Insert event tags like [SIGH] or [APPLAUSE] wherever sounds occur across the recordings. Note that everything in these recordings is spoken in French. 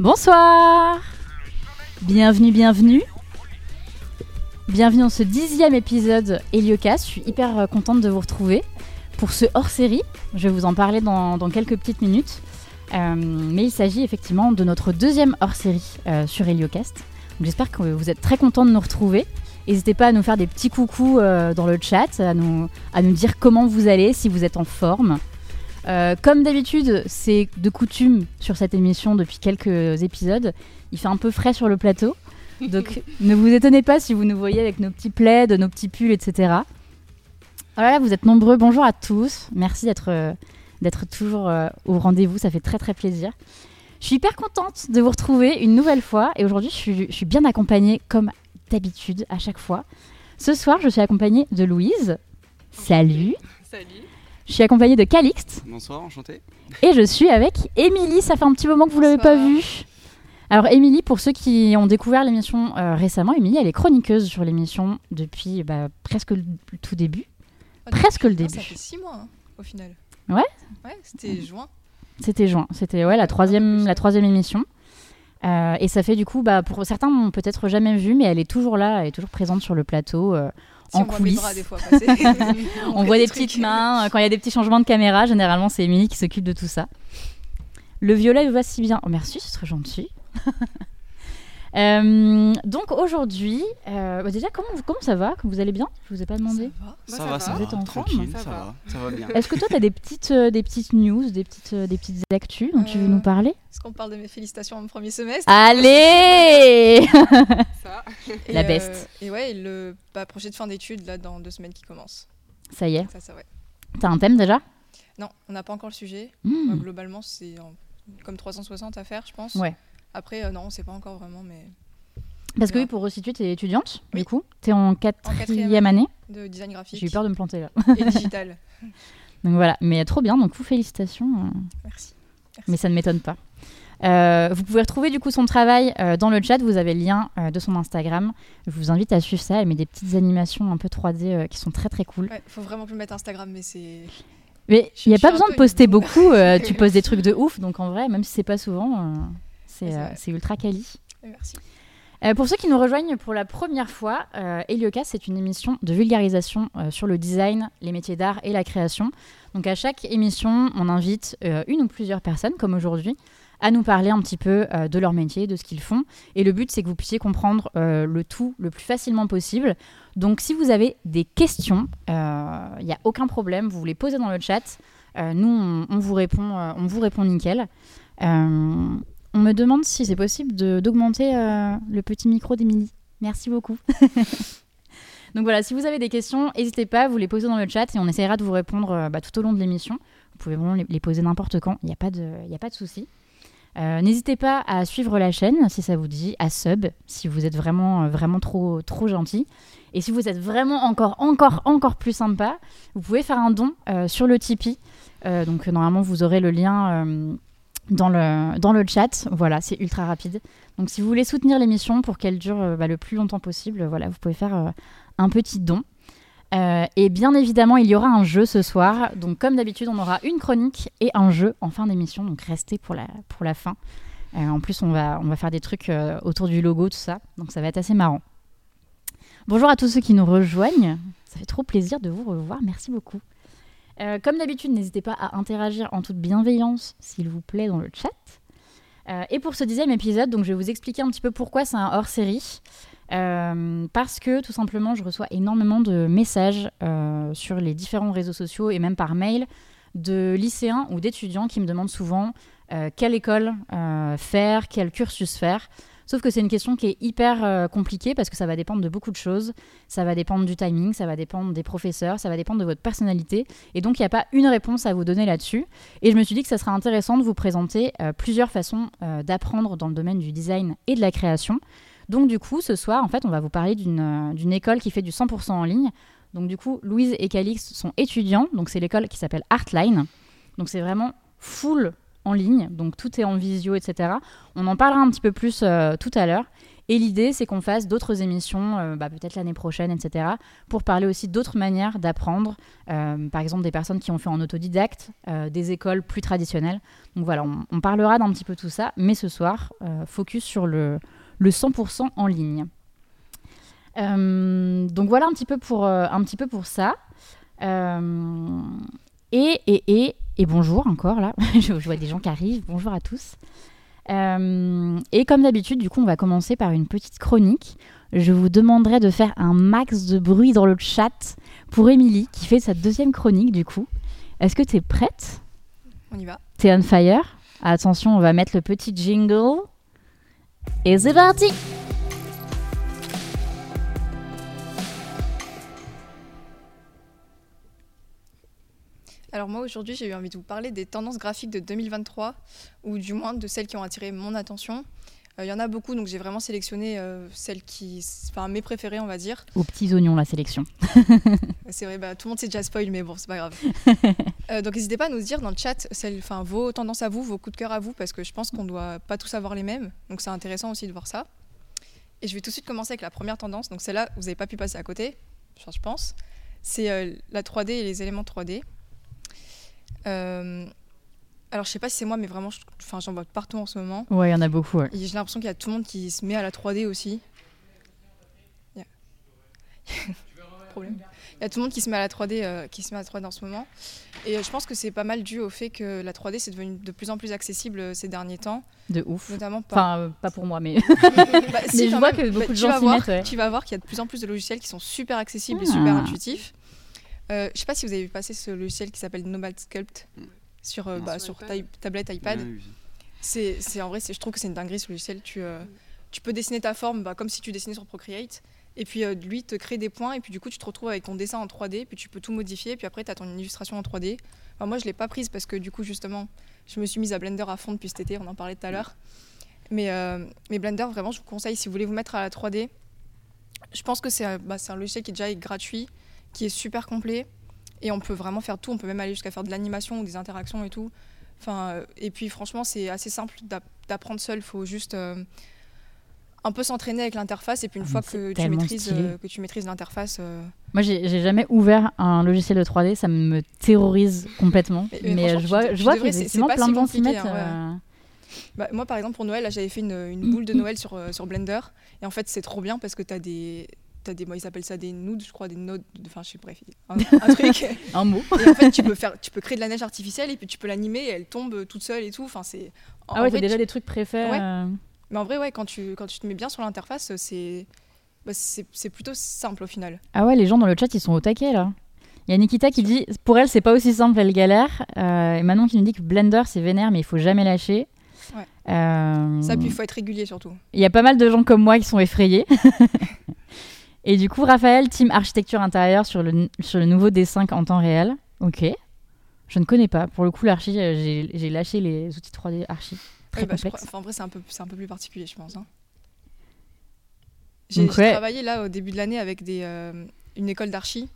Bonsoir Bienvenue, bienvenue Bienvenue dans ce dixième épisode Heliocast. Je suis hyper euh, contente de vous retrouver pour ce hors-série. Je vais vous en parler dans, quelques petites minutes. Euh, mais il s'agit effectivement de notre deuxième hors-série euh, sur Heliocast. J'espère que vous êtes très contents de nous retrouver. N'hésitez pas à nous faire des petits coucous dans le chat, à nous dire comment vous allez, si vous êtes en forme. Euh, comme d'habitude, c'est de coutume sur cette émission depuis quelques épisodes. Il fait un peu frais sur le plateau. Donc [LAUGHS] ne vous étonnez pas si vous nous voyez avec nos petits plaids, nos petits pulls, etc. Voilà, vous êtes nombreux. Bonjour à tous. Merci d'être euh, d'être toujours euh, au rendez-vous. Ça fait très très plaisir. Je suis hyper contente de vous retrouver une nouvelle fois. Et aujourd'hui, je suis, je suis bien accompagnée comme d'habitude à chaque fois. Ce soir, je suis accompagnée de Louise. Salut. Salut. Je suis accompagnée de Calixte. Bonsoir, enchanté. Et je suis avec Émilie. Ça fait un petit moment que vous l'avez pas vue. Alors Émilie, pour ceux qui ont découvert l'émission euh, récemment, Émilie, elle est chroniqueuse sur l'émission depuis bah, presque le tout début. Ah, Presque le début. Ça fait six mois hein, au final. Ouais Ouais, c'était juin. C'était juin. C'était ouais, la, troisième, la troisième émission. Euh, et ça fait du coup, bah, pour certains n'ont peut-être jamais vu, mais elle est toujours là, elle est toujours présente sur le plateau. euh, Si En on voit coulisses. bras des fois passer. [LAUGHS] on voit des petites mains. euh, Quand il y a des petits changements de caméra, généralement c'est Émilie qui s'occupe de tout ça. Le violet va si bien. Oh, merci, c'est très gentil. [LAUGHS] Euh, donc aujourd'hui, euh, bah déjà comment, comment ça va? Vous allez bien? Je vous ai pas demandé. Ça va. Ça, Moi, va, ça Vous va. êtes en forme? Tranquille, Ça ça, va. va. Ça va bien. Est-ce que toi tu as des petites, euh, des petites news, des petites, euh, des petites actus dont tu veux nous parler? Est-ce qu'on parle de mes félicitations mon premier semestre? Allez [LAUGHS] Ça. [LAUGHS] La best. Et ouais, et le bah, projet de fin d'études là dans deux semaines qui commence. Ça y est, Ça, ça ouais. t'as un thème déjà? Non, on n'a pas encore le sujet. Hmm. Euh, globalement, c'est en- comme 360 à faire, je pense. Ouais. Après, euh, non, on sait pas encore vraiment, mais Parce que oui, pour resituer, t'es étudiante, Oui. du coup. T'es en quatrième année. de design graphique J'ai eu peur de me planter là. et digital. [LAUGHS] Donc voilà, mais trop bien, donc vous félicitations. euh, Merci. mais ça ne m'étonne pas. Euh, vous pouvez retrouver du coup son travail euh, dans le chat, vous avez le lien euh, de son Instagram. Je vous invite à suivre ça, elle met des petites animations un peu 3D euh, qui sont très très cool. Ouais, faut vraiment plus mettre Instagram, mais c'est. Mais il n'y a pas besoin de poster beaucoup, [LAUGHS] tu postes des trucs de ouf, donc en vrai, même si c'est pas souvent, c'est euh, c'est ultra quali. Merci. Euh, pour ceux qui nous rejoignent pour la première fois, euh, Heliocast, c'est une émission de vulgarisation euh, sur le design, les métiers d'art et la création. Donc à chaque émission, on invite euh, une ou plusieurs personnes, comme aujourd'hui, à nous parler un petit peu euh, de leur métier, de ce qu'ils font. Et le but, c'est que vous puissiez comprendre euh, le tout le plus facilement possible. Donc si vous avez des questions, il n'y a aucun problème, vous les posez dans le chat. Euh, nous, on, on vous répond, euh, on vous répond nickel. On me demande si c'est possible d'augmenter euh, le petit micro d'Émilie. Merci beaucoup. [LAUGHS] Donc voilà, si vous avez des questions, n'hésitez pas, vous les posez dans le chat et on essaiera de vous répondre euh, bah, tout au long de l'émission. Vous pouvez vraiment les, poser n'importe quand, il n'y a pas de, de souci. Euh, N'hésitez pas à suivre la chaîne si ça vous dit, à sub si vous êtes vraiment, vraiment trop, trop gentil. Et si vous êtes vraiment encore, encore, encore plus sympa, vous pouvez faire un don sur le Tipeee. Donc normalement, vous aurez le lien dans, le, dans le chat. Voilà, c'est ultra rapide. Donc si vous voulez soutenir l'émission pour qu'elle dure euh, bah, le plus longtemps possible, voilà, vous pouvez faire euh, un petit don. Euh, et bien évidemment, il y aura un jeu ce soir. Donc comme d'habitude, on aura une chronique et un jeu en fin d'émission. Donc restez pour la, pour la fin. En plus, on va, on va faire des trucs autour du logo, tout ça. Donc ça va être assez marrant. Bonjour à tous ceux qui nous rejoignent. Ça fait trop plaisir de vous revoir. Merci beaucoup. Euh, comme d'habitude, n'hésitez pas à interagir en toute bienveillance, s'il vous plaît, dans le chat. Euh, et pour ce dixième épisode, donc je vais vous expliquer un petit peu pourquoi c'est un hors-série. Euh, parce que tout simplement, je reçois énormément de messages sur les différents réseaux sociaux et même par mail de lycéens ou d'étudiants qui me demandent souvent quelle école faire, quel cursus faire. Sauf que c'est une question qui est hyper euh, compliquée parce que ça va dépendre de beaucoup de choses. Ça va dépendre du timing, ça va dépendre des professeurs, ça va dépendre de votre personnalité. Et donc, il n'y a pas une réponse à vous donner là-dessus. Et je me suis dit que ça serait intéressant de vous présenter euh, plusieurs façons euh, d'apprendre dans le domaine du design et de la création. Donc, du coup, ce soir, en fait, on va vous parler d'une d'une école qui fait du 100% en ligne. Donc, du coup, Louise et Calix sont étudiants. Donc, c'est l'école qui s'appelle Artline. Donc, c'est vraiment full en ligne, donc tout est en visio, etc. On en parlera un petit peu plus euh, tout à l'heure. Et l'idée, c'est qu'on fasse d'autres émissions, euh, bah, peut-être l'année prochaine, etc., pour parler aussi d'autres manières d'apprendre. Euh, par exemple, des personnes qui ont fait en autodidacte, des écoles plus traditionnelles. Donc voilà, on, parlera d'un petit peu tout ça, mais ce soir, focus sur le, le 100% en ligne. Donc voilà un petit peu pour, un petit peu pour ça. Et, et, et, et bonjour encore là, [LAUGHS] je, vois des gens qui arrivent, bonjour à tous. Euh, et comme d'habitude, du coup, on va commencer par une petite chronique. Je vous demanderai de faire un max de bruit dans le chat pour Émilie, qui fait sa deuxième chronique, du coup. Est-ce que tu es prête? On y va. T'es on fire? Attention, on va mettre le petit jingle. Et c'est parti Alors moi aujourd'hui j'ai eu envie de vous parler des tendances graphiques de 2023 ou du moins de celles qui ont attiré mon attention. Euh, Il y en a beaucoup donc j'ai vraiment sélectionné euh, celles qui, enfin mes préférées on va dire. Aux petits oignons, la sélection. [LAUGHS] C'est vrai, bah, tout le monde s'est déjà spoil mais bon c'est pas grave. [LAUGHS] Euh, donc n'hésitez pas à nous dire dans le chat celles, vos tendances à vous, vos coups de cœur à vous parce que je pense qu'on doit pas tous avoir les mêmes donc c'est intéressant aussi de voir ça. Et je vais tout de suite commencer avec la première tendance donc celle-là vous n'avez pas pu passer à côté, je pense. C'est la 3D et les éléments 3D. Euh, alors, je sais pas si c'est moi, mais vraiment, je- j'en vois partout en ce moment. Ouais, il y en a beaucoup. ouais. J'ai l'impression qu'il y a tout le monde qui se met à la 3D aussi. Il y a... [LAUGHS] Problème. Il y a tout le monde qui se met à la 3D, euh, qui se met à la 3D en ce moment. Et euh, je pense que c'est pas mal dû au fait que la 3D c'est devenu de plus en plus accessible euh, ces derniers temps, De ouf. notamment par. Enfin, pas pour moi, mais. [LAUGHS] [LAUGHS] Bah, mais je vois même. que beaucoup de gens s'y mettent, ouais. Tu vas voir qu'il y a de plus en plus de logiciels qui sont super accessibles et Ah. super intuitifs. Euh, je sais pas si vous avez vu passer ce logiciel qui s'appelle Nomad Sculpt sur, euh, bah, Sur iPad. tablette, iPad. Vu, ça. C'est, en vrai, je trouve que c'est une dinguerie ce logiciel. Tu, euh, tu peux dessiner ta forme bah, comme si tu dessinais sur Procreate. Et puis euh, lui te crée des points. Et puis du coup, tu te retrouves avec ton dessin en 3D. Puis tu peux tout modifier. Puis après, tu as ton illustration en 3D. Enfin, moi, je l'ai pas prise parce que du coup, justement, je me suis mise à Blender à fond depuis cet été. On en parlait tout à l'heure. Mais, mais Blender, vraiment, je vous conseille si vous voulez vous mettre à la 3D. Je pense que c'est, bah, c'est un logiciel qui est déjà gratuit, qui est super complet. Et on peut vraiment faire tout. On peut même aller jusqu'à faire de l'animation ou des interactions et tout. Enfin, euh, et puis franchement, c'est assez simple d'ap- d'apprendre seul. Il faut juste euh, un peu s'entraîner avec l'interface. Et puis une Ah, fois que tu, maîtrises, euh, que tu maîtrises l'interface. euh, Moi, j'ai jamais ouvert un logiciel de 3D, ça me terrorise complètement. Mais- je vois, je vois qu'effectivement, plein de gens s'y mettent. hein, bah, moi, par exemple, pour Noël, j'avais fait une, une boule de Noël sur, euh, sur Blender. Et en fait, c'est trop bien parce que tu as des. T'as des, moi, ils appellent ça des nudes, je crois, des nodes, enfin, je sais, bref, un, un [LAUGHS] truc. Un mot. Et en fait, tu peux faire, tu peux créer de la neige artificielle et puis tu peux l'animer et elle tombe toute seule et tout. Enfin, c'est. Ah ouais, t'as déjà tu- des trucs préfets. Ouais. euh, Mais en vrai, ouais, quand tu, quand tu te mets bien sur l'interface, c'est bah, c'est c'est plutôt simple au final. Ah ouais, les gens dans le chat, ils sont au taquet là. Il y a Nikita qui dit pour elle, c'est pas aussi simple, elle galère. Euh, et Manon qui nous dit que Blender, c'est vénère, mais il faut jamais lâcher. Ouais. Euh, Ça, puis il faut être régulier surtout. Il y a pas mal de gens comme moi qui sont effrayés. [LAUGHS] et du coup, Raphaël, team architecture intérieure sur le, sur le nouveau D5 en temps réel. Ok. Je ne connais pas. Pour le coup, l'archi, euh, j'ai lâché les outils 3D archi. Très bah, crois- en vrai, c'est un, peu, un peu plus particulier, je pense. hein. J'ai ouais. travaillé là au début de l'année avec des, euh, une école d'archi.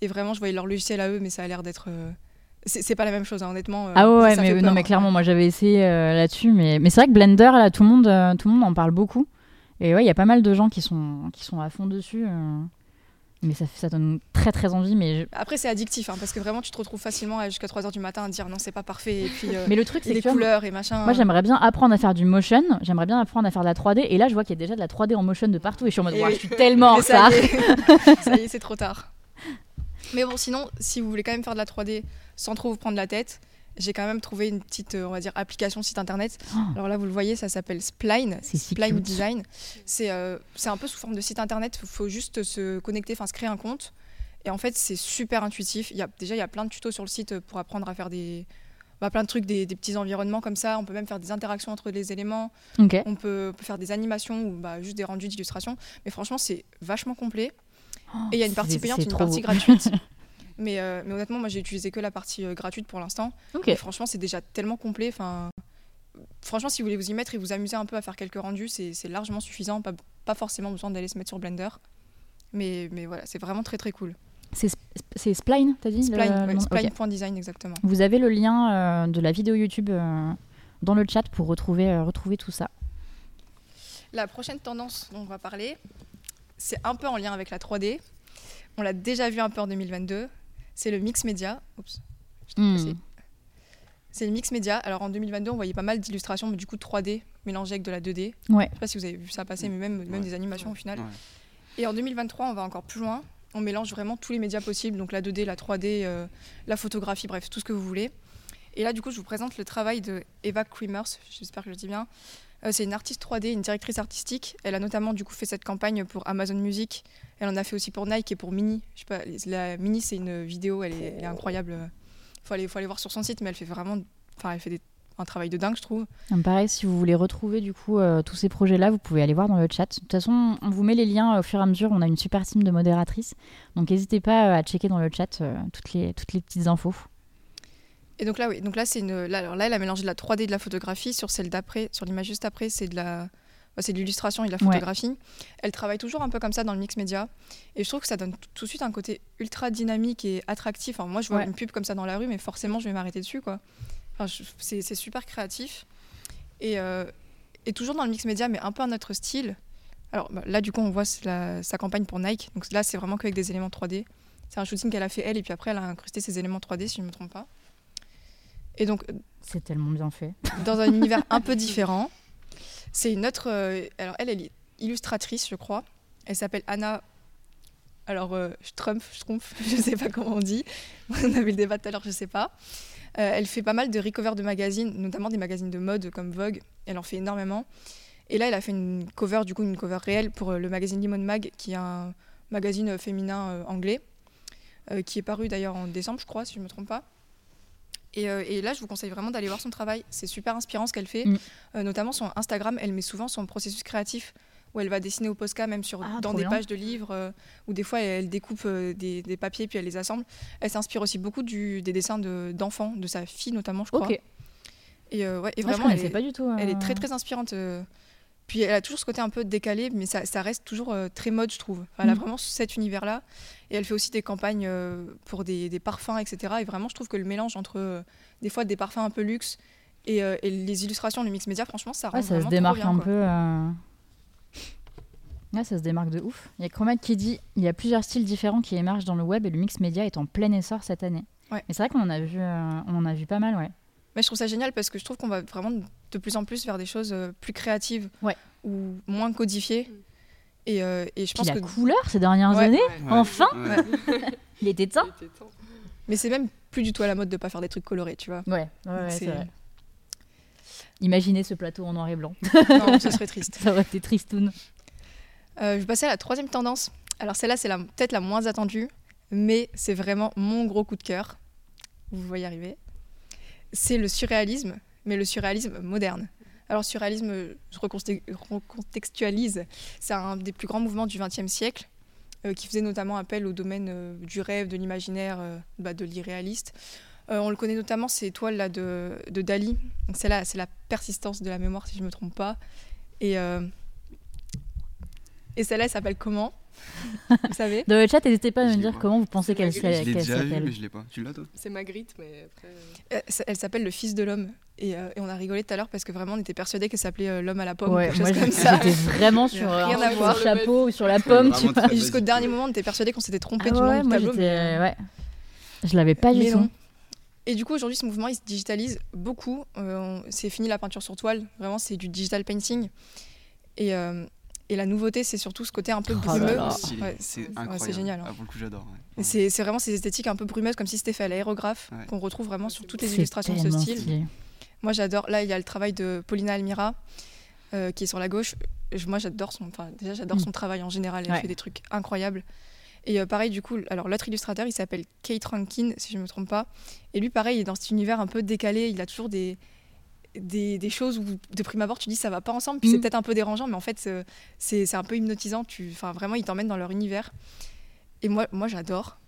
Et vraiment, je voyais leur logiciel à eux, mais ça a l'air d'être. euh, C'est pas la même chose, hein, honnêtement. euh, Ah ouais, mais non, mais hein. clairement, moi j'avais essayé là-dessus, mais, mais c'est vrai que Blender, là, tout le monde, tout le monde en parle beaucoup. Et ouais, il y a pas mal de gens qui sont, qui sont à fond dessus. euh. Mais ça, ça donne très très envie. Mais, je- Après, c'est addictif, hein, parce que vraiment, tu te retrouves facilement jusqu'à 3h du matin à dire non, c'est pas parfait. Et puis, euh, [LAUGHS] mais le truc, c'est que les vois, couleurs et machin. moi j'aimerais bien apprendre à faire du motion, j'aimerais bien apprendre à faire de la 3D. Et là, je vois qu'il y a déjà de la 3D en motion de partout. Et je suis en mode, je suis tellement en retard. [LAUGHS] [LAUGHS] ça y est, c'est trop tard. Mais bon, sinon, si vous voulez quand même faire de la 3D sans trop vous prendre la tête, j'ai quand même trouvé une petite, euh, on va dire, application site internet. Oh. Alors là, vous le voyez, ça s'appelle Spline. C'est si Spline cute. Design. C'est euh, un peu sous forme de site internet. Il faut juste se connecter, enfin se créer un compte. Et en fait, c'est super intuitif. Il y a, déjà, il y a plein de tutos sur le site pour apprendre à faire des, bah, plein de trucs, des, des petits environnements comme ça. On peut même faire des interactions entre les éléments. Ok. On peut, peut faire des animations ou bah, juste des rendus d'illustration. Mais franchement, c'est vachement complet. Et il y a une partie payante une partie beau. gratuite. [LAUGHS] mais, euh, mais honnêtement, moi, j'ai utilisé que la partie euh, gratuite pour l'instant. Ok. Et franchement, c'est déjà tellement complet. Enfin, franchement, si vous voulez vous y mettre et vous amuser un peu à faire quelques rendus, c'est largement suffisant. Pas, pas forcément besoin d'aller se mettre sur Blender. Mais, mais voilà, c'est vraiment très très cool. C'est Sp- c'est Spline, t'as dit Spline, ouais, spline.design exactement. Vous avez le lien euh, de la vidéo YouTube dans le chat pour retrouver, retrouver tout ça. La prochaine tendance dont on va parler, c'est un peu en lien avec la 3D. On l'a déjà vu un peu en 2022. C'est le mix média. Oups. Hmm. C'est le mix média. Alors en 2022, on voyait pas mal d'illustrations, mais du coup 3D mélangées avec de la 2D. Ouais. Je sais pas si vous avez vu ça passer, mais même, même Ouais. des animations au final. Ouais. Et en 2023, on va encore plus loin. On mélange vraiment tous les médias possibles, donc la 2D, la 3D, euh, la photographie, bref, tout ce que vous voulez. Et là, du coup, je vous présente le travail de Eva Kremers, j'espère que je le dis bien. Euh, c'est une artiste 3D, une directrice artistique. Elle a notamment du coup fait cette campagne pour Amazon Music. Elle en a fait aussi pour Nike et pour Mini. Je sais pas, la Mini, c'est une vidéo, elle est, incroyable. Faut aller, faut aller voir sur son site, mais elle fait vraiment, enfin, elle fait un travail de dingue, je trouve. Pareil, si vous voulez retrouver du coup euh, tous ces projets-là, vous pouvez aller voir dans le chat. De toute façon, on vous met les liens euh, au fur et à mesure. On a une super team de modératrices. Donc n'hésitez pas à checker dans le chat toutes, les, toutes les petites infos. Et donc là, oui, donc là, c'est une, là, alors là, elle a mélangé de la 3D et de la photographie. Sur celle d'après, sur l'image juste après, c'est de la, bah, c'est de l'illustration et de la Ouais. photographie. Elle travaille toujours un peu comme ça dans le mix média. Et je trouve que ça donne tout- de suite un côté ultra dynamique et attractif. Enfin, moi, je vois Ouais. une pub comme ça dans la rue, mais forcément, je vais m'arrêter dessus, quoi. Enfin, je- c'est, super créatif. Et, euh, et toujours dans le mix média, mais un peu un autre style. Alors bah, là, du coup, on voit la- sa campagne pour Nike. Donc là, c'est vraiment qu'avec des éléments 3D. C'est un shooting qu'elle a fait elle, et puis après, elle a incrusté ses éléments 3D, si je ne me trompe pas. Et donc, C'est tellement bien fait. [LAUGHS] dans un univers un peu différent. C'est une autre. euh, alors, elle, elle est illustratrice, je crois. Elle s'appelle Anna. Alors, euh, Strumpf, Strumpf, [LAUGHS] je sais pas comment on dit. [LAUGHS] On avait le débat tout à l'heure, je sais pas. Euh, elle fait pas mal de recovers de magazines, notamment des magazines de mode comme Vogue. Elle en fait énormément. Et là, elle a fait une cover, du coup, une cover réelle pour euh, le magazine Lemon Mag, qui est un magazine féminin anglais, qui est paru d'ailleurs en décembre, je crois, si je me trompe pas. Et, euh, et là, je vous conseille vraiment d'aller voir son travail. C'est super inspirant ce qu'elle fait. Mm. Euh, notamment son Instagram, elle met souvent son processus créatif où elle va dessiner au Posca, même sur, Ah, dans des bien. pages de livres, euh, où des fois elle découpe euh, des, des papiers puis elle les assemble. Elle s'inspire aussi beaucoup du, des dessins de- d'enfants, de, sa fille notamment, je crois. Ok. Et, euh, ouais, et Moi, je vraiment, elle est, pas du tout. elle est très très inspirante. Puis elle a toujours ce côté un peu décalé, mais ça, ça reste toujours euh, très mode, je trouve. Enfin, Elle a Mm. vraiment cet univers-là. Et elle fait aussi des campagnes euh, pour des, des parfums, etc. Et vraiment, je trouve que le mélange entre euh, des fois des parfums un peu luxe et, et les illustrations, le mix média, franchement, ça rend Ouais, ça se démarque bien, un quoi. peu. Ouais, ça se démarque de ouf. Il y a Chromat qui dit il y a plusieurs styles différents qui émergent dans le web et le mix média est en plein essor cette année. Ouais. Mais c'est vrai qu'on en a vu, on en a vu pas mal, ouais. Mais je trouve ça génial parce que je trouve qu'on va vraiment de plus en plus vers des choses euh, plus créatives Ouais. ou moins codifiées. Et, euh, et je Puis pense la que. couleur ces dernières Ouais. années, Ouais. enfin, Ouais. [LAUGHS] il était temps. Il était temps. Mais c'est même plus du tout à la mode de pas faire des trucs colorés, tu vois. Ouais, ouais, ouais, C'est- vrai. Imaginez ce plateau en noir et blanc. [LAUGHS] non, ce serait triste. ça aurait été tristoun. Euh, je vais passer à la troisième tendance. Alors celle-là, c'est la- peut-être la moins attendue, mais c'est vraiment mon gros coup de cœur. Vous voyez arriver. C'est le surréalisme, mais le surréalisme moderne. Alors surréalisme, je reconte- recontextualise, c'est un des plus grands mouvements du XXe siècle, euh, qui faisait notamment appel au domaine euh, du rêve, de l'imaginaire, euh, bah, de l'irréaliste. On le connaît notamment, ces toiles-là de, de Dali. C'est la persistance de la mémoire, si je ne me trompe pas. Et, et celle-là, elle s'appelle comment? [LAUGHS] Vous savez Dans le chat, n'hésitez pas à Je me dire pas. comment vous pensez qu'elle s'est- Je l'ai déjà vu, mais s'appelle. je l'ai pas. Tu l'as toi C'est Magritte, mais après. euh, Euh, Elle s'appelle Le Fils de l'homme. Et, euh, et on a rigolé tout à l'heure parce que vraiment, on était persuadés qu'elle s'appelait euh, L'homme à la pomme ou Ouais, quelque moi chose comme j'étais ça. j'étais vraiment [LAUGHS] sur Rien un à voir. chapeau ou sur la pomme, tu vois. jusqu'au dernier moment, on était persuadés qu'on s'était trompé Ah du ouais, nom du moi tableau. mais, Ouais. Je l'avais pas du mais tout. non. Et du coup, aujourd'hui, ce mouvement, il se digitalise beaucoup. Euh, c'est fini la peinture sur toile. Vraiment, c'est du digital painting. Et, euh, et la nouveauté, c'est surtout ce côté un peu Oh là brumeux. Ouais, C'est ouais, génial, hein. Ah, pour le coup, j'adore. ouais. Et C'est vraiment ces esthétiques un peu brumeuses, comme si c'était fait à l'aérographe, Ouais. qu'on retrouve vraiment sur toutes les illustrations de ce style. stylé. Moi, j'adore. Là, il y a le travail de Paulina Almira, euh, qui est sur la gauche. Je- Moi, j'adore son. Enfin, déjà, j'adore Mm. son travail en général. Elle Ouais. fait des trucs incroyables. Et euh, pareil, du coup, alors l'autre illustrateur, il s'appelle Kate Rankin, si je ne me trompe pas. Et lui, pareil, il est dans cet univers un peu décalé. Il a toujours des, des, des choses où, de prime abord, tu dis ça va pas ensemble. Puis c'est Mm. peut-être un peu dérangeant, mais en fait, c'est- c'est un peu hypnotisant. Tu, enfin, vraiment, il t'emmène dans leur univers. Et moi, moi j'adore.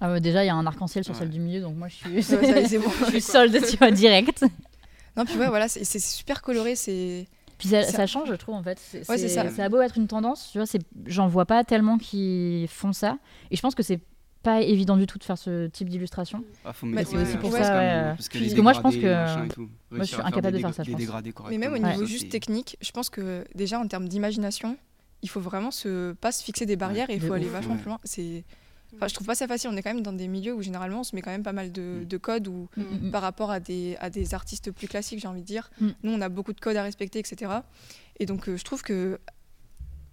Ah déjà, il y a un arc-en-ciel sur Ouais. celle du milieu, donc moi je suis, Ouais, ça, [LAUGHS] bon. je suis solde, tu vois, direct. [LAUGHS] Non, puis ouais, voilà, c'est c'est super coloré. C'est Puis ça, change, je trouve, en fait. C'est Ouais, ça. ça a beau être une tendance, tu vois, c'est- j'en vois pas tellement qui font ça. Et je pense que c'est pas évident du tout de faire ce type d'illustration. Ah, faut Mais mettre c'est aussi pour ça, ouais. parce que Parce moi, je pense que- tout. je suis incapable de faire ça, je pense. Mais même au niveau juste technique, je pense que déjà en termes d'imagination, il faut vraiment se pas se fixer des barrières et il faut aller ouf. vachement plus loin. C'est Enfin, je trouve pas ça facile. On est quand même dans des milieux où généralement on se met quand même pas mal de, Mm. de codes ou Mm. par rapport à des, à des artistes plus classiques, j'ai envie de dire. Mm. Nous, on a beaucoup de codes à respecter, etc. Et donc, euh, je trouve que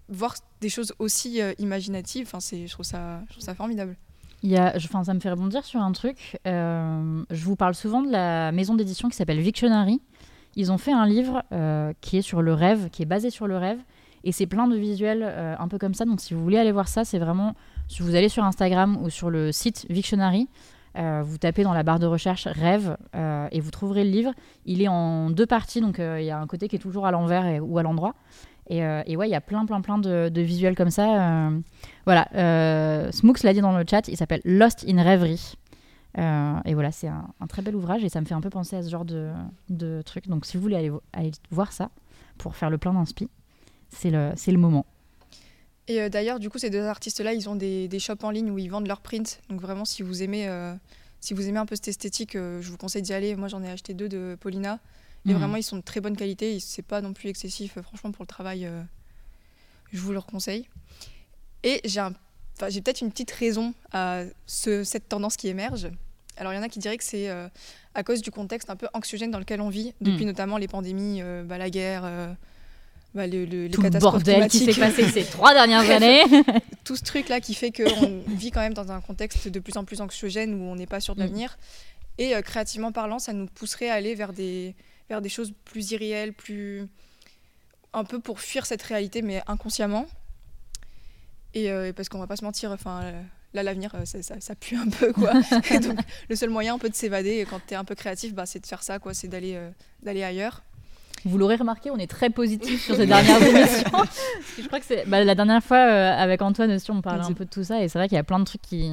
voir des choses aussi euh, imaginatives, enfin, c'est, je trouve ça, je trouve ça formidable. Enfin, ça me fait rebondir sur un truc. Euh, je vous parle souvent de la maison d'édition qui s'appelle Victionary. Ils ont fait un livre euh, qui est sur le rêve, qui est basé sur le rêve. Et c'est plein de visuels euh, un peu comme ça. Donc si vous voulez aller voir ça, c'est vraiment... Si vous allez sur Instagram ou sur le site Victionary, vous tapez dans la barre de recherche rêve et vous trouverez le livre. Il est en deux parties, donc il y a un côté qui est toujours à l'envers ou à l'endroit. Et, euh, et ouais, il y a plein, plein, plein de, visuels comme ça. euh, voilà, euh, Smooks l'a dit dans le chat, il s'appelle Lost in Rêverie. Euh, et voilà, c'est un, très bel ouvrage et ça me fait un peu penser à ce genre de, truc. Donc si vous voulez aller, vo- aller voir ça pour faire le plein d'inspi, c'est le, moment. Et d'ailleurs, du coup, ces deux artistes-là, ils ont des, shops en ligne où ils vendent leurs prints. Donc vraiment, si vous aimez, si vous aimez un peu cette esthétique, je vous conseille d'y aller. Moi, j'en ai acheté deux de Paulina. Et Mhm. vraiment, ils sont de très bonne qualité. C'est pas non plus excessif. euh, Franchement, pour le travail, euh, je vous le conseille. Et j'ai un- enfin, j'ai peut-être une petite raison à ce- cette tendance qui émerge. Alors, il y en a qui diraient que c'est euh, à cause du contexte un peu anxiogène dans lequel on vit, depuis Mhm. notamment les pandémies, euh, bah, la guerre, bah, le- le- les Tout le catastrophes bordel qui s'est passé ces trois dernières [LAUGHS] années. [LAUGHS] tout ce truc là qui fait qu'on vit quand même dans un contexte de plus en plus anxiogène où on n'est pas sûr de Mm. l'avenir. Et euh, créativement parlant, ça nous pousserait à aller vers des, vers des choses plus irréelles, plus. un peu pour fuir cette réalité, mais inconsciemment. Et euh, parce qu'on va pas se mentir, enfin. euh, Là, l'avenir, euh, ça, ça- ça pue un peu, quoi. [LAUGHS] Et donc, le seul moyen un peu de s'évader quand tu es un peu créatif, bah, c'est de faire ça, quoi. C'est d'aller euh, d'aller ailleurs. Vous l'aurez remarqué, on est très positif sur [LAUGHS] ces dernières émissions. Parce que je crois que c'est bah, la dernière fois euh, avec Antoine aussi, on parlait un peu de tout ça et c'est vrai qu'il y a plein de trucs qui,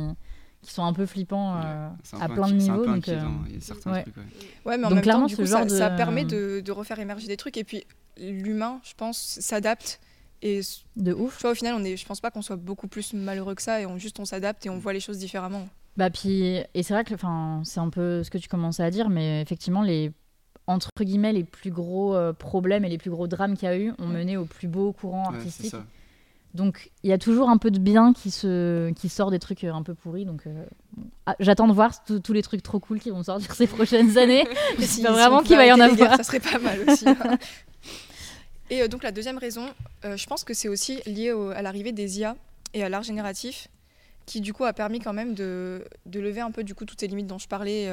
qui sont un peu flippants euh, un à peu plein de un niveaux. peu Donc, euh, inquiétant, Il y a certains ouais. trucs, ouais. Ouais, mais en Donc, même clairement, temps, du ce coup, genre ça, permet de, de refaire émerger des trucs. Et puis, l'humain, je pense, s'adapte. Et de ouf. Tu vois, au final, on est, je pense pas qu'on soit beaucoup plus malheureux que ça et on juste on s'adapte et on voit les choses différemment. Bah puis et c'est vrai que enfin c'est un peu ce que tu commençais à dire, mais effectivement les entre guillemets les plus gros euh, problèmes et les plus gros drames qu'il y a eu ont mené au plus beau courant artistique. Donc il y a toujours un peu de bien qui se qui sort des trucs euh, un peu pourris. Donc euh. Ah, j'attends de voir tous les trucs trop cool qui vont sortir ces prochaines [LAUGHS] années. J'espère vraiment qu'il va y en avoir. guerres, ça serait pas mal aussi. hein. [LAUGHS] et euh, donc la deuxième raison, euh, je pense que c'est aussi lié au- à l'arrivée des IA et à l'art génératif, qui du coup a permis quand même de, de lever un peu du coup toutes ces limites dont je parlais,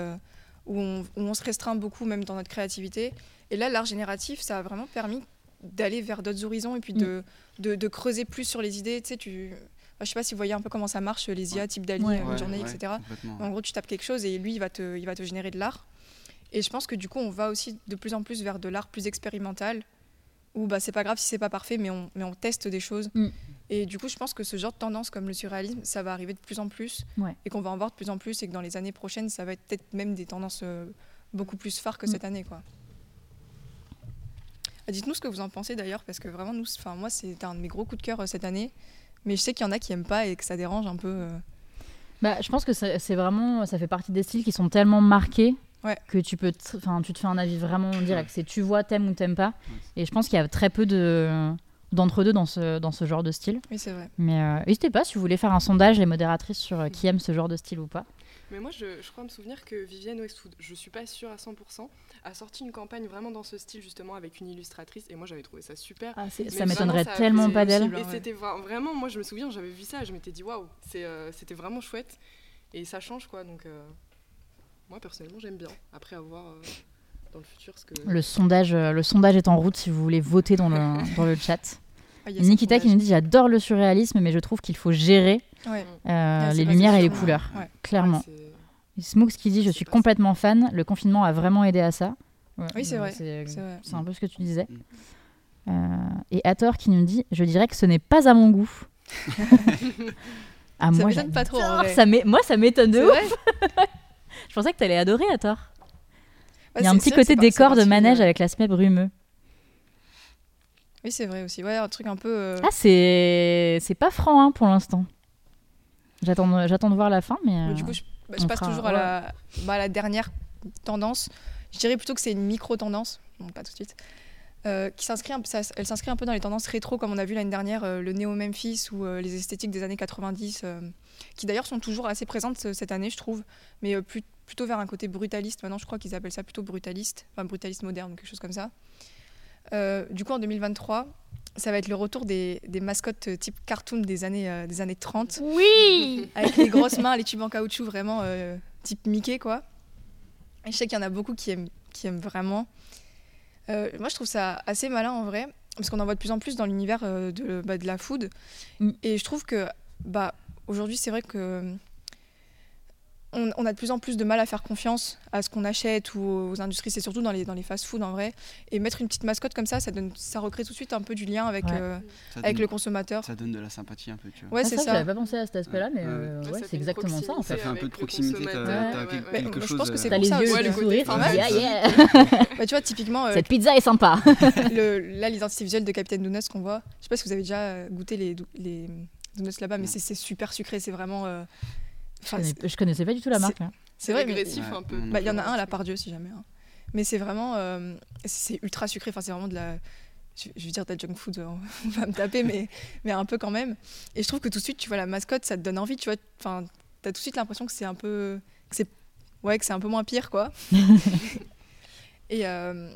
où, on, où on se restreint beaucoup même dans notre créativité. Et là, l'art génératif, ça a vraiment permis d'aller vers d'autres horizons et puis de, de, de creuser plus sur les idées. Tu sais, tu... enfin, je sais pas si vous voyez un peu comment ça marche, les IA type DALI, Ouais. Ouais, journée, ouais, etc. En gros, tu tapes quelque chose et lui, il va te, il va te générer de l'art. Et je pense que du coup, on va aussi de plus en plus vers de l'art plus expérimental, où bah, c'est pas grave si c'est pas parfait, mais on, mais on teste des choses. Mm. Et du coup, je pense que ce genre de tendance comme le surréalisme, ça va arriver de plus en plus, Ouais. et qu'on va en voir de plus en plus, et que dans les années prochaines, ça va être peut-être même des tendances euh, beaucoup plus phares que Mm. cette année. quoi. Ah, Dites-nous ce que vous en pensez d'ailleurs, parce que vraiment, nous, enfin, moi, c'est un de mes gros coups de cœur euh, cette année. Mais je sais qu'il y en a qui aiment pas et que ça dérange un peu. euh. Bah, je pense que c'est c'est vraiment, ça fait partie des styles qui sont tellement marqués Ouais. que tu peux, te- enfin, tu te fais un avis vraiment direct. C'est tu vois, t'aimes ou t'aimes pas. Et je pense qu'il y a très peu de d'entre deux dans ce dans ce genre de style. Oui, c'est vrai. Mais euh, n'hésitez pas si vous voulez faire un sondage, les modératrices sur euh, qui aime ce genre de style ou pas. Mais moi, je, je crois me souvenir que Vivienne Westwood, je suis pas sûre à 100%, a sorti une campagne vraiment dans ce style, justement, avec une illustratrice. Et moi, j'avais trouvé ça super. Ah, ça m'étonnerait tellement pas d'elle. Et ouais. c'était vra- vraiment, moi, je me souviens, j'avais vu ça je m'étais dit, waouh, euh, c'était vraiment chouette. Et ça change, quoi. Donc, euh, moi, personnellement, j'aime bien. Après avoir euh, dans le futur ce que. Le sondage, le sondage est en route si vous voulez voter dans le, [LAUGHS] dans le chat. Ah, il y a ça, Nikita qui nous dit j'adore le surréalisme, mais je trouve qu'il faut gérer Ouais. euh, c'est les lumières et les couleurs. ouais. Clairement. Smooks qui dit je suis complètement fan. Le confinement a vraiment aidé à ça. Ouais, Oui, c'est euh, vrai, C'est vrai. c'est un peu ce que tu disais. Mm. Euh, et Hathor qui nous dit je dirais que ce n'est pas à mon goût. [LAUGHS] ah, Ça moi, m'étonne pas trop, en j'adore. vrai. Ça moi, ça m'étonne de ouf. [LAUGHS] Je pensais que tu allais adorer Hathor. Ouais, Il y a un petit côté décor de manège avec l'aspect brumeux. Oui, c'est vrai aussi. Ouais, un truc un peu. euh, Ah, c'est c'est pas franc hein, pour l'instant. J'attends, j'attends de voir la fin, mais. Du euh, coup, je, bah, je passe fera- toujours à la, bah, à la dernière tendance. Je dirais plutôt que c'est une micro-tendance, bon, pas tout de suite, euh, qui s'inscrit, un peu- ça- elle s'inscrit un peu dans les tendances rétro, comme on a vu l'année dernière, euh, le néo-Memphis ou les esthétiques des années 90, euh, qui d'ailleurs sont toujours assez présentes cette année, je trouve, mais plus- plutôt vers un côté brutaliste. Maintenant, je crois qu'ils appellent ça plutôt brutaliste, enfin brutaliste moderne, quelque chose comme ça. Du coup, en 2023, ça va être le retour des, des mascottes euh, type cartoon des années, euh, des années 30 Oui [LAUGHS] avec les grosses mains, les tubes en caoutchouc vraiment euh, type Mickey quoi. Et je sais qu'il y en a beaucoup qui aiment, qui aiment vraiment. Euh, moi je trouve ça assez malin en vrai parce qu'on en voit de plus en plus dans l'univers de, bah, de la food Mm. et je trouve que bah aujourd'hui c'est vrai que on, on a de plus en plus de mal à faire confiance à ce qu'on achète ou aux industries, c'est surtout dans les, dans les fast-food en vrai. Et mettre une petite mascotte comme ça, ça, donne, ça recrée tout de suite un peu du lien avec, Ouais. euh, avec donne, le consommateur. ça donne de la sympathie un peu, tu vois. Ouais, Ah, c'est ça, ça. j'avais pas pensé à cet aspect-là, mais Ouais. euh, Ouais, c'est exactement ça en Ça fait. un peu de proximité, t'as consommateur, t'as ouais, quelque ouais. Mais chose. je pense que c'est euh, T'as pour les ça yeux le sourient, côté- tu Ouais, dis, ah, c'est yeah. Bah, tu vois, typiquement, euh, Cette pizza est sympa. [LAUGHS] le, là, l'identité visuelle de Capitaine Donuts qu'on voit, je sais pas si vous avez déjà goûté les, donuts là-bas, mais c'est c'est super sucré, c'est vraiment. Je, connais- je connaissais pas du tout la c'est- marque. hein. c'est vrai, mais agressif Ouais, un peu. bah, il y en a un là par Dieu si jamais. hein. Mais c'est vraiment, euh, c'est ultra sucré. Enfin, c'est vraiment de la, je, je veux dire de la junk food, euh, [LAUGHS] on va me taper, mais mais un peu quand même. Et je trouve que tout de suite, tu vois la mascotte, ça te donne envie, tu vois. Enfin, t'as tout de suite l'impression que c'est un peu, que c'est, ouais, que c'est un peu moins pire, quoi. [LAUGHS] et, euh,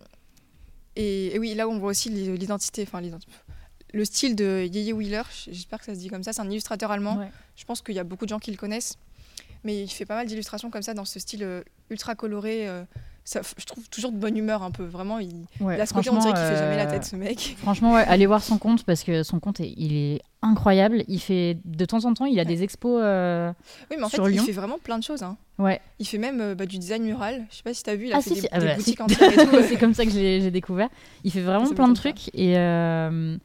et et oui, là où on voit aussi l'i- l'identité, enfin l'identité. Le style de Yeye Wheeler, j'espère que ça se dit comme ça, c'est un illustrateur allemand. Ouais. Je pense qu'il y a beaucoup de gens qui le connaissent. Mais il fait pas mal d'illustrations comme ça, dans ce style euh, ultra coloré. euh, ça, je trouve toujours de bonne humeur un peu. Vraiment, il, Ouais, a ce côté, on dirait qu'il fait jamais la euh, tête, ce mec. [LAUGHS] Franchement, ouais, allez voir son compte parce que son compte, est- il est incroyable. Il fait de temps en temps, il a des expos. euh, Oui, mais en fait, il fait vraiment plein de choses. hein. Ouais. Il fait même euh, bah, du design mural. Je sais pas si t'as vu, il a Ah, fait si, des, si. Ah, bah, si. et tout. [LAUGHS] c'est comme ça que j'ai découvert. Il fait vraiment Ça plein de trucs et, euh,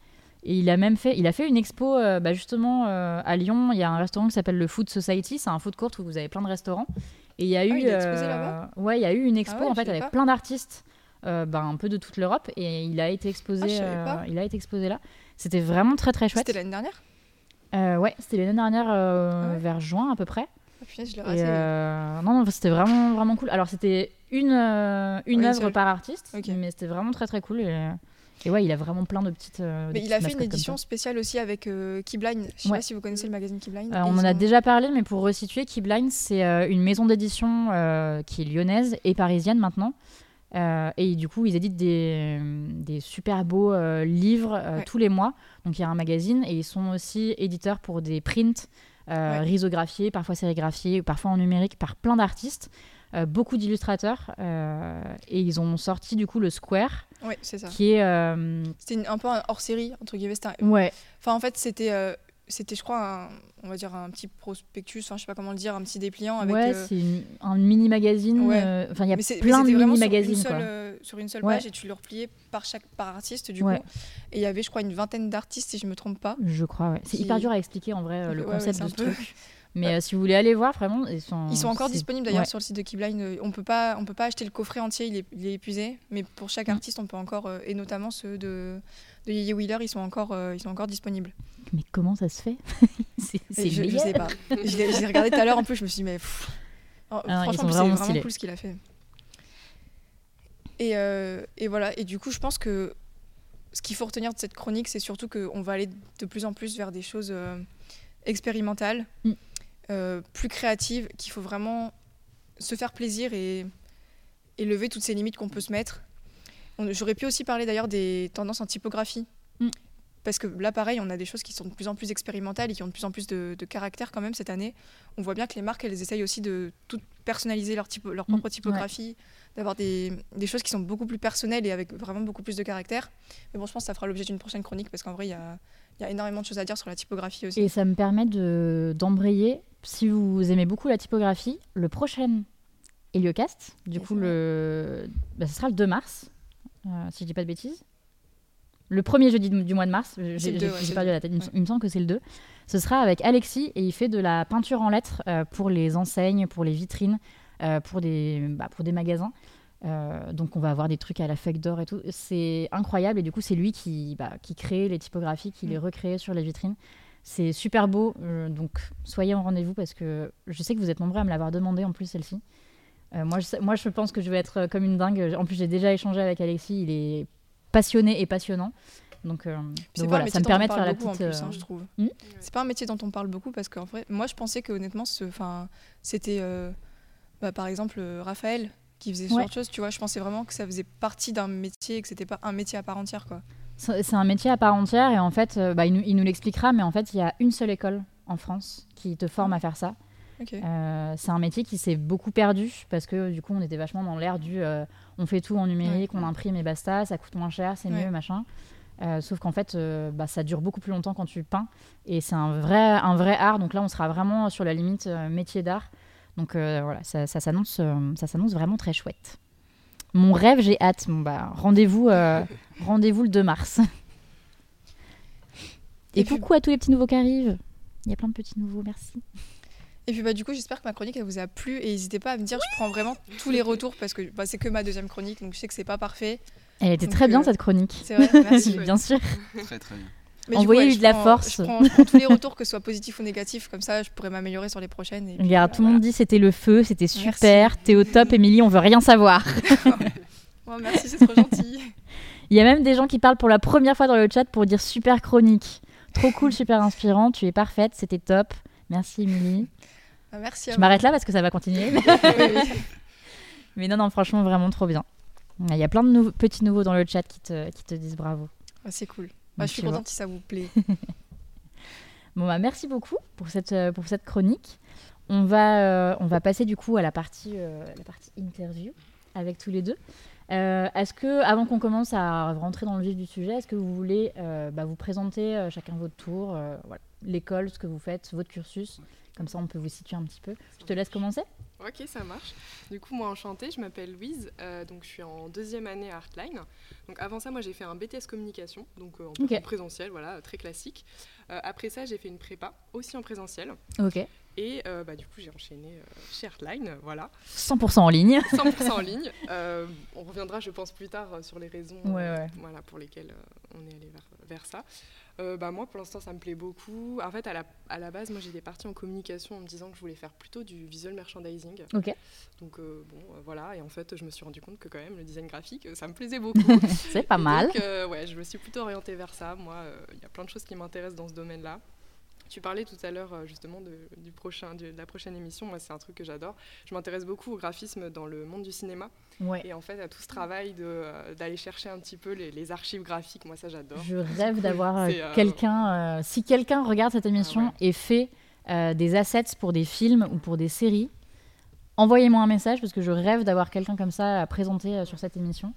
et il a même fait, il a fait une expo euh, bah, justement euh, à Lyon. Il y a un restaurant qui s'appelle le Food Society. C'est un food court où vous avez plein de restaurants. Et il y a eu, Ah il a exposé là-bas ouais, il y a eu une expo Ah ouais, en fait avec pas. plein d'artistes, euh, bah, un peu de toute l'Europe et il a été exposé, Ah, euh, pas. il a été exposé là. C'était vraiment très très chouette. C'était l'année dernière Euh, ouais, c'était l'année dernière euh, Ah ouais vers juin à peu près. Punaise, je Et, euh, non, non, c'était vraiment, vraiment cool. Alors, c'était une, euh, une œuvre par artiste, mais c'était vraiment très, très cool. Et, et ouais, il a vraiment plein de petites. euh, de Mais il a fait une édition spéciale aussi avec euh, Keyblind. Je sais Ouais. pas si vous connaissez le magazine Keyblind. Euh, on en a déjà parlé, mais pour resituer, Keyblind, c'est euh, une maison d'édition qui est lyonnaise et parisienne maintenant. Et du coup, ils éditent des, des super beaux livres Ouais. tous les mois. Donc, il y a un magazine et ils sont aussi éditeurs pour des prints Ouais. risographiés, parfois sérigraphiés, parfois en numérique par plein d'artistes. beaucoup d'illustrateurs euh, et ils ont sorti du coup le Square Ouais, c'est ça. qui est euh, C'était un peu un hors série, entre guillemets. Un- ouais Enfin, en fait, c'était, euh, c'était, je crois, un, on va dire un petit prospectus, enfin, je sais pas comment le dire, un petit dépliant avec. ouais euh, c'est un mini magazine Ouais. enfin il y a mais c'est- mais plein de mini sur une magazines seule, quoi. sur une seule Ouais. page et tu le repliais par chaque par artiste du Ouais. coup. Et il y avait, je crois, une vingtaine d'artistes si je me trompe pas. Je crois, ouais. C'est Qui- hyper dur à expliquer en vrai, le concept de ce truc. [LAUGHS] Mais euh, si vous voulez aller voir, vraiment, ils sont. Ils sont encore disponibles d'ailleurs ouais. sur le site de Keyblind. Euh, On peut pas, on peut pas acheter le coffret entier, il est, il est épuisé. Mais pour chaque Mm. artiste, on peut encore, euh, et notamment ceux de, de Yeye Wheeler, ils sont encore, euh, ils sont encore disponibles. Mais comment ça se fait [LAUGHS] C'est je, je sais pas. je l'ai regardé tout à l'heure en plus, je me suis dit, mais. pff. Oh, Ah, franchement, c'est vraiment cool ce qu'il a fait. Et, et voilà, et du coup, je pense que ce qu'il faut retenir de cette chronique, c'est surtout qu'on va aller de plus en plus vers des choses expérimentales, Mm. Euh, plus créatives, qu'il faut vraiment se faire plaisir et, et lever toutes ces limites qu'on peut se mettre. J'aurais pu aussi parler d'ailleurs des tendances en typographie. Mm. Parce que là, pareil, on a des choses qui sont de plus en plus expérimentales et qui ont de plus en plus de, de caractère quand même cette année. On voit bien que les marques, elles essayent aussi de tout personnaliser leur, typo, leur Mm, propre typographie, d'avoir des, des choses qui sont beaucoup plus personnelles et avec vraiment beaucoup plus de caractère. Mais bon, je pense que ça fera l'objet d'une prochaine chronique parce qu'en vrai, il y a, il y a énormément de choses à dire sur la typographie aussi. Et ça me permet de- d'embrayer. Si vous aimez beaucoup la typographie, le prochain Heliocast, du coup, le... bah, ce sera le 2 mars, euh, si je dis pas de bêtises. Le premier jeudi du mois de mars, j'ai ouais, perdu la tête, il me, ouais. il me semble que c'est le 2. Ce sera avec Alexis et il fait de la peinture en lettres euh, pour les enseignes, pour les vitrines, euh, pour, des, bah, pour des magasins. Donc on va avoir des trucs à la feuille d'or et tout. C'est incroyable et du coup c'est lui qui, bah, qui crée les typographies, qui les Mm. recrée sur les vitrines. C'est super beau, euh, donc soyez en rendez-vous parce que je sais que vous êtes nombreux à me l'avoir demandé en plus celle-ci. Euh, moi, je, moi, je pense que je vais être euh, comme une dingue. En plus, j'ai déjà échangé avec Alexis, il est passionné et passionnant. Donc, euh, voilà, ça me permet de faire la petite. plus, hein, je trouve. Hmm C'est pas un métier dont on parle beaucoup parce qu'en vrai, moi je pensais que honnêtement, c'était bah, par exemple Raphaël qui faisait ce Ouais. genre de choses. Tu vois, je pensais vraiment que ça faisait partie d'un métier et que c'était pas un métier à part entière, quoi. C'est un métier à part entière et en fait, euh, bah, il nous, il nous l'expliquera, mais en fait, il y a une seule école en France qui te forme à faire ça. Euh, c'est un métier qui s'est beaucoup perdu parce que du coup, on était vachement dans l'ère du euh, on fait tout en numérique, on imprime et basta, ça coûte moins cher, c'est Ouais. mieux, machin. Euh, sauf qu'en fait, bah, ça dure beaucoup plus longtemps quand tu peins et c'est un vrai, un vrai art. Donc là, on sera vraiment sur la limite métier d'art. Donc voilà, ça, ça s'annonce, ça s'annonce vraiment très chouette. Mon rêve, j'ai hâte. Bon, bah, rendez-vous, euh, [LAUGHS] rendez-vous le 2 mars. Et, Et puis- coucou à tous les petits nouveaux qui arrivent. Il y a plein de petits nouveaux, merci. Et puis bah du coup, j'espère que ma chronique elle vous a plu et n'hésitez pas à me dire, je prends vraiment tous les retours parce que bah, c'est que ma deuxième chronique, donc je sais que c'est pas parfait. Elle était Donc, très bien euh, cette chronique. C'est vrai, merci. [LAUGHS] bien sûr. Très très bien. Mais Envoyez-lui de la prends- force. Je prends, je prends tous les [LAUGHS] retours, que ce soit positifs ou négatifs, comme ça je pourrais m'améliorer sur les prochaines. Et puis, Regarde, bah, tout le monde dit c'était le feu, c'était super, t'es au top, Émilie, on veut rien savoir. [LAUGHS] merci, c'est trop gentil. [LAUGHS] Il y a même des gens qui parlent pour la première fois dans le chat pour dire super chronique. Trop cool, super inspirant, tu es parfaite, c'était top. Merci Émilie. Ah, merci à Je m'arrête là parce que ça va continuer. Mais non, non, franchement, vraiment trop bien. Il y a plein de petits nouveaux dans le chat qui te, qui te disent bravo. Ah, c'est cool. Ah, je suis contente si ça vous plaît. [LAUGHS] Bon, bah, merci beaucoup pour cette, euh, pour cette chronique. On va, euh, on va passer du coup à la partie, euh, la partie interview avec tous les deux. Euh, est-ce que, avant qu'on commence à rentrer dans le vif du sujet, est-ce que vous voulez bah, vous présenter chacun votre tour, voilà, l'école, ce que vous faites, votre cursus? Comme ça, on peut vous situer un petit peu. Je te laisse commencer. Ok, ça marche. Du coup, moi, enchantée, je m'appelle Louise, euh, donc je suis en deuxième année à Artline. Donc avant ça, moi, j'ai fait un BTS communication, donc euh, en présentiel, voilà, très classique. Euh, après ça, j'ai fait une prépa, aussi en présentiel. Ok. Et bah, du coup, j'ai enchaîné chez Artline, voilà, 100% en ligne. 100% en ligne. On reviendra, je pense, plus tard sur les raisons Ouais, ouais. Voilà, pour lesquelles on est allé vers, vers ça. Euh, bah, moi, pour l'instant, ça me plaît beaucoup. En fait, à la, à la base, moi, j'étais partie en communication en me disant que je voulais faire plutôt du visual merchandising. Ok. Donc, euh, bon, euh, voilà. Et en fait, je me suis rendu compte que quand même, le design graphique, euh, ça me plaisait beaucoup. [LAUGHS] C'est pas mal. Donc, ouais, je me suis plutôt orientée vers ça. Moi, il y a plein de choses qui m'intéressent dans ce domaine-là. Tu parlais tout à l'heure euh, justement de, du prochain, de la prochaine émission. Moi, c'est un truc que j'adore. Je m'intéresse beaucoup au graphisme dans le monde du cinéma. Ouais. Et en fait, à tout ce travail euh, d'aller chercher un petit peu les, les archives graphiques, moi, ça, j'adore. Je rêve d'avoir euh, quelqu'un. euh, si quelqu'un regarde cette émission Ah ouais. et fait euh, des assets pour des films ou pour des séries, envoyez-moi un message parce que je rêve d'avoir quelqu'un comme ça à présenter sur cette émission.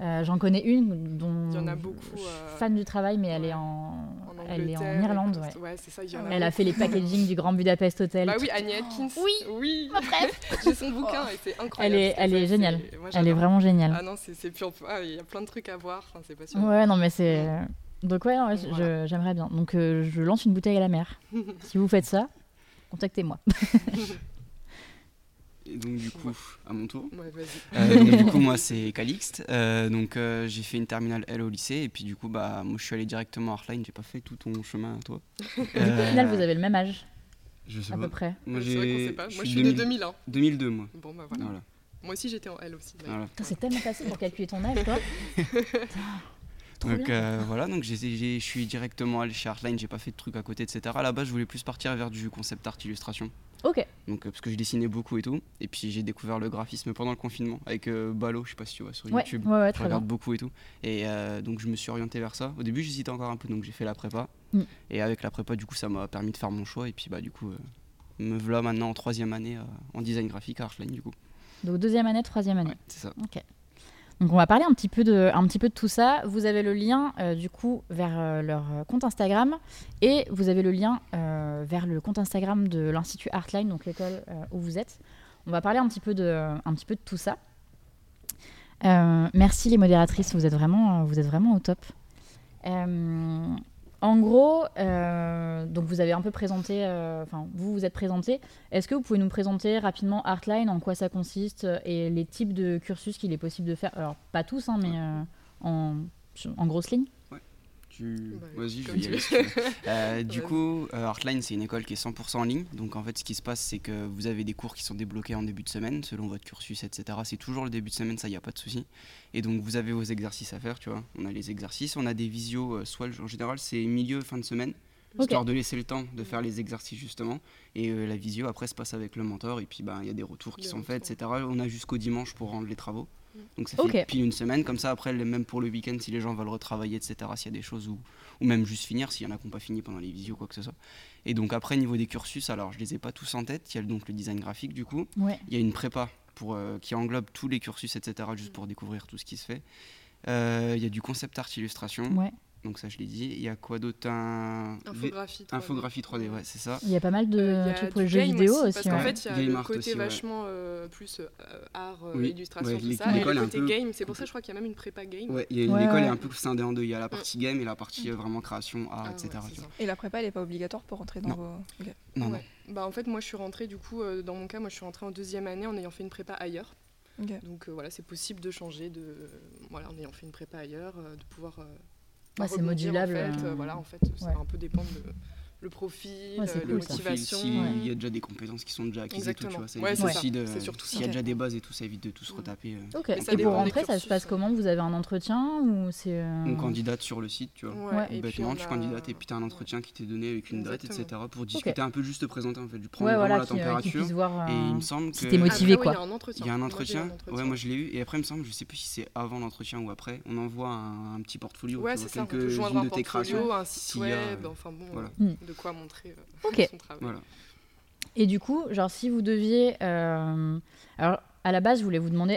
Euh, J'en connais une dont Il y en a je- beaucoup, je suis euh, fan du travail, mais elle est en, En elle est en Irlande. Ouais. tout. Ouais, c'est ça, il y en a Elle a fait les packaging du Grand Budapest Hotel. Bah oui, Annie Atkins. Oui, oui. [LAUGHS] J'ai son bouquin et c'est incroyable. Elle est, elle est géniale. moi, Elle est vraiment géniale. Ah non, c'est pur. ah, Il y a plein de trucs à voir. Enfin, c'est passionnant. Ouais, non, mais c'est. Donc, ouais, ouais, je- Voilà. j'aimerais bien. Donc, euh, je lance une bouteille à la mer. si vous faites ça, contactez-moi. [LAUGHS] Et donc du coup, à mon tour. Ouais, vas-y. Euh, donc, du coup, [LAUGHS] moi c'est Calixte. Euh, donc euh, j'ai fait une terminale L au lycée et puis du coup, bah moi je suis allé directement à Artline. J'ai pas fait tout ton chemin à toi. [LAUGHS] Au final, vous avez le même âge, Je sais à pas. peu près. Moi c'est vrai sait pas. je Moi, je suis suis de 2000 2001. 2002 moi. Bon, bah voilà. Voilà. Moi aussi, j'étais en L aussi. voilà. C'est tellement facile pour calculer ton âge, toi. [LAUGHS] Trop Donc bien. euh, voilà, donc je suis directement allé chez Artline. J'ai pas fait de trucs à côté, etc. À la base, je voulais plus partir vers du concept art illustration. Ok. Donc euh, parce que je dessinais beaucoup et tout. Et puis j'ai découvert le graphisme pendant le confinement avec euh, Balo. Je sais pas si tu vois sur Ouais, YouTube. ouais, ouais, Je regarde bien. beaucoup et tout. Et euh, donc je me suis orienté vers ça. Au début j'hésitais encore un peu donc j'ai fait la prépa. Mm. Et avec la prépa du coup ça m'a permis de faire mon choix. Et puis bah du coup euh, me voilà maintenant en troisième année en design graphique à Artline du coup. Donc, deuxième année, troisième année. Ouais, c'est ça. Ok. Donc on va parler un petit peu de, tout ça. Vous avez le lien euh, du coup vers euh, leur euh, compte Instagram et vous avez le lien vers le compte Instagram de l'Institut Artline, donc l'école où vous êtes. On va parler un petit peu de, tout ça. Merci les modératrices, vous êtes vraiment au top. En gros, euh, donc vous avez un peu présenté, euh, enfin vous vous êtes présenté. Est-ce que vous pouvez nous présenter rapidement Artline, en quoi ça consiste euh, et les types de cursus qu'il est possible de faire? Alors pas tous, hein, mais en, en grosses lignes. Tu... Bah, Vas-y, je vais y aller si. [LAUGHS] Euh, du coup, euh, Artline, c'est une école qui est 100% en ligne. Donc en fait, ce qui se passe, c'est que vous avez des cours qui sont débloqués en début de semaine, selon votre cursus, etc. C'est toujours le début de semaine, ça, il n'y a pas de souci. Et donc vous avez vos exercices à faire, tu vois. On a les exercices, on a des visios, euh, soit en général, c'est milieu, fin de semaine. Ok. Histoire de laisser le temps de faire les exercices justement. Et euh, la visio après se passe avec le mentor et puis ben, il y a des retours qui sont faits, etc. On a jusqu'au dimanche pour rendre les travaux. Donc ça fait pile une semaine. Comme ça après, même pour le week-end, si les gens veulent retravailler, etc. S'il y a des choses où, ou même juste finir, s'il y en a qui n'ont pas fini pendant les visios, quoi que ce soit. Et donc après, niveau des cursus, alors je les ai pas tous en tête. Il y a donc le design graphique du coup. Ouais. Il y a une prépa pour, euh, qui englobe tous les cursus, etc. Juste pour découvrir tout ce qui se fait. Euh, Il y a du concept art illustration. Ouais. Donc ça je l'ai dit. Il y a quoi d'autre? Un... Infographie 3D. Infographie 3D, ouais, c'est ça. Il y a pas mal de Euh, trucs pour les jeux game vidéo aussi, aussi. Parce qu'en ouais. fait, il y a Game le côté aussi, ouais. vachement euh, plus euh, art, euh, Oui, illustration, ouais, tout ça. Et le côté peu- game, c'est pour ça que je crois qu'il y a même une prépa game. Ouais, il y a- Ouais, l'école ouais. est un peu scindée en deux. Il y a la partie game et la partie vraiment création, art, Ah, etc. Et la prépa, elle est pas obligatoire pour rentrer dans Non. vos. Non, Ouais. Bah, en fait, moi, je suis rentrée, du coup, euh, dans mon cas, moi, je suis rentrée en deuxième année en ayant fait une prépa ailleurs. Donc voilà, c'est possible de changer, de, voilà, en ayant fait une prépa ailleurs, de pouvoir. Ouais, bah, c'est modulable, En fait, euh, euh, voilà, en fait, ça ouais. va un peu dépendre de le profil, Ouais, c'est euh, cool, les motivations. S'il Ouais. y a déjà des compétences qui sont déjà acquises et tout, tu Exactement. vois, ça Ouais, évite c'est aussi ça. de. Surtout S'il y a déjà des bases et tout, ça évite de tout se Mm. retaper. euh. Ok. ça Et pour rentrer, ça se passe comment Vous avez un entretien ou c'est euh, On candidate sur le site, tu vois. Et puis Bêtement, tu candidates et puis tu as un entretien qui t'est donné avec une date, Exactement. etc. pour discuter un peu, juste te présenter en fait. Vraiment voilà, la euh, température. Et il me semble si que. t'es motivé, quoi. Il y a un entretien. Il y a un Moi, j'ai eu entretien. Ouais, moi je l'ai eu. Et après, il me semble, je sais plus si c'est avant l'entretien ou après, on envoie un, petit portfolio. Ouais, tu c'est ça. Quelques-unes de tes créations. portfolio, un site web, enfin bon, voilà. euh, Mm. De quoi montrer euh, Ok. son travail. Voilà. Et du coup, genre, si vous deviez. euh, Alors, à la base, je voulais vous demander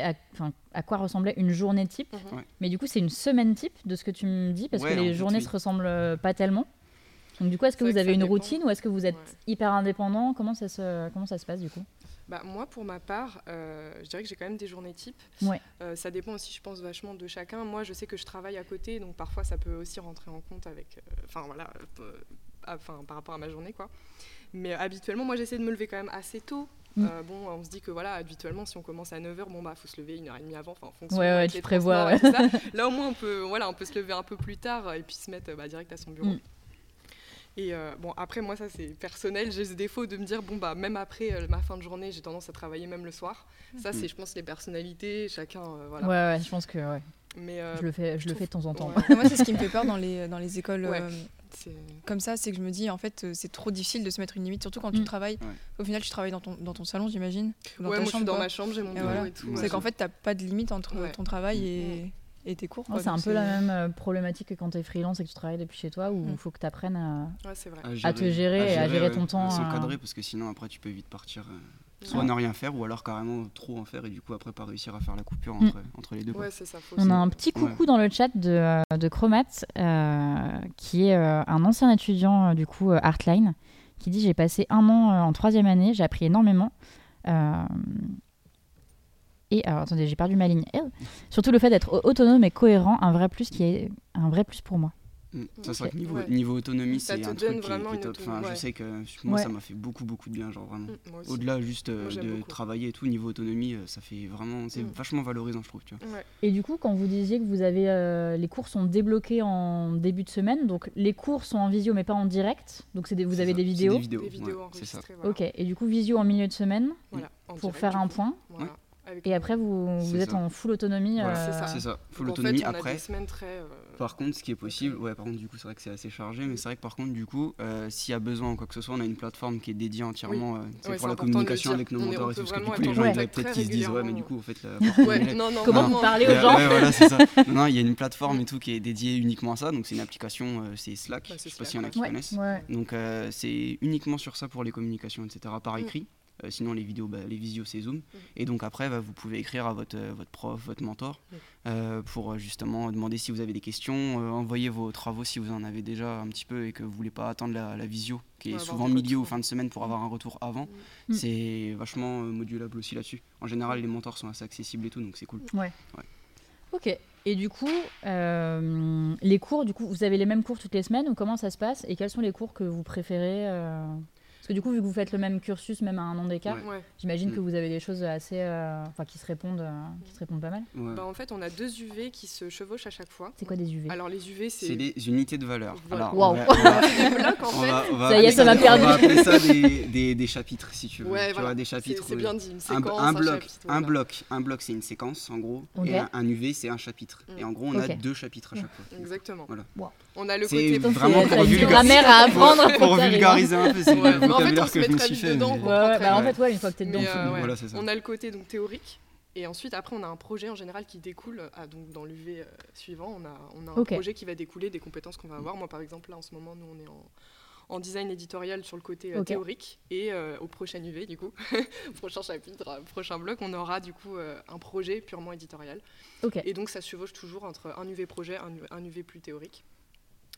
à, quoi ressemblait une journée type. Mhm. Ouais. Mais du coup, c'est une semaine type de ce que tu me dis, parce Ouais, que les journées oui. se ressemblent euh, pas tellement. Donc, du coup, est-ce que vous que avez une dépend. routine ou est-ce que vous êtes Ouais. hyper indépendant? Comment ça, se, comment ça se passe du coup? Bah, moi, pour ma part, euh, je dirais que j'ai quand même des journées types. Ouais. Euh, ça dépend aussi, je pense, vachement de chacun. Moi, je sais que je travaille à côté, donc parfois ça peut aussi rentrer en compte avec, euh, enfin voilà, euh, enfin par rapport à ma journée, quoi. Mais euh, habituellement, moi, j'essaie de me lever quand même assez tôt. Mm. Euh, bon, on se dit que voilà, habituellement, si on commence à 9h, bon bah, faut se lever une heure et demie avant, enfin en fonction. Ouais, ouais, tu prévois, ça. [LAUGHS] Là, au moins, on peut, voilà, on peut se lever un peu plus tard et puis se mettre bah, direct à son bureau. Mm. Et euh, bon, après, moi, ça c'est personnel. J'ai ce défaut de me dire, bon, bah, même après euh, ma fin de journée, j'ai tendance à travailler même le soir. Ça, c'est, je pense, les personnalités, chacun. euh, voilà. Ouais, ouais, je pense que ouais. Mais euh, je le fais, je le trouve- fais de temps en temps. ouais, Moi, c'est ce qui me fait peur dans les, dans les écoles Ouais. euh, comme ça, c'est que je me dis, en fait, euh, c'est trop difficile de se mettre une limite, surtout quand Mm. tu travailles. Ouais. Au final, tu travailles dans ton, dans ton salon, j'imagine. ou dans ouais, ta moi, je suis dans quoi. ma chambre, j'ai mon Et bureau voilà. et tout. Ouais. C'est qu'en fait, t'as pas de limite entre Ouais. ton travail et, et tes cours. Ouais, quoi. c'est un peu la même euh, problématique que quand tu es freelance et que tu travailles depuis chez toi, où il Mm. faut que tu apprennes à. Ouais, c'est vrai. À te gérer et à gérer ton temps, à euh. S'encadrer parce que sinon après tu peux vite partir. euh, soit Ouais. ne rien faire ou alors carrément trop en faire et du coup après pas réussir à faire la coupure Mm. entre, entre les deux. Ouais, ça. On a un petit Ouais. coucou dans le chat de, euh, de Chromat, euh, qui est euh, un ancien étudiant du coup euh, Artline, qui dit j'ai passé un an euh, en troisième année, j'ai appris énormément. Euh, et alors attendez, j'ai perdu ma ligne. Surtout le fait d'être au- autonome et cohérent, un vrai plus qui est un vrai plus pour moi. Mm. Ça, c'est vrai que niveau, Ouais. niveau autonomie, c'est un truc qui est- qui top. Enfin, autonomie, Je ouais. sais que moi, Ouais. ça m'a fait beaucoup, beaucoup de bien. Genre vraiment. Mm. Au-delà juste euh, Moi, de beaucoup. travailler et tout, niveau autonomie, euh, ça fait vraiment. C'est Mm. vachement valorisant, je trouve. Tu vois. Ouais. Et du coup, quand vous disiez que vous avez euh, les cours sont débloqués en début de semaine, donc les cours sont en visio mais pas en direct, donc c'est des- vous avez ça, des vidéos. Des vidéos, Des vidéos ouais, c'est ça. Voilà. Ok, et du coup visio en milieu de semaine Voilà, pour direct, faire un point. Voilà. Avec Et après, vous, êtes ça. en full autonomie. Voilà, euh, c'est ça. C'est ça, full Donc, en autonomie. fait, on a Après, des semaines très. euh, Par contre, ce qui est possible, ouais, par contre, du coup, c'est vrai que c'est assez chargé, mais c'est vrai que par contre, du coup, euh, s'il y a besoin ou quoi que ce soit, on a une plateforme qui est dédiée entièrement euh, c'est Ouais, pour la communication avec nos mentors et tout, parce que du coup, les gens en doivent peut-être qu'ils se disent, ouais, mais du coup, en fait, [LAUGHS] Ouais, Comment vous parlez aux Ouais, gens ouais, voilà, c'est ça. [LAUGHS] Non, il y a une plateforme et tout qui est dédiée uniquement à ça, donc c'est une application, euh, c'est Slack, Ouais, c'est je sais pas s'il y en a ouais. qui Ouais, connaissent. ouais. Donc euh, c'est uniquement sur ça pour les communications, etc. par Mm. écrit. Euh, sinon les vidéos, bah, les visios c'est Zoom. Et donc après, bah, vous pouvez écrire à votre, euh, votre prof, votre mentor, Mm. euh, pour justement demander si vous avez des questions, euh, envoyer vos travaux si vous en avez déjà un petit peu et que vous voulez pas attendre la, la visio, qui est Ouais, souvent milieu ou fin de semaine pour avoir un retour avant. Mm. C'est vachement euh, modulable aussi là-dessus. En général, les mentors sont assez accessibles et tout, donc c'est cool. Ok. Et du coup, euh, les cours, du coup, vous avez les mêmes cours toutes les semaines ou comment ça se passe Et quels sont les cours que vous préférez euh Parce que du coup, vu que vous faites le même cursus, même à un an d'écart, Ouais. J'imagine Mm. que vous avez des choses assez, euh, enfin, qui se répondent, euh, qui se répondent pas mal. Ouais. Bah, en fait, on a deux UV qui se chevauchent à chaque fois. C'est quoi des UV Alors les UV, c'est C'est les unités de valeur. Voilà. Ça y est, ça m'a perdu. On va appeler ça des, des, [LAUGHS] des chapitres, si tu veux. Ouais, tu voilà. vois, des C'est- chapitres. C'est bien dit, une un, séquence, un bloc, chapitre, un bloc, un bloc, c'est une séquence en gros, et un, un UV c'est un chapitre. Mm. Et en gros, on a deux chapitres à chaque fois. Exactement. Voilà. On a le C'est côté vraiment pour [LAUGHS] vulgariser. à apprendre. Pour un peu, c'est Ouais, le mais en fait, on vocabulaire se que met je me très suis vite fait. dedans, mais- quoi. Ouais, ouais, bah, en Ouais. fait, ouais, une fois que t'es dedans. Mais, faut- euh, ouais. Voilà, c'est ça. On a le côté donc théorique. Et ensuite, après, on a un projet en général qui découle. ah, donc dans l'UV euh, suivant, on a, on a un projet qui va découler des compétences qu'on va avoir. Moi, par exemple, là, en ce moment, nous, on est en, en design éditorial sur le côté euh, théorique. Et euh, au prochain UV, du coup, au [LAUGHS] prochain chapitre, euh, prochain bloc, on aura du coup euh, un projet purement éditorial. Et donc, ça se chevauche toujours entre un UV projet, un, un UV plus théorique.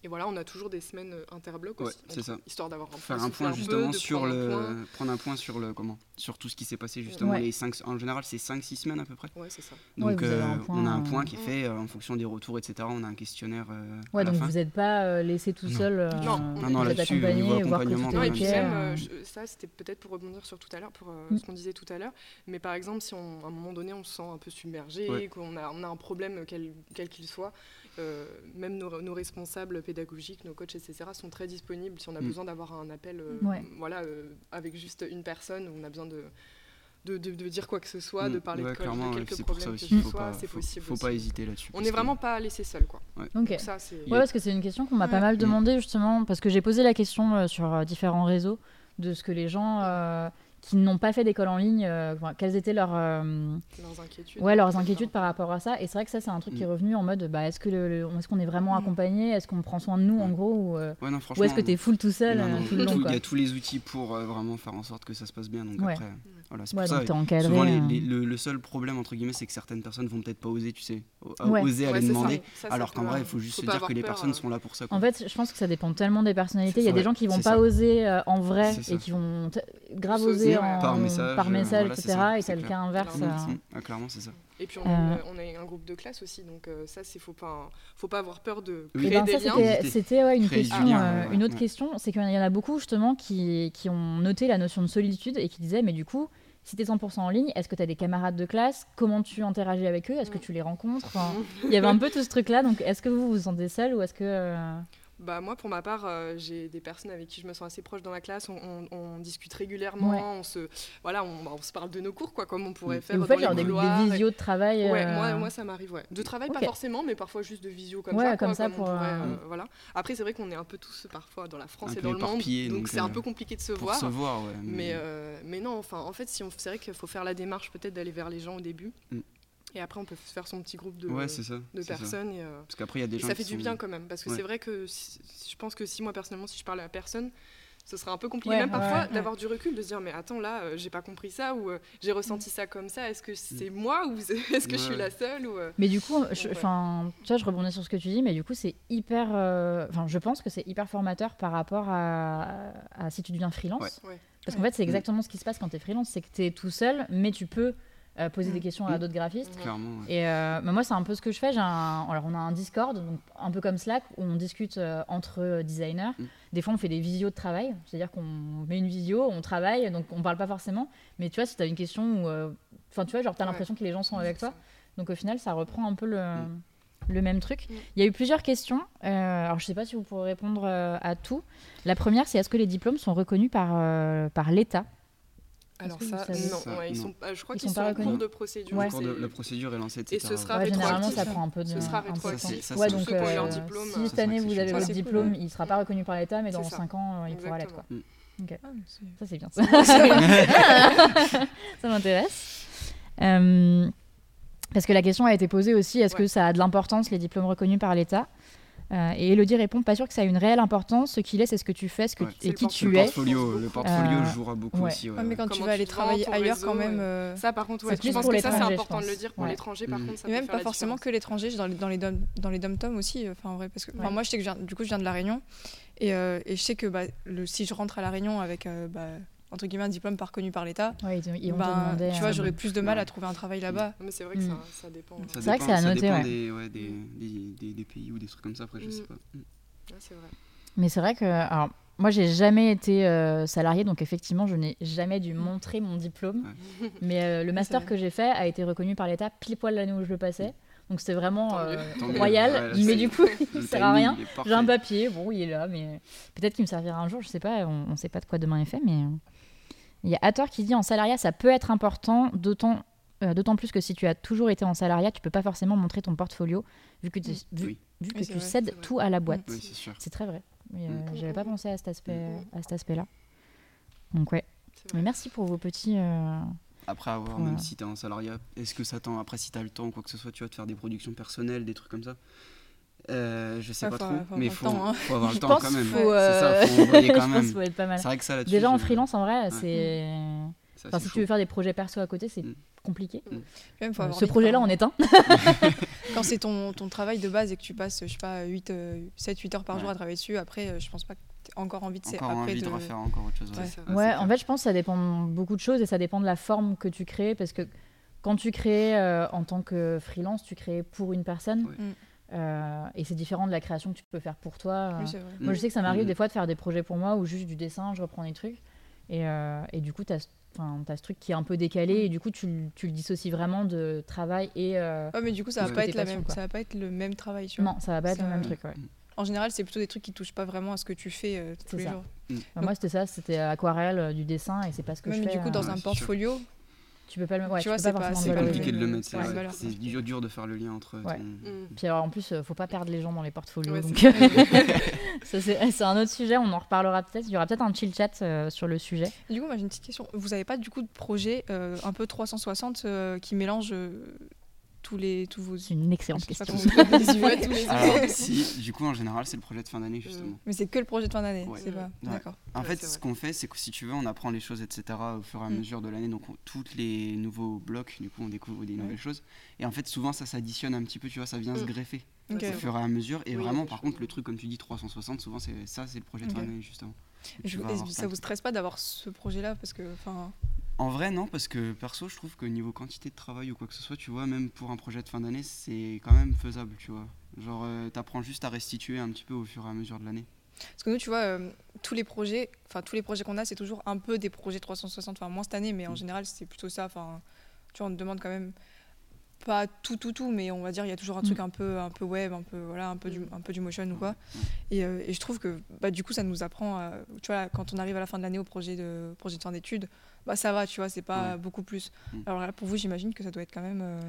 Et voilà, on a toujours des semaines euh, interblocs Ouais, aussi. entre- ça. Histoire d'avoir un Faire peu un point justement de sur prendre un le point. prendre un point sur le comment sur tout ce qui s'est passé justement Ouais. les cinq en général c'est 5 6 semaines à peu près Ouais, c'est ça. Donc euh, point, on a un euh, point qui est fait euh, en fonction des retours etc on a un questionnaire euh, à Ouais, la donc fin vous n'êtes pas euh, laissé tout Non. seul. euh, Non, vous non, non, êtes là-dessus, accompagnement, Non, et puis même, euh, euh, je- ça c'était peut-être pour rebondir sur tout à l'heure, pour euh, Mm. ce qu'on disait tout à l'heure, mais par exemple, si on, à un moment donné on se sent un peu submergé, Ouais. qu'on a, on a un problème quel quel qu'il soit, euh, même nos, nos responsables pédagogiques, nos coachs, etc., sont très disponibles si on a Mm. besoin d'avoir un appel euh, Ouais. voilà, euh, avec juste une personne, on a besoin de, de, de- de dire quoi que ce soit, Mm. de parler Ouais, de, ouais, quelques problèmes que ce faut soit, pas c'est faut, possible. faut aussi. pas hésiter là-dessus On n'est que- vraiment pas laissé seul, quoi. Donc ça, c'est... Ouais, parce que c'est une question qu'on m'a pas Ouais. mal Mm. demandé justement, parce que j'ai posé la question euh, sur différents réseaux de ce que les gens euh, qui n'ont pas fait d'école en ligne, euh, quelles étaient leurs, euh, Leurs inquiétudes. ouais, leurs inquiétudes par rapport à ça. Et c'est vrai que ça, c'est un truc qui est Mm. revenu en mode, bah, est-ce que le, le- est-ce qu'on est vraiment Mm. accompagné, est-ce qu'on prend soin de nous en Ouais. gros, ou, euh, ouais non ou est-ce que t'es full tout seul euh, il y a tous les outils pour euh, vraiment faire en sorte que ça se passe bien donc Ouais. après voilà c'est Ouais, pour ça encadré. souvent les- les- le, le seul problème entre guillemets c'est que certaines personnes vont peut-être pas oser tu sais oser aller demander Ça, ça alors qu'en vrai il faut juste se dire que les personnes sont là pour ça. En fait, je pense que ça dépend tellement des personnalités. Il y a des gens qui vont pas oser en vrai et qui vont grave en- Par message, par euh, message, voilà, c'est etc. ça, et c'est le cas inverse. Clairement. euh, clairement c'est ça Et puis on, Euh. on a un groupe de classe aussi, donc euh, ça, c'est faut pas, faut pas avoir peur de créer ben des ça, liens. c'était- ouais, une Créer du question. lien, euh, ouais, une autre ouais. question, c'est qu'il y en a beaucoup justement qui, qui ont noté la notion de solitude et qui disaient, mais du coup, si tu es 100% en ligne, est-ce que tu as des camarades de classe? Comment tu interagis avec eux? Est-ce que tu les rencontres? Enfin, [LAUGHS] Il y avait un peu tout ce truc-là. Donc, est-ce que vous vous sentez seul ou est-ce que. euh, Bah moi, pour ma part, euh, j'ai des personnes avec qui je me sens assez proche dans la classe. On, on- on discute régulièrement, Ouais. on se, voilà, on, bah, on se parle de nos cours, quoi, comme on pourrait faire Et vous faites genre des, des visios de travail Ouais, euh, moi, moi ça m'arrive, ouais. De travail, pas forcément, mais parfois juste de visio comme Ouais, ça. comme quoi, ça pour, pourrait, euh, voilà. Après, c'est vrai qu'on est un peu tous parfois dans la France Un et dans le monde, donc c'est un peu compliqué de se pour voir. se voir ouais Mais, mais non, enfin, en fait, si c'est vrai qu'il faut faire la démarche peut-être d'aller vers les gens au début. Mm. Et après, on peut faire son petit groupe de, ouais c'est ça de c'est ça. personnes. Et, euh, parce qu'après il y a des gens ça fait du sont- bien quand même. Parce que Ouais. c'est vrai que si- je pense que si moi, personnellement, si je parlais à personne, ce serait un peu compliqué, Ouais, même parfois, d'avoir du recul, de se dire, mais attends, là, euh, j'ai pas compris ça, ou euh, j'ai ressenti ça comme ça, est-ce que c'est moi, ou [LAUGHS] est-ce que je suis la seule ou, euh, Mais du coup, je, tu vois, je rebondis sur ce que tu dis, mais du coup, c'est hyper. euh, Enfin, je pense que c'est hyper formateur par rapport à, à si tu deviens freelance. Ouais. Ouais. Parce qu'en fait, c'est exactement ce qui se passe quand tu es freelance, c'est que tu es tout seul, mais tu peux euh, poser des questions à Mm. d'autres graphistes. clairement ouais. Et euh, bah, moi, c'est un peu ce que je fais. J'ai un- Alors, on a un Discord, donc un peu comme Slack, où on discute euh, entre euh, designers. Mm. Des fois, on fait des visios de travail, c'est-à-dire qu'on met une visio, on travaille, donc on parle pas forcément. Mais tu vois, si tu as une question euh, Enfin, tu vois, genre, tu as Ouais. l'impression que les gens sont avec toi. Donc, au final, ça reprend un peu le. Mm. Le même truc. Mm. Il y a eu plusieurs questions. Euh, alors, je sais pas si vous pourrez répondre euh, à tout. La première, c'est est-ce que les diplômes sont reconnus par, euh, par l'État? Alors ça, savez non, Ça, ouais, ils non. sont, euh, je crois Ils qu'ils sont en cours reconnus de procédure. Ouais. De- la procédure est lancée Et ce sera Ouais, Généralement, ça prend un peu de. Ce sera rétroactif. temps. Ça, ça, donc Ceux qui ont eu leur euh, diplôme, si cette année vous avez votre cool, diplôme, ouais. il sera pas reconnu par l'État, mais dans C'est ça. 5 ans, il pourra l'être. Ah, Ça, c'est bien. [LAUGHS] Ça, ça m'intéresse. Euh, parce que la question a été posée aussi est-ce que ça a de l'importance, les diplômes reconnus par l'État? Euh, Et Elodie répond pas sûr que ça a une réelle importance. Ce qu'il est, c'est ce que tu fais ce que Ouais. tu- C'est et qui tu es. portfolio le portfolio Euh, jouera beaucoup ouais. aussi ouais, Ouais, mais quand tu vas aller travailler ailleurs réseau, quand même. euh, Ça, par contre, je pense que ça, c'est important de le dire. Pour Ouais. l'étranger, par Mhm. contre, ça Et peut même faire pas forcément que l'étranger, dans les, dans les dom dans les dom-toms aussi. Enfin, en vrai, parce que moi, je sais que je viens, du coup, je viens de la Réunion et, euh, et je sais que bah, le, si je rentre à la Réunion avec euh, bah, entre guillemets un diplôme pas reconnu par l'État, Ouais, ils, te demander. tu vois, j'aurais plus de mal ouais. à trouver un travail là-bas. Mais c'est vrai que Mm. ça, ça dépend. Ça C'est vrai que dépend- c'est à noter, dépend ouais. des, ouais, des, des, des- des pays ou des trucs comme ça après je Mm. sais pas Mm. Ouais, c'est vrai. Mais c'est vrai que alors, moi, j'ai jamais été euh, salarié, donc effectivement, je n'ai jamais dû montrer mon diplôme. [LAUGHS] Mais euh, le master que j'ai fait a été reconnu par l'État pile poil l'année où je le passais. Donc c'était vraiment euh, royal. Ouais, là, mais du coup, Le ça [LAUGHS] sert à rien. il J'ai un papier, bon, il est là, mais peut-être qu'il me servira un jour, je sais pas, on, on sait pas de quoi demain est fait, mais euh, il y a Hathor qui dit en salariat, ça peut être important, d'autant euh, d'autant plus que si tu as toujours été en salariat, tu peux pas forcément montrer ton portfolio vu que tu, vu, Oui. vu que tu vrai, cèdes tout à la boîte. Oui, c'est très vrai. Mais, euh, Mm. J'avais pas pensé à cet aspect, Mm. à cet aspect-là. Donc ouais. Mais merci pour vos petits. euh, Après avoir, même si t'es en salariat, est-ce que ça tend, après si t'as le temps ou quoi que ce soit, tu vois, de faire des productions personnelles, des trucs comme ça? Euh, Je sais Ouais, pas faut- trop, faut mais faut, temps, hein. faut avoir le Je temps pense quand même. C'est euh, ça, faut envoyer [LAUGHS] je quand pense même. qu'il faut être pas mal. C'est vrai que ça là-dessus. Déjà en je- freelance, en vrai, Ouais. c'est. ça, Enfin, si chaud. tu veux faire des projets perso à côté, c'est Mm. compliqué. Même, faut Euh, avoir Ce envie de projet-là, on est un. [LAUGHS] [LAUGHS] Quand c'est ton, ton travail de base et que tu passes, je sais pas, 8, 7, 8 heures par jour Ouais. à travailler dessus, après, euh, je pense pas que tu encore envie de c'est Encore après envie de... de. refaire encore autre chose. Ouais. Ouais, en fait, je pense que ça dépend beaucoup de choses et ça dépend de la forme que tu crées parce que quand tu crées euh, en tant que freelance, tu crées pour une personne Ouais. Mm. euh, et c'est différent de la création que tu peux faire pour toi. euh. Oui, c'est vrai. Moi, je sais que ça m'arrive Mhm. des fois de faire des projets pour moi ou juste du dessin, je reprends des trucs et, euh, et du coup, tu as, ce truc qui est un peu décalé et du coup, tu, le- tu le dissocies vraiment de travail et. euh, Ouais, mais du coup, ça va pas être la même, quoi. ça va pas être le même travail, tu vois. Non, ça va pas être Ça- le même truc, ouais. En général, c'est plutôt des trucs qui touchent pas vraiment à ce que tu fais euh, tous les ça. jours. Bah, moi, c'était ça, c'était aquarelle, euh, du dessin et c'est pas ce que Même je fais. du coup, dans euh, un portfolio, Tu peux pas le ouais, tu tu vois, c'est pas C'est compliqué de le mettre, c'est Ouais, dur, dur de faire le lien entre Ouais. ton- Mm. Puis alors en plus, faut pas perdre les gens dans les portfolios. Ouais, donc c'est [LAUGHS] ça, c'est c'est un autre sujet, on en reparlera peut-être. Il y aura peut-être un chill chat euh, sur le sujet. Du coup, moi j'ai une petite question. Vous avez pas du coup de projet euh, un peu 360 euh, qui mélange euh, tous les tous vos. Une excellente Je question. [LAUGHS] Alors, si, du coup, en général, c'est le projet de fin d'année, justement. Mais c'est que le projet de fin d'année. Ouais. C'est pas. Ouais. D'accord. En Ouais, fait, ce qu'on fait, c'est que si tu veux, on apprend les choses, etc. au fur et à Mm. mesure de l'année. Donc, on- toutes les nouveaux blocs, du coup, on découvre des Ouais. nouvelles choses. Et en fait, souvent, ça s'additionne un petit peu, tu vois, ça vient se Mm. greffer au fur et à mesure. Et Oui, vraiment, par je contre, le truc, comme tu dis, 360, souvent, c'est ça, c'est le projet de fin d'année, justement. Je- Tu vas et ça vous stresse pas d'avoir ce projet-là? Parce que enfin. En vrai, non, parce que perso, je trouve que niveau quantité de travail ou quoi que ce soit, tu vois, même pour un projet de fin d'année, c'est quand même faisable, tu vois. Genre, euh, t'apprends juste à restituer un petit peu au fur et à mesure de l'année. Parce que nous, tu vois, euh, tous les projets, enfin tous les projets qu'on a, c'est toujours un peu des projets 360. Enfin moins cette année, mais en Mm. général, c'est plutôt ça. Enfin, tu vois, on te demande quand même pas tout, tout, tout, mais on va dire il y a toujours un truc un peu, un peu web, un peu voilà, un peu du, Mm. un peu du motion ou quoi. Et, euh, et je trouve que bah, du coup, ça nous apprend, à- tu vois, quand on arrive à la fin de l'année au projet de projet de fin d'études, bah ça va, tu vois, c'est pas Ouais. beaucoup plus. Mm. Alors là, pour vous, j'imagine que ça doit être quand même. euh,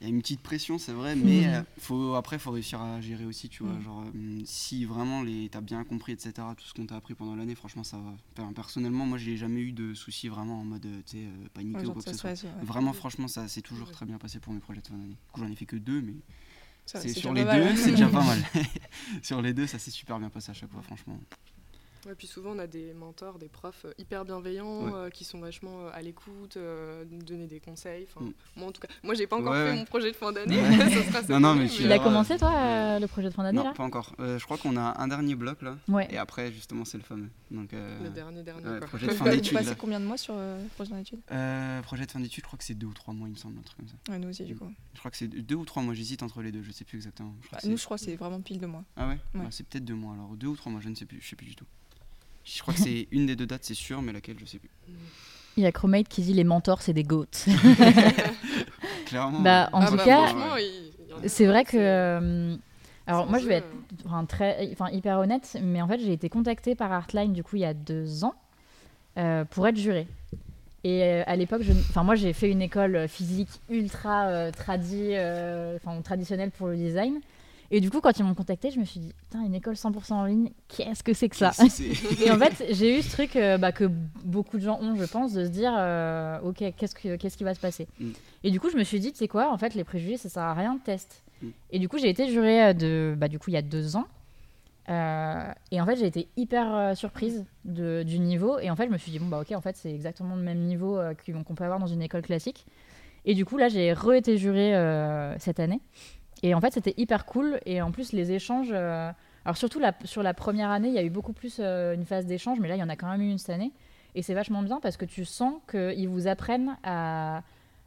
Il y a une petite pression, c'est vrai, mais Mhm. euh, faut, après, il faut réussir à gérer aussi, tu vois. Mhm. Genre, euh, si vraiment les, t'as bien compris, etc., tout ce qu'on t'a appris pendant l'année, franchement, ça va. Personnellement, moi, j'ai jamais eu de soucis vraiment en mode, euh, tu sais, paniqué ouais, ou quoi que ce soit. ouais. Vraiment, franchement, ça s'est toujours Ouais. très bien passé pour mes projets de fin d'année. Du coup, j'en ai fait que deux, mais c'est sur les deux, c'est déjà pas [LAUGHS] mal. [LAUGHS] sur les deux, ça s'est super bien passé à chaque fois, franchement. Ouais, puis souvent on a des mentors, des profs euh, hyper bienveillants Ouais. euh, qui sont vachement euh, à l'écoute, euh, nous donner des conseils. Enfin, Mm. Moi en tout cas, moi j'ai pas encore Ouais, fait mon projet de fin d'année. [LAUGHS] Non, non, mais a Ouais. commencé toi euh, le projet de fin d'année Non, là pas encore. Euh, je crois qu'on a un dernier bloc là, Ouais. et après, justement, c'est le fameux. Donc, euh, Le dernier dernier quoi. projet de [LAUGHS] fin d'études. passez là. combien de mois sur euh, projet fin d'études Euh, projet de fin d'études, je crois que c'est deux ou trois mois, il me semble, un truc comme ça. Ouais, nous aussi, du coup. Je crois que c'est deux ou trois mois, j'hésite entre les deux, je sais plus exactement. Je crois Bah, que nous, je crois que c'est vraiment pile de mois. Ah ouais, Ouais. Bah, C'est peut-être deux mois alors, deux ou trois mois, je ne sais plus, je sais plus du tout. Je crois que c'est [LAUGHS] une des deux dates, c'est sûr, mais laquelle, je sais plus. Il y a Chromate qui dit les mentors c'est des goats. [LAUGHS] [LAUGHS] Clairement. Bah, en Ah tout bah, cas, c'est vrai que. euh, alors moi je vais être enfin, très, enfin, hyper honnête, mais en fait j'ai été contactée par Artline du coup il y a deux ans euh, pour être jurée. Et euh, à l'époque, je... enfin, moi j'ai fait une école physique ultra euh, tradi, euh, enfin, traditionnelle pour le design. Et du coup, quand ils m'ont contacté, je me suis dit, putain, une école 100% en ligne, qu'est-ce que c'est que ça Et en fait, j'ai eu ce truc euh, bah, que beaucoup de gens ont, je pense, de se dire, euh, ok, qu'est-ce, que, qu'est-ce qui va se passer Mm. Et du coup, je me suis dit, tu sais quoi, en fait, les préjugés, ça sert à rien de test. Mm. Et du coup, j'ai été jurée euh, de, bah, du coup, il y a deux ans. Euh, et en fait, j'ai été hyper surprise de, du niveau. Et en fait, je me suis dit, bon, bah, ok, en fait, c'est exactement le même niveau qu'on qu'on peut avoir dans une école classique. Et du coup, là, j'ai re-été jurée cette année. Et en fait, c'était hyper cool. Et en plus, les échanges. euh, alors, surtout la- sur la première année, il y a eu beaucoup plus euh, une phase d'échange. Mais là, il y en a quand même eu une cette année. Et c'est vachement bien parce que tu sens qu'ils vous apprennent à,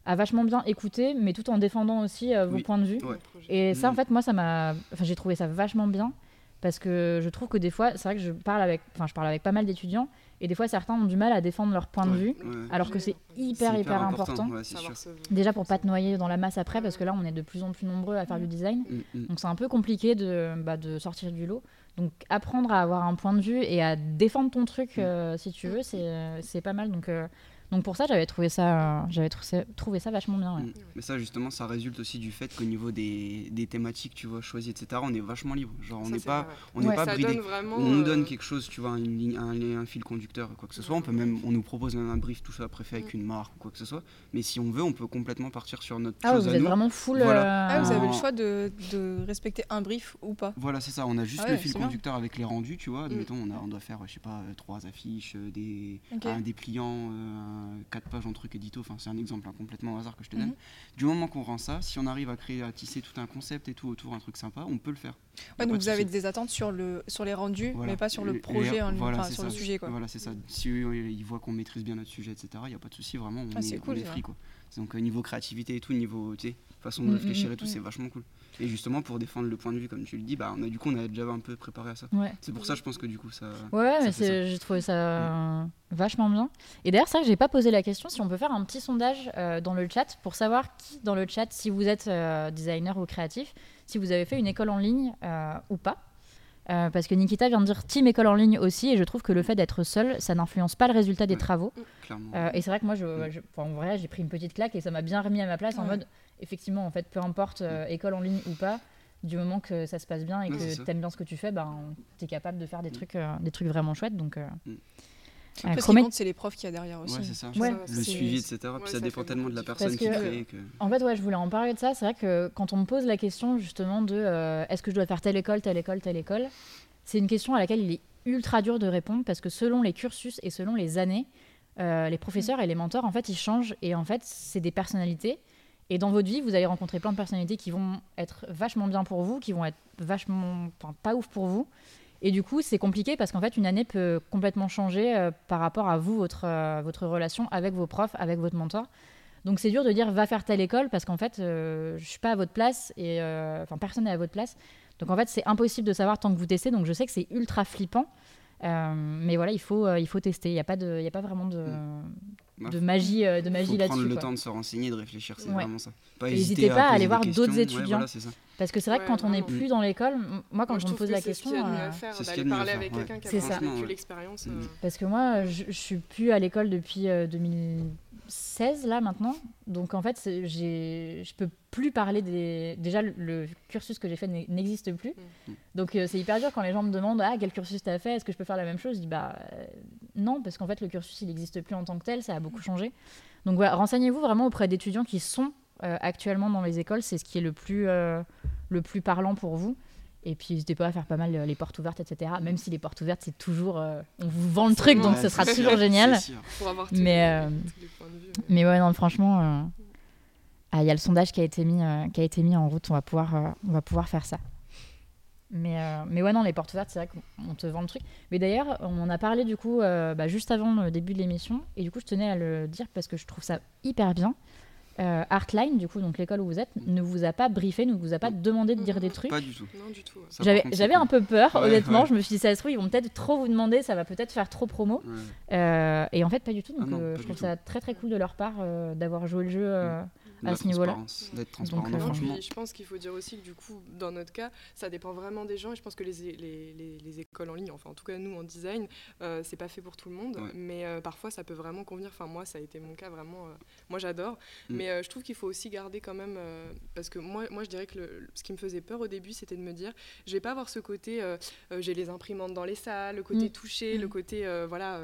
à vachement bien écouter, mais tout en défendant aussi euh, vos Oui. points de vue. Ouais. Et ça, en Mhm. fait, moi, ça m'a. Enfin, j'ai trouvé ça vachement bien Parce que je trouve que des fois, c'est vrai que je parle avec, enfin, je parle avec pas mal d'étudiants, et des fois, certains ont du mal à défendre leur point de Ouais, vue, ouais. alors que c'est hyper, hyper important. ouais, sûr. Déjà pour pas te noyer dans la masse après, parce que là, on est de plus en plus nombreux à faire du design. Mm, mm. Donc c'est un peu compliqué de, bah, de sortir du lot. Donc apprendre à avoir un point de vue et à défendre ton truc Mm. euh, si tu veux, c'est euh, c'est pas mal. Donc, euh, donc pour ça, j'avais trouvé ça, euh, j'avais trouvé trouvé ça vachement bien. ouais. Mm. Mais ça, justement, ça résulte aussi du fait qu'au niveau des, des thématiques, tu vois, choisies, etc., on est vachement libre. Genre, on n'est pas, vrai. on n'est Ouais. pas bridé. On nous euh, donne quelque chose, tu vois, une ligne, un, un fil conducteur, quoi que ce soit. On peut même, on nous propose même un brief, tout ça préfet avec une marque ou quoi que ce soit. Mais si on veut, on peut complètement partir sur notre Ah, chose vous à êtes nous. vraiment full. Voilà. Ah, vous avez le choix de, de respecter un brief ou pas. Voilà, c'est ça. On a juste Ah le fil bien. conducteur avec les rendus, tu vois. Mm. Admettons, on, a, on doit faire, je sais pas, euh, trois affiches, euh, des, Ok. un dépliant, euh, quatre pages en truc édito. Enfin, c'est un exemple hein, complètement au hasard que je te donne. Mhm. Du moment qu'on rend ça, si on arrive à créer, à tisser tout un concept et tout autour, un truc sympa, on peut le faire. Ouais, donc vous avez des attentes sur, le, sur les rendus, Voilà. mais pas sur le projet, les- en lui- voilà, enfin, c'est sur ça. le sujet. Quoi. Voilà, c'est ça. Si eux, ils voient qu'on maîtrise bien notre sujet, etc., il n'y a pas de souci, vraiment, on Ah, est, cool, on est ça. free, quoi. Donc, euh, niveau créativité et tout, niveau façon de Mm, réfléchir mm, et tout, mm. c'est vachement cool. Et justement, pour défendre le point de vue, comme tu le dis, bah, on a, du coup, on a déjà un peu préparé à ça. Ouais. C'est pour ça, je pense que du coup, ça. Ouais, Ça mais c'est- j'ai trouvé ça vachement bien. Et d'ailleurs, c'est vrai que j'ai pas posé la question si on peut faire un petit sondage euh, dans le chat pour savoir qui dans le chat, si vous êtes euh, designer ou créatif, si vous avez fait une école en ligne euh, ou pas. Euh, parce que Nikita vient de dire team école en ligne aussi, et je trouve que le fait d'être seul, ça n'influence pas le résultat des Ouais. travaux. Clairement. Euh, et c'est vrai que moi, je, Mm. je- en vrai, j'ai pris une petite claque et ça m'a bien remis à ma place en mode, effectivement, en fait, peu importe euh, école en ligne ou pas, du moment que ça se passe bien et Ouais, que tu aimes bien ce que tu fais, ben, tu es capable de faire des trucs, euh, des trucs vraiment chouettes. Donc, Mm. Après, ce qui compte, c'est les profs qu'il y a derrière aussi. Ouais, c'est ça. Ouais. Le suivi, etc. Ouais, Puis ça ça dépend tellement de la personne qui crée que. En fait, ouais, je voulais en parler de ça. C'est vrai que quand on me pose la question justement de euh, est-ce que je dois faire telle école, telle école, telle école, c'est une question à laquelle il est ultra dur de répondre parce que selon les cursus et selon les années, euh, les professeurs et les mentors, en fait, ils changent et en fait, c'est des personnalités. Et dans votre vie, vous allez rencontrer plein de personnalités qui vont être vachement bien pour vous, qui vont être vachement enfin, pas ouf pour vous. Et du coup, c'est compliqué parce qu'en fait, une année peut complètement changer euh, par rapport à vous, votre, euh, votre relation avec vos profs, avec votre mentor. Donc c'est dur de dire va faire telle école parce qu'en fait, euh, je suis pas à votre place et euh, enfin personne n'est à votre place. Donc en fait, c'est impossible de savoir tant que vous testez. Donc je sais que c'est ultra flippant. Mais voilà, il faut, il faut tester. Il n'y a, pas de- il y a pas vraiment de, Bah, de magie, de magie faut prendre là-dessus. le quoi. temps de se renseigner, de réfléchir, c'est Ouais. vraiment ça. Pas Et hésiter n'hésitez pas à aller voir d'autres Ouais, étudiants. voilà, c'est ça. Parce que c'est vrai Ouais, que quand on n'est plus dans l'école, moi quand Moi, je on me pose que la c'est ce question, qu'il y a de mieux euh, à faire, c'est ce d'aller parler faire, avec ouais. quelqu'un qui C'est a vécu l'expérience. Mm. euh, Parce que moi, je, je suis plus à l'école depuis euh, 2016 là maintenant. Donc en fait, j'ai, je peux plus parler des. Déjà, le, le cursus que j'ai fait n'e- n'existe plus. Mm. Donc euh, c'est hyper dur quand les gens me demandent ah quel cursus t'as fait, est-ce que je peux faire la même chose? Je dis bah euh, non parce qu'en fait le cursus il n'existe plus en tant que tel, ça a beaucoup changé. Donc voilà, renseignez-vous vraiment auprès d'étudiants qui sont euh, actuellement dans les écoles, c'est ce qui est le plus euh, le plus parlant pour vous. Et puis n'hésitez pas à faire pas mal euh, les portes ouvertes, etc. Même si les portes ouvertes, c'est toujours. euh, on vous vend le truc, donc Ouais, ce sera toujours génial. Pour avoir Mais, les, euh, tous les points de vue. ouais. Mais ouais, non, franchement, euh, ah, il y a le sondage qui a été mis, euh, qui a été mis en route. On va pouvoir, euh, on va pouvoir faire ça. Mais, euh, mais ouais, non, les portes ouvertes, c'est vrai qu'on on te vend le truc. Mais d'ailleurs, on en a parlé du coup euh, bah, juste avant le début de l'émission. Et du coup, je tenais à le dire parce que je trouve ça hyper bien. Euh, Artline, du coup, donc l'école où vous êtes, ne vous a pas briefé, ne vous a pas demandé de dire des trucs. Pas du tout. J'avais un peu peur, Ouais, honnêtement. ouais. Je me suis dit, ça se trouve, ils vont peut-être trop vous demander, ça va peut-être faire trop promo. Ouais. Euh, et en fait, pas du tout. Donc, Ah non, euh, je trouve tout. ça très très cool de leur part euh, d'avoir joué le jeu euh, De à ce niveau-là. D'être transparent. Donc, non, euh, franchement. puis je pense qu'il faut dire aussi que du coup, dans notre cas, ça dépend vraiment des gens. Et je pense que les, les, les- les écoles en ligne, enfin en tout cas nous en design, euh, c'est pas fait pour tout le monde. Ouais. Mais euh, parfois ça peut vraiment convenir. Enfin moi, ça a été mon cas vraiment. euh, moi j'adore. Mm. Mais euh, je trouve qu'il faut aussi garder quand même. euh, parce que moi, moi je dirais que le- ce qui me faisait peur au début, c'était de me dire je vais pas avoir ce côté. euh, euh, j'ai les imprimantes dans les salles, le côté Mm. touché, le Mm. côté. euh, voilà.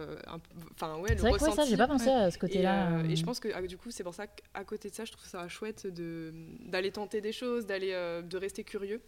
Enfin ouais, C'est le vrai que ouais, ça, ressenti. j'ai pas pensé à ce Et, côté-là. euh, et je pense que ah, du coup, c'est pour ça qu'à côté de ça, je trouve ça chouette de d'aller tenter des choses, d'aller euh, de rester curieux.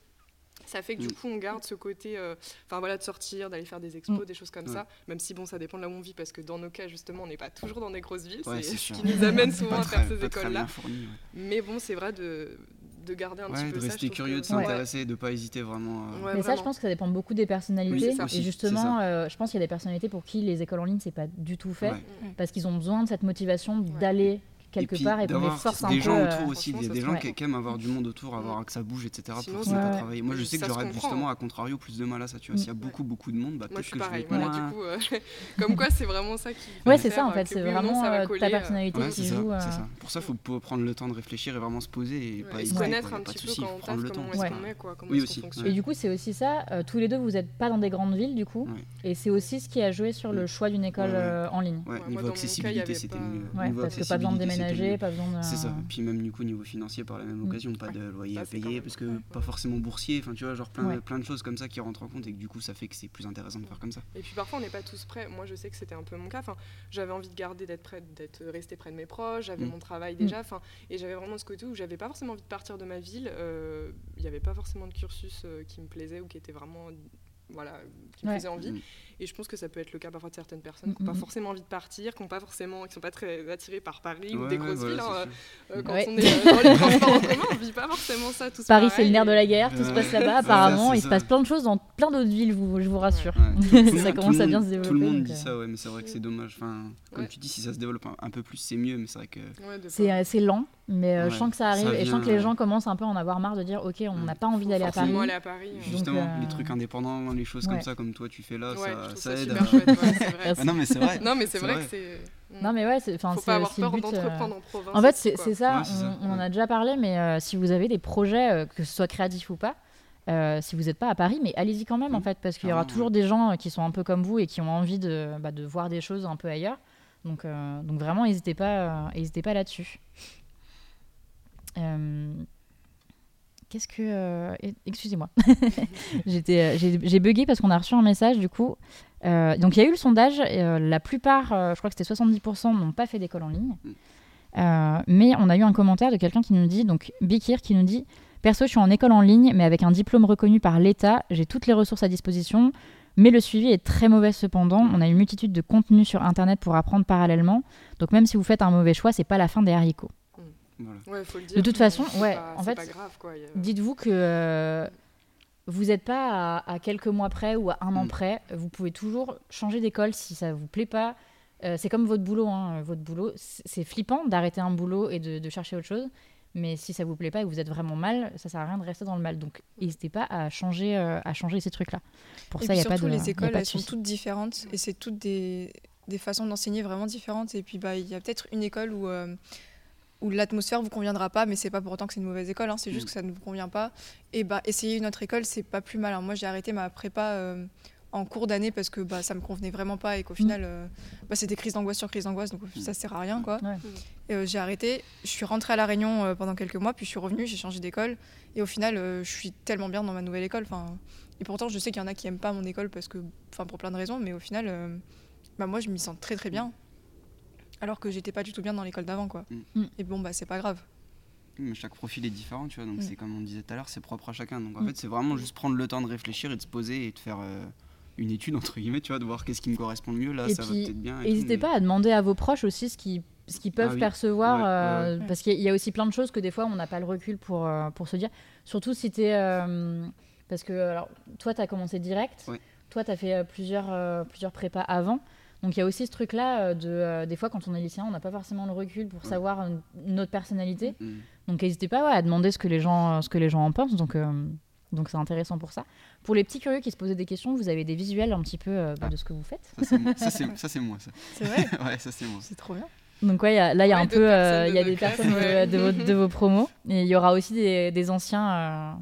Ça fait que du Mm. coup, on garde ce côté, euh, enfin voilà, de sortir, d'aller faire des expos, Mm. des choses comme Ouais. ça. Même si bon, ça dépend de là où on vit, parce que dans nos cas, justement, on n'est pas toujours dans des grosses villes. Ouais, c'est ce qui nous amène souvent à faire ces écoles-là. ouais. Mais bon, c'est vrai de, de garder un petit peu de ça. rester curieux, de s'intéresser, de pas hésiter vraiment. à- Ouais, Mais ça, je pense que ça dépend beaucoup des personnalités. Oui, et justement, euh, je pense qu'il y a des personnalités pour qui les écoles en ligne, c'est pas du tout fait. Ouais. Parce qu'ils ont besoin de cette motivation d'aller quelque puis part et qu'on les d'avoir force un des peu. gens euh, autour aussi, franchement, des, ça des gens qui, aiment avoir du monde autour, avoir que ça bouge, etc. Sinon, pour à Ouais. travailler. Moi, je Et sais que j'aurais justement, hein. à contrario, plus de mal à ça. Tu vois, Mm. s'il y a beaucoup, beaucoup de monde, bah, peut-être je que suis je vais pareil. être Voilà, moins. du coup, euh, [LAUGHS] comme quoi, c'est vraiment ça qui. Ouais, c'est ça en euh, fait, c'est vraiment coller, ta personnalité Ouais, qui ça, joue. euh, c'est ça. Pour ça, il faut prendre le temps de réfléchir et vraiment se poser et ouais, pas et se connaître y a un pas petit peu quand on le temps. Oui, aussi. Et du coup, c'est aussi ça. tous les deux, vous n'êtes pas dans des grandes villes, du coup. Et c'est aussi ce qui a joué sur le Mm. choix d'une école en ligne. Ouais, niveau il y accessibilité, c'était pas- mieux. Parce que pas besoin de c'était déménager, pas besoin de. C'est ça. Puis même du coup niveau financier par la même Mm. occasion, pas de loyer Ça, à payer parce que ouais. pas forcément boursier. Enfin tu vois genre plein, Ouais. plein de choses comme ça qui rentrent en compte et que du coup ça fait que c'est plus intéressant de faire comme ça. Et puis parfois on n'est pas tous prêts. Moi je sais que c'était un peu mon cas. Enfin, j'avais envie de garder, d'être près, d'être resté près de mes proches. J'avais Mm. mon travail déjà. Enfin, et j'avais vraiment ce côté où j'avais pas forcément envie de partir de ma ville. Euh, Il n'y avait pas forcément de cursus euh, qui me plaisait ou qui était vraiment, voilà, qui me Ouais. faisait envie. Mm. Et je pense que ça peut être le cas parfois de certaines personnes qui Mm, n'ont pas mm. forcément envie de partir, qui pas forcément, qui sont pas très attirées par Paris ou Ouais, des ouais, grosses villes. hein. sûr. Euh, quand Ouais. on est euh, dans les [LAUGHS] transports en commun, on vit pas forcément ça tous Paris, c'est le nerf de la guerre, tout se passe Ouais. là-bas. Ouais, Apparemment, il se passe plein de choses dans plein d'autres villes, vous- je vous rassure. Ouais. [LAUGHS] Tout Ça commence tout à bien se Tout le développer, monde dit euh. ça, ouais, mais c'est vrai que c'est dommage. Enfin, comme Ouais. tu dis, si ça se développe un, un peu plus, c'est mieux, mais c'est vrai que. Ouais, C'est euh, lent, mais euh, je Ouais, sens que ça arrive ça et je sens que les ouais. gens commencent un peu à en avoir marre de dire Ok, on Mm. n'a pas envie d'aller à Paris. aller à Paris. euh. Donc, Justement, euh, les trucs indépendants, les choses ouais. comme ça, comme toi tu fais là, Ouais, ça, ça ça aide. super à- chouette, ouais, c'est vrai. Ah non, mais c'est vrai. Non, mais c'est vrai, vrai. que c'est. Non, mais ouais, c'est enfin, Faut pas avoir peur but, euh, d'entreprendre en province. En fait, c'est ça, Ouais, c'est ça, on, on en a déjà parlé, mais euh, si vous avez des projets, euh, que ce soit créatifs ou pas, euh, si vous n'êtes pas à Paris, mais allez-y quand même, en Mhm. fait, parce qu'il y aura Clairement, toujours des gens qui sont un peu comme vous et qui ont envie de, bah, de voir des choses un peu ailleurs. Donc, euh, donc vraiment, n'hésitez pas, euh, n'hésitez pas là-dessus. Qu'est-ce que... euh, Excusez-moi. [LAUGHS] J'étais, euh, J'ai bugué parce qu'on a reçu un message, du coup. Euh, donc, il y a eu le sondage. et, euh, la plupart, je crois que c'était 70%, n'ont pas fait d'école en ligne. Mm. Mais on a eu un commentaire de quelqu'un qui nous dit, donc Bikir, qui nous dit Perso, je suis en école en ligne, mais avec un diplôme reconnu par l'État, j'ai toutes les ressources à disposition, mais le suivi est très mauvais cependant. On a une multitude de contenus sur Internet pour apprendre parallèlement. Donc même si vous faites un mauvais choix, c'est pas la fin des haricots. Voilà. Ouais, faut le dire. De toute façon, C'est ouais, pas- en fait, y Dites-vous que euh, vous n'êtes pas à, à quelques mois près ou à un an Mm. près. Vous pouvez toujours changer d'école si ça vous plaît pas. Euh, c'est comme votre boulot. hein, Votre boulot, c'est flippant d'arrêter un boulot et de, de chercher autre chose. Mais si ça vous plaît pas et que vous êtes vraiment mal, ça sert à rien de rester dans le mal. Donc, n'hésitez pas à changer, euh, à changer ces trucs-là. Pour Et ça, il n'y a pas de. y les écoles, elles sont toutes différentes et c'est toutes des, des façons d'enseigner vraiment différentes. Et puis, bah, il y a peut-être une école où, euh, où l'atmosphère vous conviendra pas, mais c'est pas pour autant que c'est une mauvaise école, hein, c'est juste Mm. que ça ne vous convient pas. Et bah, essayer une autre école, c'est pas plus mal. hein. Moi, j'ai arrêté ma prépa euh, en cours d'année parce que bah, ça me convenait vraiment pas et qu'au final, euh, bah, c'était crise d'angoisse sur crise d'angoisse, donc ça sert à rien, quoi. Ouais. Euh, j'ai arrêté, je suis rentrée à La Réunion pendant quelques mois, puis je suis revenue, j'ai changé d'école. Et au final, je suis tellement bien dans ma nouvelle école. Enfin, et pourtant, je sais qu'il y en a qui aiment pas mon école parce que, enfin, pour plein de raisons, mais au final, bah, moi, je m'y sens très très bien. Alors que j'étais pas du tout bien dans l'école d'avant, quoi. Mm. Et bon, bah, c'est pas grave. Mais chaque profil est différent, tu vois, donc Mm. c'est comme on disait tout à l'heure, c'est propre à chacun. Donc en Mm. fait, c'est vraiment juste prendre le temps de réfléchir et de se poser et de faire euh, une étude, entre guillemets, tu vois, de voir qu'est-ce qui me correspond le mieux. Là, Et ça puis, va peut-être bien. N'hésitez mais- pas à demander à vos proches aussi ce qu'ils ce qu'ils peuvent Ah oui. percevoir, Ouais, euh, ouais. parce qu'il y a- aussi plein de choses que des fois on n'a pas le recul pour, euh, pour se dire. Surtout si tu es. parce que alors, toi, tu as commencé direct, Ouais. toi, tu as fait plusieurs, euh, plusieurs prépas avant. Donc il y a aussi ce truc-là euh, de. euh, des fois, quand on est lycéen, on n'a pas forcément le recul pour Ouais. savoir notre personnalité. Mm. Donc n'hésitez pas ouais, à demander ce que les gens, ce que les gens en pensent. Donc euh, donc c'est intéressant pour ça. Pour les petits curieux qui se posaient des questions, vous avez des visuels un petit peu euh, bah, Ah. de ce que vous faites. Ça, c'est moi, ça, [LAUGHS] c'est- ça, c'est moi, ça. C'est vrai, [LAUGHS] ouais, ça, c'est moi. c'est trop bien. Donc ouais, il y a- là il y a Ouais, un peu, euh, il y a des personnes de, ouais. de vos, de vos promos et il y aura aussi des, des anciens.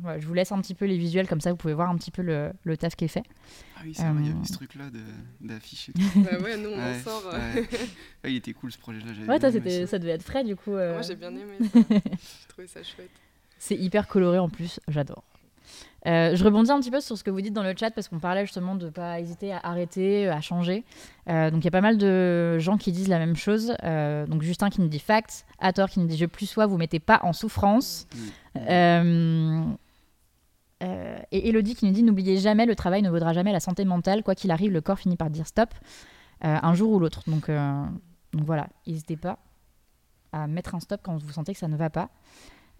euh, je vous laisse un petit peu les visuels comme ça, vous pouvez voir un petit peu le, le taf qui est fait. Ah oui, c'est vrai, il y Euh, avait ce truc-là de- d'afficher. Bah ouais, nous on Ouais, en sort. euh, ouais. Ouais, il était cool ce projet-là. j'avais Ouais, toi, aussi. ça devait être frais du coup. euh, Moi j'ai bien aimé ça. [LAUGHS] J'ai trouvé ça chouette. C'est hyper coloré en plus, j'adore. Euh, je rebondis un petit peu sur ce que vous dites dans le chat parce qu'on parlait justement de ne pas hésiter à arrêter, à changer. Euh, donc il y a pas mal de gens qui disent la même chose. Euh, donc Justin qui nous dit facts, Hathor qui nous dit je plus sois, vous mettez pas en souffrance. Mm. Et Elodie qui nous dit n'oubliez jamais, le travail ne vaudra jamais la santé mentale. Quoi qu'il arrive, le corps finit par dire stop un jour ou l'autre. Donc, donc voilà, n'hésitez pas à mettre un stop quand vous sentez que ça ne va pas.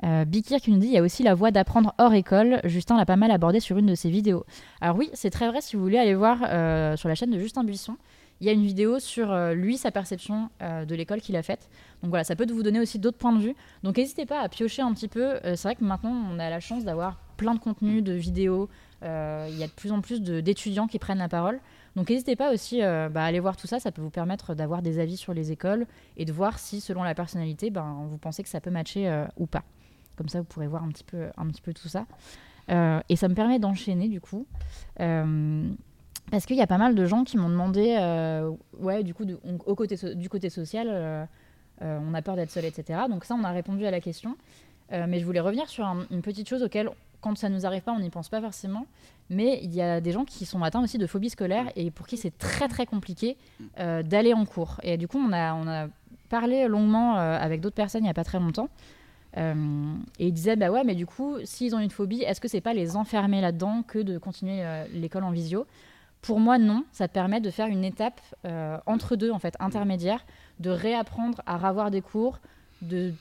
Euh, Bikir qui nous dit il y a aussi la voie d'apprendre hors école. Justin l'a pas mal abordé sur une de ses vidéos. Alors oui, c'est très vrai. Si vous voulez aller voir euh, sur la chaîne de Justin Buisson, il y a une vidéo sur euh, lui, sa perception de l'école qu'il a faite. Donc voilà, ça peut vous donner aussi d'autres points de vue. Donc n'hésitez pas à piocher un petit peu. C'est vrai que maintenant, on a la chance d'avoir plein de contenus, de vidéos. Il y a de plus en plus d'étudiants qui prennent la parole. Donc n'hésitez pas aussi bah, à aller voir tout ça. Ça peut vous permettre d'avoir des avis sur les écoles et de voir si, selon la personnalité, ben, vous pensez que ça peut matcher ou pas. Comme ça, vous pourrez voir un petit peu, tout ça. Euh, et ça me permet d'enchaîner du coup. Euh, parce qu'il y a pas mal de gens qui m'ont demandé, euh, ouais, du coup, au côté du côté social, on a peur d'être seul, etc. Donc ça, on a répondu à la question. Mais je voulais revenir sur un- une petite chose auquel, quand ça nous arrive pas, on n'y pense pas forcément. Mais il y a des gens qui sont atteints aussi de phobie scolaire et pour qui c'est très très compliqué d'aller en cours. Et du coup, on a, on a parlé longuement avec d'autres personnes il n'y a pas très longtemps. Euh, et ils disaient, bah ouais, mais du coup, s'ils ont une phobie, est-ce que c'est pas les enfermer là-dedans que de continuer euh, l'école en visio? Pour moi, non. Ça te permet de faire une étape euh, entre deux, en fait, intermédiaire, de réapprendre à ravoir des cours, de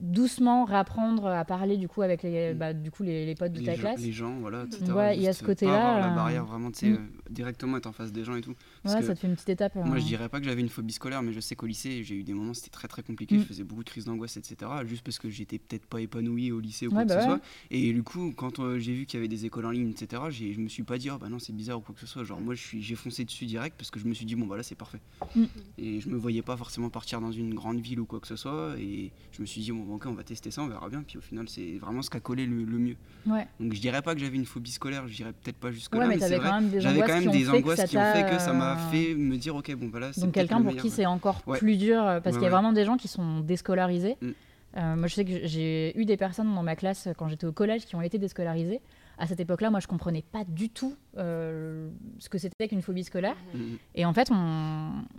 doucement réapprendre à parler du coup avec les, Mm. bah, du coup, les, les potes de les, ta gens, classe. les gens, voilà, etc. Ouais, il y a ce côté-là, avoir la barrière, vraiment, tu sais, mm. euh, directement être en face des gens et tout. Parce Ouais, ça te fait une petite étape. Moi, euh, je dirais pas que j'avais une phobie scolaire, mais je sais qu'au lycée, j'ai eu des moments, c'était très très compliqué. Mm. Je faisais beaucoup de crises d'angoisse, etc. Juste parce que j'étais peut-être pas épanoui au lycée ou Ouais, quoi que bah ce ouais. soit. Et du coup, quand euh, j'ai vu qu'il y avait des écoles en ligne, etc., je me suis pas dit, oh, bah non, c'est bizarre ou quoi que ce soit. Genre, moi, j'ai foncé dessus direct parce que je me suis dit, bon, bah là, c'est parfait. Mm. Et je me voyais pas forcément partir dans une grande ville ou quoi que ce soit. Et je me suis dit, bon, ok, on va tester ça, on verra bien. Puis au final, c'est vraiment ce qui a collé le, le mieux. Ouais, Donc, je dirais pas que j'avais une phobie scolaire, je dirais peut-être pas jusque-là. mais mais J'avais quand même des angoisses qui ont fait que ça m'a t'a- fait me dire, ok, bon, bah là, c'est Donc quelqu'un pour meilleur, qui ouais. c'est encore Ouais. plus dur, euh, parce Ouais, qu'il y a vraiment des gens qui sont déscolarisés. Mm. Euh, moi, je sais que j'ai eu des personnes dans ma classe euh, quand j'étais au collège qui ont été déscolarisées. À cette époque-là, moi, je comprenais pas du tout euh, ce que c'était qu'une phobie scolaire. Mhm. Et en fait,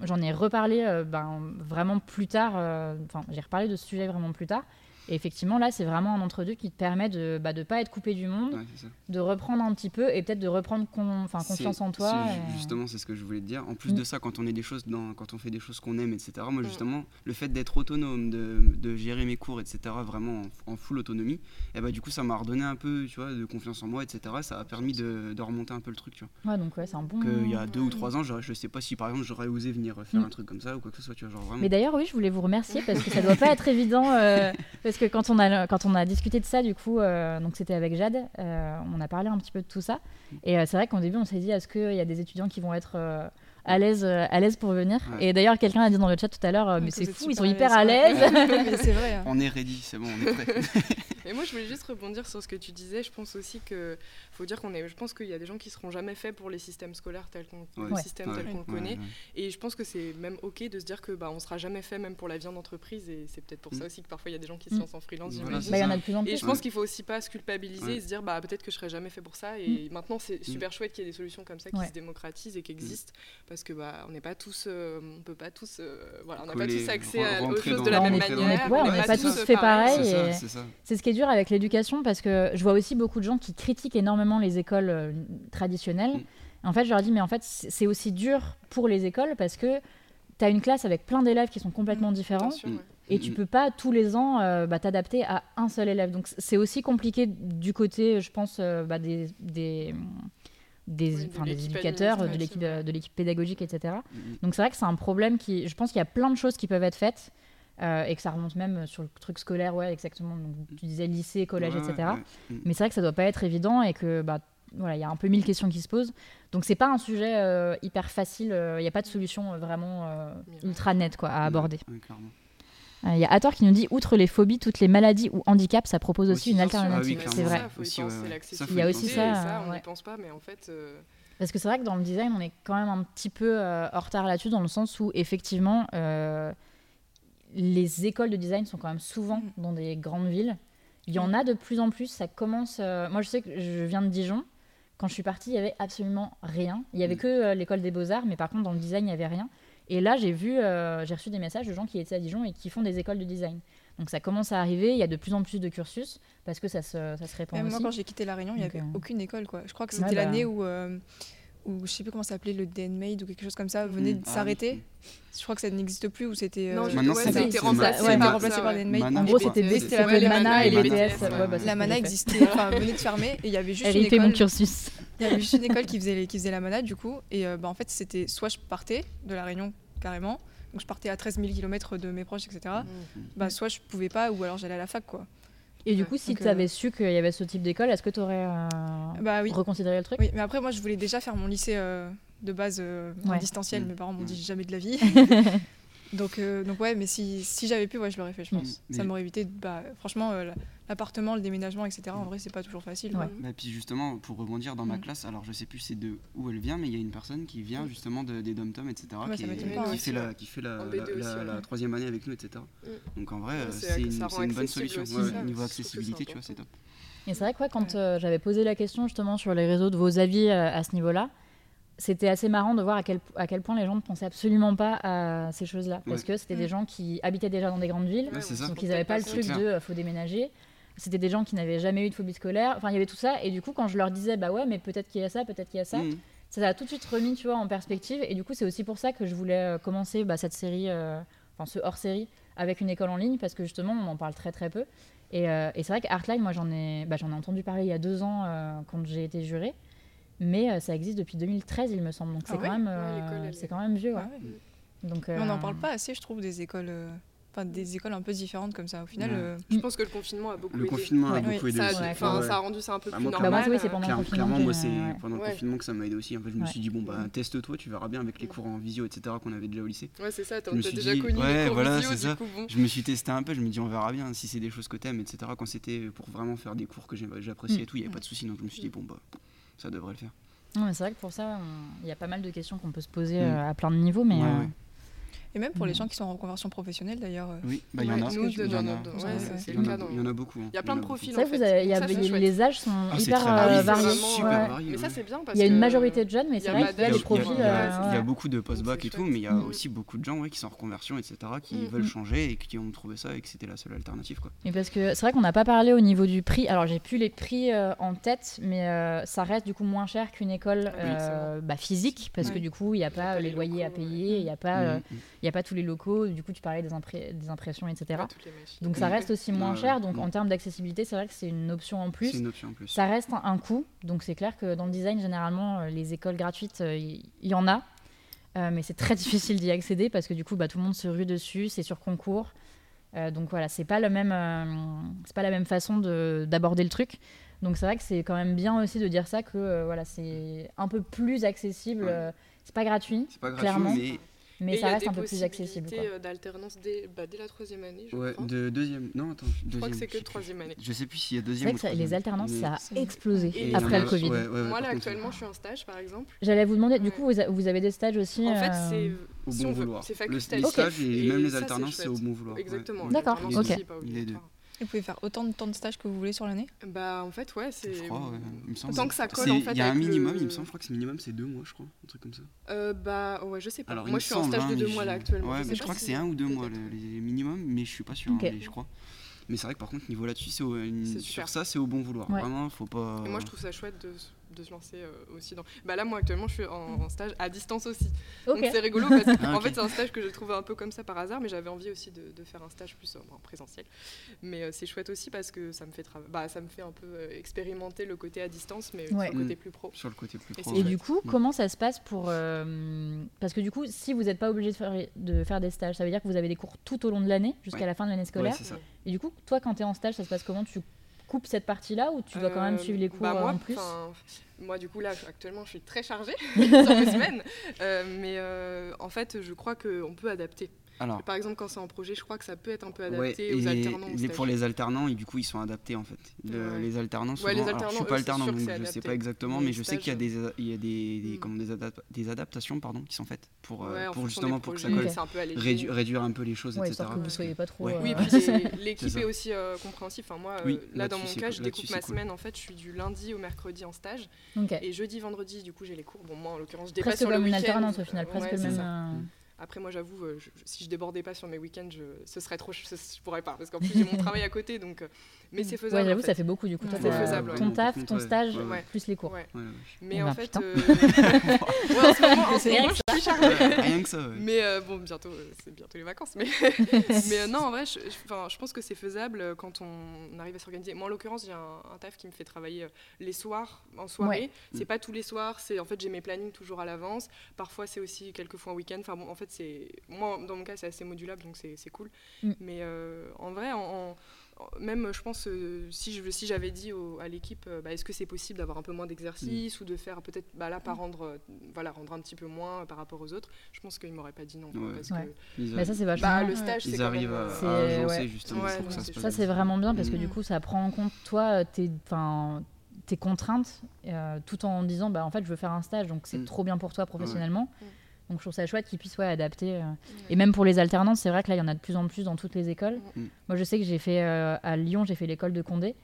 j'en ai reparlé euh, ben, vraiment plus tard. euh, Enfin, j'ai reparlé de ce sujet vraiment plus tard. Et effectivement, là, c'est vraiment un entre-deux qui te permet de ne pas être coupé du monde, Ouais, de reprendre un petit peu et peut-être de reprendre con- confiance en toi. et- Justement, c'est ce que je voulais te dire. En plus Mm. de ça, quand on est des choses dans, quand on fait des choses qu'on aime, etc. Moi, Mm. justement, le fait d'être autonome, de, de gérer mes cours, etc. Vraiment en, en full autonomie, et bah du coup, ça m'a redonné un peu, tu vois, de confiance en moi, etc. Ça a permis de, de remonter un peu le truc, tu vois. Ouais, donc ouais, c'est un bon. Que il y a deux ou trois ans, j'aurais- je sais pas si par exemple j'aurais osé venir faire Mm. un truc comme ça ou quoi que ce soit, tu vois, genre vraiment. Mais d'ailleurs, oui, je voulais vous remercier parce que ça doit [LAUGHS] pas être évident. euh, parce que quand on, a, discuté de ça, du coup, euh, donc c'était avec Jade, euh, on a parlé un petit peu de tout ça. Et euh, c'est vrai qu'au début, on s'est dit est-ce qu'il y a des étudiants qui vont être à l'aise euh, à l'aise pour venir Ouais. Et d'ailleurs, quelqu'un a dit dans le chat tout à l'heure euh, mais c'est fou, ils sont hyper à l'aise, l'aise. ouais. [LAUGHS] Mais c'est vrai. hein. On est ready, c'est bon, on est prêt. [LAUGHS] Et moi, je voulais juste rebondir sur ce que tu disais. Je pense aussi que faut dire qu'on est. Je pense qu'il y a des gens qui seront jamais faits pour les systèmes scolaires tels qu'on Ouais. le système Ouais. tel qu'on le connaît. ouais. Et je pense que c'est même ok de se dire que bah on sera jamais fait même pour la vie en entreprise. Et c'est peut-être pour Mm. ça aussi que parfois il y a des gens qui se Mm. lancent en freelance. Voilà. Bah, il y en a de plus en Et plus. je hein. pense qu'il faut aussi pas se culpabiliser Ouais. et se dire bah peut-être que je serai jamais fait pour ça. Et maintenant c'est super chouette qu'il y ait des solutions comme ça qui Mm. Ouais. se démocratisent et qui existent parce que bah on n'est pas tous, euh, on peut pas tous, euh, voilà, on n'a pas tous accès à, aux choses de la même manière. on n'est pas tous fait pareil. C'est ce qui est dur avec l'éducation parce que je vois aussi beaucoup de gens qui critiquent énormément les écoles euh, traditionnelles. Mm. En fait, je leur dis, mais en fait, c'est aussi dur pour les écoles parce que tu as une classe avec plein d'élèves qui sont complètement différents Bien sûr, ouais. et tu Mm. peux pas tous les ans euh, bah, t'adapter à un seul élève. Donc c'est aussi compliqué du côté, je pense, euh, bah, des, des, des, Oui, de enfin, des l'équipe éducateurs, de l'équipe euh, de l'équipe pédagogique, etc. Mhm. Donc c'est vrai que c'est un problème qui, je pense qu'il y a plein de choses qui peuvent être faites euh, et que ça remonte même sur le truc scolaire, ouais, exactement. Donc, tu disais lycée, collège, Ouais, etc. ouais, ouais. Mais c'est vrai que ça doit pas être évident et que bah voilà, il y a un peu mille questions qui se posent. Donc c'est pas un sujet euh, hyper facile. Il n'y a pas de solution euh, vraiment euh, ultra nette quoi à aborder. Ouais, clairement. Il y a Hathor qui nous dit outre les phobies, toutes les maladies ou handicaps, ça propose aussi, Aussi, une alternative. Ah oui, c'est vrai. Aussi, ouais, Il y a aussi ça, on ouais. n'y pense pas, mais en fait, euh, Parce que c'est vrai que dans le design, on est quand même un petit peu euh, en retard là-dessus, dans le sens où effectivement, euh, les écoles de design sont quand même souvent Mm. dans des grandes villes. Il y en a de plus en plus, ça commence. euh, Moi, je sais que je viens de Dijon. Quand je suis partie, il y avait absolument rien. Il y avait Mm. que euh, l'école des beaux-arts, mais par contre, dans le design, il n'y avait rien. Et là, j'ai vu, euh, j'ai reçu des messages de gens qui étaient à Dijon et qui font des écoles de design. Donc ça commence à arriver, il y a de plus en plus de cursus parce que ça se, ça se répand Même aussi. moi, quand j'ai quitté La Réunion, il n'y avait euh, aucune école. Quoi. Je crois que Ouais, c'était bah. l'année où, euh, où, je sais plus comment ça s'appelait, le DNMaid ou quelque chose comme ça, venait Mm. de Ah oui. s'arrêter. Je crois que ça n'existe plus, ou c'était. euh, non, Maintenant, ouais, c'est- ça a été c'est- remplacé ouais, par remplacé ça, par. Mana, En je gros, c'était les Mana et les BTS. Bah, La Mana existait, venait de fermer, et il y avait juste une J'ai fait mon cursus. Il y avait juste une école qui faisait, les- qui faisait la manade du coup. Et euh, bah, en fait, c'était soit je partais de la Réunion carrément, donc je partais à 13 000 km de mes proches, etc. Mm. Bah, soit je pouvais pas, ou alors j'allais à la fac quoi. Et du Ouais. coup, si tu avais euh, su qu'il y avait ce type d'école, est-ce que tu aurais Bah oui. reconsidéré le truc Oui, mais après, moi, je voulais déjà faire mon lycée euh, de base euh, en Ouais. distanciel. Mm. Mes parents m'ont dit jamais de la vie. [LAUGHS] donc, euh, donc ouais, mais si, si j'avais pu, ouais, je l'aurais fait, je Mm. pense. Ça m'aurait évité, bah, franchement, euh, la- l'appartement, le déménagement, etc. En vrai, c'est pas toujours facile. Ouais. Bah, puis justement, pour rebondir dans ma Mm. classe, alors je sais plus c'est de où elle vient, mais il y a une personne qui vient justement de, des dom-tom, etc. Qui, ça est- m'étonne qui pas, fait la, qui fait la, la- aussi, la- ouais. la troisième année avec nous, etc. Mm. Donc en vrai, Ouais, c'est- une, une bonne solution. aussi, Ouais, ça. niveau accessibilité, tu vois, c'est top. Et c'est vrai que ouais, quand euh, j'avais posé la question justement sur les réseaux de vos avis euh, à ce niveau-là, c'était assez marrant de voir à quel, à quel point les gens ne pensaient absolument pas à ces choses-là. Parce Ouais. que c'était des Mm. gens qui habitaient déjà dans des grandes villes, Ouais, donc ils n'avaient pas le truc clair. de euh, faut déménager. C'était des gens qui n'avaient jamais eu de phobie scolaire. Enfin, il y avait tout ça. Et du coup, quand je leur disais, bah ouais, mais peut-être qu'il y a ça, peut-être qu'il y a ça, Mm. ça a tout de suite remis, tu vois, en perspective. Et du coup, c'est aussi pour ça que je voulais euh, commencer bah, cette série, euh, enfin ce hors-série, avec une école en ligne, parce que justement, on en parle très très peu. Et, euh, et c'est vrai qu'Artline, moi, j'en ai, bah, j'en ai entendu parler il y a deux ans euh, quand j'ai été jurée. Mais euh, ça existe depuis 2013, il me semble. Donc Ah c'est ouais quand, même, Ouais, euh, c'est est- quand même vieux. ouais. Ah ouais. Donc, on n'en parle pas assez, je trouve, des écoles, euh, enfin des écoles un peu différentes comme ça. Au final, Ouais. euh, Je pense que le confinement a beaucoup Le aidé. confinement a beaucoup aidé Ça a, aussi. Ouais, enfin, Ouais. ça a rendu ça un peu Bah, plus moi, normal. Bah, moi, oui, c'est pendant le Claire- confinement clairement, que moi, c'est ouais. pendant le confinement que ça m'a aidé aussi. En fait, je me suis dit, bon, bah, teste-toi, tu verras bien avec les cours en visio, etc., qu'on avait déjà au lycée. Ouais, c'est ça, t'as déjà dit- connu ouais, les cours voilà, visio, c'est du ça. coup, bon. Je me suis testé un peu, je me dis, on verra bien si c'est des choses que t'aimes, etc. Quand c'était pour vraiment faire des cours que j'appréciais Mm. et tout, il n'y avait pas de souci. Donc, je me suis dit, bon, bah, ça devrait le faire. non, mais c'est vrai que pour ça, on- il y a pas mal de questions qu'on peut se poser Mm. euh, à plein de niveaux. Mais Ouais, euh, ouais. Et même pour les Mm. gens qui sont en reconversion professionnelle d'ailleurs. euh, Oui, bah, il y Ouais, en a. Il y en a. Il y en il y en beaucoup. hein. Il y a plein de profils. en vous avez- y a- Ça, les, âges sont Ah, hyper euh, variés. super varié, Mais ça, c'est bien parce Il y a une majorité de jeunes, mais il y c'est a vrai qu'il y a Il y des profils. il y a- euh, beaucoup de post-bac et tout, mais il y a Mm. aussi beaucoup de gens qui sont en reconversion, etc., qui Mm. veulent Mm. changer et qui ont trouvé ça et que c'était la seule alternative. Quoi. Mais parce que c'est vrai qu'on n'a pas parlé au niveau du prix. Alors j'ai plus les prix euh, en tête, mais euh, ça reste du coup moins cher qu'une école euh, bah, physique, parce que du coup il n'y a pas les loyers à payer, il n'y a pas, euh, Mm, mm. il y a pas tous les locaux. Du coup tu parlais des, impré- des impressions, etc. Donc ça reste aussi moins cher. Donc en termes d'accessibilité, c'est vrai que c'est une option en C'est plus. une option en plus. Ça reste un, un coût, donc c'est clair que dans le design, généralement, euh, les écoles gratuites, euh, il il y, en a, Euh, mais c'est très [LAUGHS] difficile d'y accéder parce que du coup, bah, tout le monde se rue dessus, c'est sur concours. Euh, donc voilà, c'est pas le même, euh, c'est pas la même façon de- d'aborder le truc. Donc c'est vrai que c'est quand même bien aussi de dire ça que euh, voilà, c'est un peu plus accessible. Ouais. euh, c'est pas gratuit, C'est pas gratuit, Clairement. mais mais Et ça il reste un peu plus accessible. quoi. possibilités, euh, d'alternance dès, bah, dès la troisième année, je ouais, crois. de deuxième. Non, attends, Je deuxième. crois que c'est je que troisième année. Je sais plus s'il y a C'est deuxième vrai ou que ça- les alternances, Mais- ça a explosé Et il après le Covid. ouais, ouais, ouais, Moi, là, actuellement, je suis en stage, par exemple. J'allais vous demander, du coup, vous, a- vous avez des stages aussi En fait, euh, c'est Au si bon vouloir. c'est Le- facultatif. Les stages et Et même les alternances, c'est au bon vouloir. Exactement. D'accord, ok. Les deux. Vous pouvez faire autant de temps de stage que vous voulez sur l'année Bah, en fait, ouais, c'est. Je crois, ouais, il me semble. Tant que ça colle, C'est- en fait. Il y a un minimum, le- il me semble, je crois que ce minimum c'est deux mois, je crois, un truc comme ça. Euh, bah, ouais, je sais pas. Alors, Moi, je suis en stage hein, de deux mois je- là actuellement. Ouais, sais mais je crois que c'est un ou deux mois le- les minimums, mais je suis pas sûr, hein, mais je crois. Mais c'est vrai que par contre, niveau là-dessus, c'est au- C'est sur super. ça, c'est au bon vouloir. Ouais. Vraiment, faut pas. Et moi, je trouve ça chouette de, de se lancer euh, aussi dans. Bah là, moi, actuellement, je suis en, en stage à distance aussi. Donc c'est rigolo parce que, [LAUGHS] Ah, fait, c'est un stage que j'ai trouvé un peu comme ça par hasard, mais j'avais envie aussi de, de faire un stage plus euh, en présentiel. Mais euh, c'est chouette aussi parce que ça me fait trava- bah, ça me fait un peu euh, expérimenter le côté à distance, mais Ouais. sur le côté Mm. plus pro. Sur le côté plus Et pro. Et du coup, Mm. comment ça se passe pour... euh, Parce que du coup, si vous n'êtes pas obligé de faire, de faire des stages, ça veut dire que vous avez des cours tout au long de l'année, jusqu'à Ouais. la fin de l'année scolaire. Et du coup, toi, quand tu es en stage, ça se passe comment? Tu coupes cette partie-là ou tu dois quand même Euh, suivre les cours bah, euh, moi, en plus Moi, du coup, là, actuellement, je suis très chargée [LAUGHS] sur mes semaines. Euh, mais euh, en fait, je crois qu'on peut adapter. Alors, Par exemple, quand c'est en projet, je crois que ça peut être un peu ouais, adapté et aux alternants. les- pour les alternants, et du coup, ils sont adaptés en fait. Le- Ouais. Les alternants, souvent, Ouais, les alors, je alternants, suis eux, pas c'est alternant, donc je sais adapté. pas exactement, Mais je sais qu'il y a des, il y a des, des, comment, des, adap- des adaptations pardon, qui sont faites pour, euh, pour justement pour que ça colle. Rédu- réduire un peu les choses, Ouais, etc. histoire que vous parce soyez pas trop... Ouais. euh, Oui, [LAUGHS] l'équipe est aussi euh, compréhensive. Enfin, moi, euh, Oui, là, dans mon cas, je découpe ma semaine. En fait, je suis du lundi au mercredi en stage. Et jeudi, vendredi, du coup, j'ai les cours. Bon, moi, en l'occurrence, je dépasse Presque sur le comme une alternance au final, Euh, presque le même... euh, Après, moi, j'avoue, euh, si je débordais pas sur mes week-ends, je, ce serait trop. Je, je pourrais pas, parce qu'en plus, j'ai mon [LAUGHS] travail à côté, donc. Mais c'est faisable. Ouais, j'avoue, en fait. ça fait beaucoup du coup. Toi, Ouais, faisable, ouais. ton taf, ton stage, Ouais, ouais. plus les cours. Ouais. Ouais, ouais. Mais en bah, fait, [LAUGHS] en ce Rien que ça, ouais. Mais euh, bon, bientôt, euh, c'est bientôt les vacances. Mais, [LAUGHS] mais euh, non, en vrai, je, je- pense que c'est faisable euh, quand on arrive à s'organiser. Moi, en l'occurrence, j'ai un, un taf qui me fait travailler euh, les soirs, en soirée. Ouais. C'est Mm. pas tous les soirs. C'est en fait, j'ai mes plannings toujours à l'avance. Parfois, c'est aussi quelques fois en week-end. Enfin bon, en fait, c'est moi, dans mon cas, c'est assez modulable, donc c'est c'est cool. Mm. Mais en vrai, en- même, je pense, euh, si je si j'avais dit au- à l'équipe, euh, bah, est-ce que c'est possible d'avoir un peu moins d'exercice ou de faire peut-être, bah, là, pas rendre, euh, voilà, rendre un petit peu moins par rapport aux autres, je pense qu'ils m'auraient pas dit non. quoi, Ouais. parce Ouais. que Ils, Mais ça, c'est vachement bah, bien. le stage, c'est ils arrivent même, à, agencer justement Ouais, pour que ça c'est Ça, vraiment bien parce que Mm. du coup, ça prend en compte, toi, tes, enfin, tes contraintes, euh, tout en disant, bah, en fait, je veux faire un stage, donc c'est Mm. trop bien pour toi professionnellement. Mm. Donc, je trouve ça chouette qu'ils puissent ouais, adapter. euh. Et même pour les alternances, c'est vrai que là, il y en a de plus en plus dans toutes les écoles. Mm. Moi, je sais que j'ai fait euh, à Lyon, j'ai fait l'école de Condé.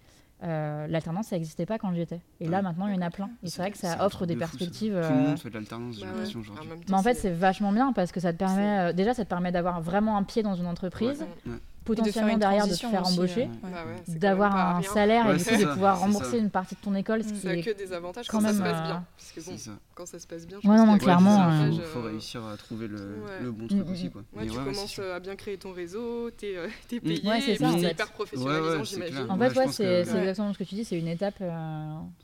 Euh, L'alternance, ça n'existait pas quand j'y étais. Et là, Ouais. maintenant, il y en a plein. Et c'est vrai que ça offre des de fou, ça. perspectives. Tout le monde fait de l'alternance, j'ai Bah ouais. l'impression En aujourd'hui. Mais en fait, c'est- c'est vachement bien parce que ça te permet, euh, déjà, ça te permet d'avoir vraiment un pied dans une entreprise, Ouais. Potentiellement derrière de te transition faire aussi, embaucher, euh, Bah ouais, d'avoir même un rien. salaire Ouais, et du coup de pouvoir rembourser ça. une partie de ton école, ce Mm. qui Ça a est que des avantages quand quand, ça même, se passe euh, bien. Parce que bon, C'est ça. quand ça se passe bien, je Ouais, pense non, clairement, des euh, Il faut, euh, réussir à trouver le, Ouais. le bon Mm, truc mm, aussi. Quoi. Ouais, Mais tu commences à bien créer ton réseau, t'es euh, t'es Mm. payé, c'est hyper professionnalisant, j'imagine. En fait, ouais, c'est exactement ce que tu dis, c'est une étape.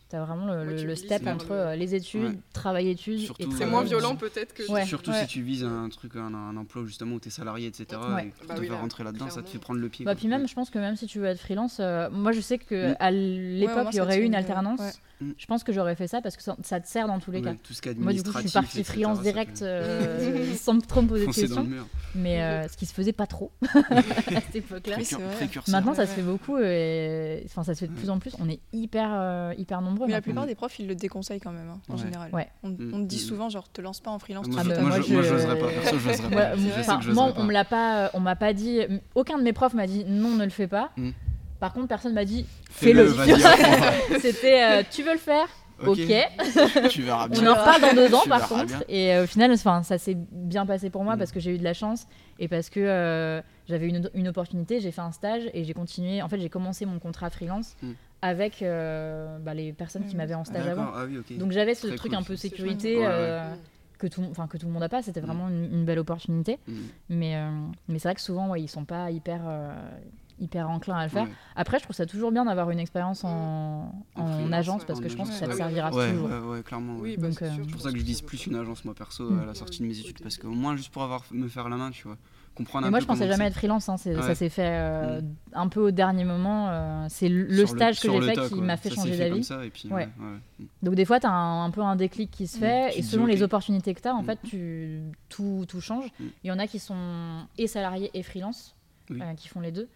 T'as vraiment le, Ouais, le- tu le glisses step entre le- euh, les études, Ouais. travail-études. Surtout, et euh, C'est travail- moins violent peut-être que Ouais. Surtout Ouais. si tu vises un truc, un, un emploi justement où tu es salarié, etc. Ouais. Et que Bah tu oui, vas là, rentrer là-dedans, ça te fait prendre le pied. Bah, quoi. puis même, je pense que même si tu veux être freelance, euh, moi je sais que Mm. à l'époque, il y aurait eu une alternance. ouais. Mm. Je pense que j'aurais fait ça parce que ça, ça te sert dans tous les Ouais, cas. Tout ce Moi, du coup, je suis partie freelance direct euh, [LAUGHS] sans trop me poser de questions. Mais ce qui se faisait pas trop [LAUGHS] à cette époque-là. Maintenant, ça se fait beaucoup et enfin, ça se fait de plus en plus. On est hyper, hyper nombreux. Mais la maintenant. plupart des profs, ils le déconseillent quand même, hein, en Ouais. général. Ouais. On, Mm, on te dit souvent, genre, te lance pas en freelance. Moi, Ah tout de je- bah, moi, moi, je- j'oserais pas. [LAUGHS] Perso, j'oserais Moi, pas. moi, on me l'a pas, on m'a pas dit. Aucun de mes profs m'a dit non, ne le fais pas. Mm. Par contre, personne m'a dit Fais-le. [LAUGHS] C'était euh, tu veux le faire? Ok. [LAUGHS] Tu verras bien. On en reparle dans deux ans, par contre. bien. Et euh, au final, enfin, ça s'est bien passé pour moi Mm. parce que j'ai eu de la chance et parce que euh, j'avais une, une opportunité. J'ai fait un stage et j'ai continué. En fait, j'ai commencé mon contrat freelance Mm. Avec euh, bah, les personnes qui Mm. m'avaient en stage avant. Ah oui. Donc j'avais ce Très truc cool, un peu sécurité. Ouais, euh, que tout, enfin que tout le monde n'a pas. C'était Mm. vraiment une, une belle opportunité. Mm. Mais, euh, mais c'est vrai que souvent, ouais, ils sont pas hyper, euh, hyper enclins à le faire. Ouais. Après, je trouve ça toujours bien d'avoir une expérience en, En agence parce que je pense que ça te servira Ouais, toujours. ouais, ouais, clairement. ouais. Oui, bah, Donc, c'est euh, pour ça que je vise plus une agence moi perso à la sortie de mes études parce qu'au moins juste pour avoir me faire la main, tu vois, comprendre Mais un moi, peu je pensais jamais être freelance. hein, Ça s'est fait euh, Mm. un peu au dernier moment. euh, c'est le Sur stage que j'ai fait tas, qui m'a fait Ça changer d'avis. Ouais. ouais. Donc des fois, tu as un, un peu un déclic qui se Mm. fait et selon les opportunités que tu as, en Mm. fait, tu, tout, tout change. Mm. Il y en a qui sont et salariés et freelance, Oui. euh, qui font les deux.